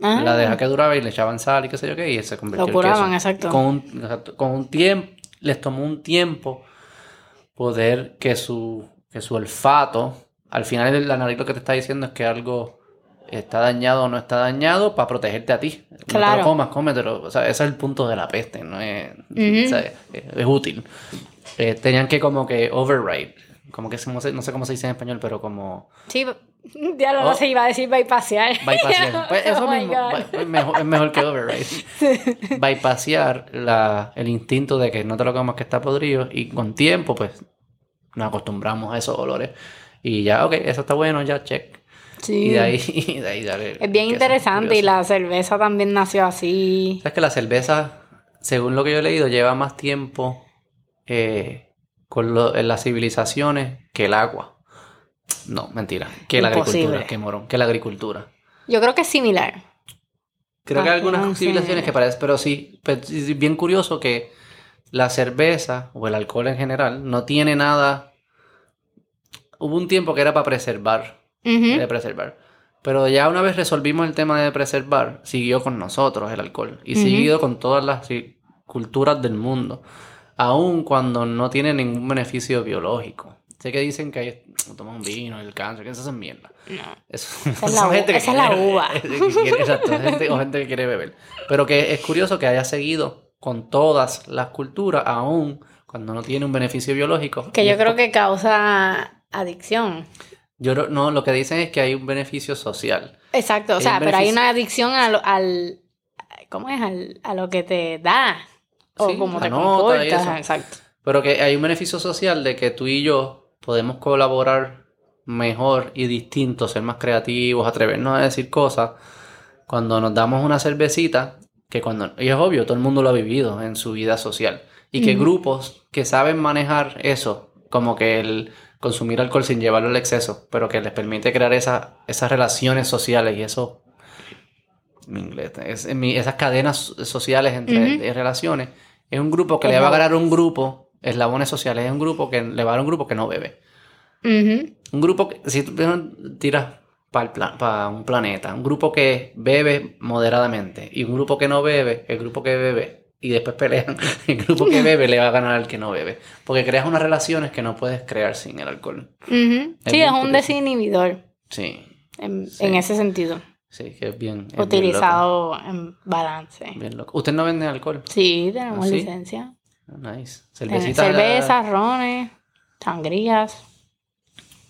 Ah, La deja que duraba y le echaban sal y qué sé yo qué, y se convirtió Lo en curaban, queso. exacto. Con un, exacto, con un tiempo, les tomó un tiempo poder que su, que su olfato, al final la nariz lo que te está diciendo es que algo está dañado o no está dañado para protegerte a ti. No te Claro. lo comas, cómetelo. O sea, ese es el punto de la peste, no es, Ujú. o sea, es, es útil. Eh, tenían que como que override como que no sé, no sé cómo se dice en español, pero como... Sí, ya lo no se iba a decir bypassear. Bypassear. Pues eso oh mismo, es mejor, es mejor que override. Bypassear la, el instinto de que no te lo comas que está podrido y con tiempo, pues, nos acostumbramos a esos olores. Y ya, ok, eso está bueno, ya, check. Sí. Y de ahí, y de ahí dale, Es bien interesante y la cerveza también nació así. ¿Sabes que la cerveza, según lo que yo he leído, lleva más tiempo eh, con lo, en las civilizaciones que el agua? No, mentira. Que la agricultura, que morón, que la agricultura. Yo creo que es similar. Creo que hay algunas civilizaciones que parecen, pero sí, pues, es bien curioso que la cerveza o el alcohol en general no tiene nada. Hubo un tiempo que era para preservar, de preservar. Pero ya una vez resolvimos el tema de preservar, siguió con nosotros el alcohol y siguió con todas las culturas del mundo, aun cuando no tiene ningún beneficio biológico. Sé que dicen que hay, un vino, el cáncer, que eso es mierda. No. Eso, esa es la, gente esa es la uva. exacto, gente, o gente que quiere beber. Pero que es curioso que haya seguido con todas las culturas, aún cuando no tiene un beneficio biológico. Que yo creo que causa adicción. Yo no, lo que dicen es que hay un beneficio social. Exacto, o sea, pero hay una adicción al, al ¿cómo es? Al, a lo que te da. O como te comportas. Exacto. Pero que hay un beneficio social de que tú y yo podemos colaborar mejor y distinto, ser más creativos, atrevernos a decir cosas cuando nos damos una cervecita, que cuando, y es obvio, todo el mundo lo ha vivido en su vida social, y que grupos que saben manejar eso, como que el consumir alcohol sin llevarlo al exceso, pero que les permite crear esa, esas relaciones sociales y eso, mi inglés, es, esas cadenas sociales entre relaciones, es un grupo que le va a ganar un grupo eslabones sociales. Es un grupo que le va a dar un grupo que no bebe. Un grupo que, si tú tiras para un planeta, un grupo que bebe moderadamente y un grupo que no bebe, el grupo que bebe y después pelean, el grupo que bebe le va a ganar al que no bebe. Porque creas unas relaciones que no puedes crear sin el alcohol. Sí, es un desinhibidor. Sí. En, ese sentido. Sí, que es bien. Utilizado en balance. Bien loco. ¿Usted no vende alcohol? Sí, tenemos licencia. Nice. Cervezas, rones, sangrías.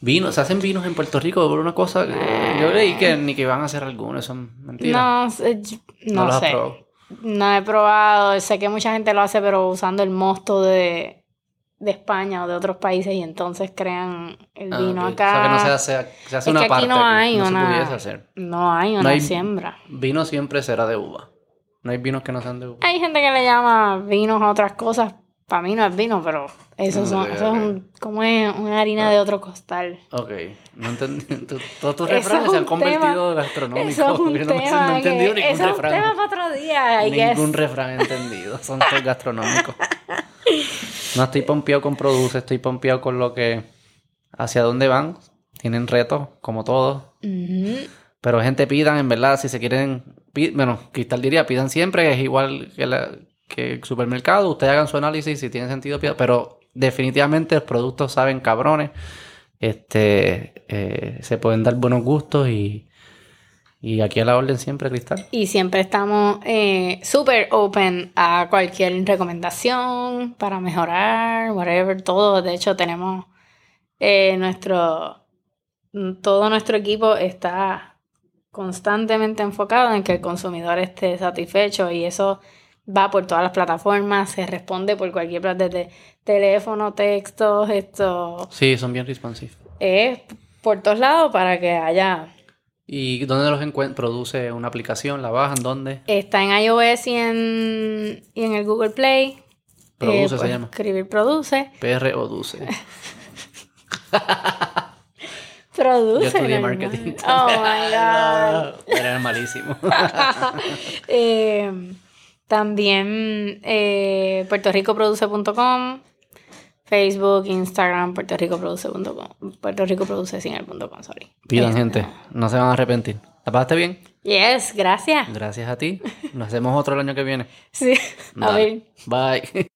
Vinos, se hacen vinos en Puerto Rico por una cosa. yo leí que ni que iban a hacer algunos, son mentiras. No, no, no sé. No he probado. Sé que mucha gente lo hace, pero usando el mosto de, de España o de otros países y entonces crean el ah, vino acá. O sea, que no se hace, se hace una parte. no hay una. No, se hacer. no hay una siembra. Vino siempre será de uva. No hay vinos que no sean de uva. Hay gente que le llama vinos a otras cosas. Para mí no es vino, pero eso, son, es un, como una harina de otro costal. Ok, no entendí. Todos tus refranes se han convertido en gastronómicos. Eso es un no, tema no, entendido ningún eso refrán. Es un tema para otro día. Ningún refrán entendido. Son todos gastronómicos. No estoy pompeado con Produce, estoy pompeado con lo que. hacia dónde van. Tienen retos, como todos. Pero gente pidan, en verdad, si se quieren bueno, Cristal diría, pidan siempre, es igual que, el supermercado, ustedes hagan su análisis, si tiene sentido, pero definitivamente los productos saben cabrones, este, eh, se pueden dar buenos gustos y, y aquí a la orden siempre, Cristal. Y siempre estamos eh, súper open a cualquier recomendación para mejorar, whatever, todo. De hecho, tenemos eh, nuestro, todo nuestro equipo está constantemente enfocado en que el consumidor esté satisfecho y eso va por todas las plataformas, se responde por cualquier plataforma, desde teléfono, textos, esto... Sí, son bien responsive. Es por todos lados para que haya... ¿Y dónde los? ¿Produce una aplicación? ¿La bajan? ¿Dónde? Está en iOS y en, y en el Google Play. Produce se llama. Escribir produce. PR o Duce. Produce. Yo estudié marketing. Oh my God. Era malísimo. eh, también eh, puertoricoproduce.com, Facebook, Instagram, puertoricoproduce.com, puertoricoproduce.com, sorry. Pidan, este, gente, no se van a arrepentir. ¿La pasaste bien? Yes, gracias. Gracias a ti. Nos hacemos otro el año que viene. Sí, a ver. Bye.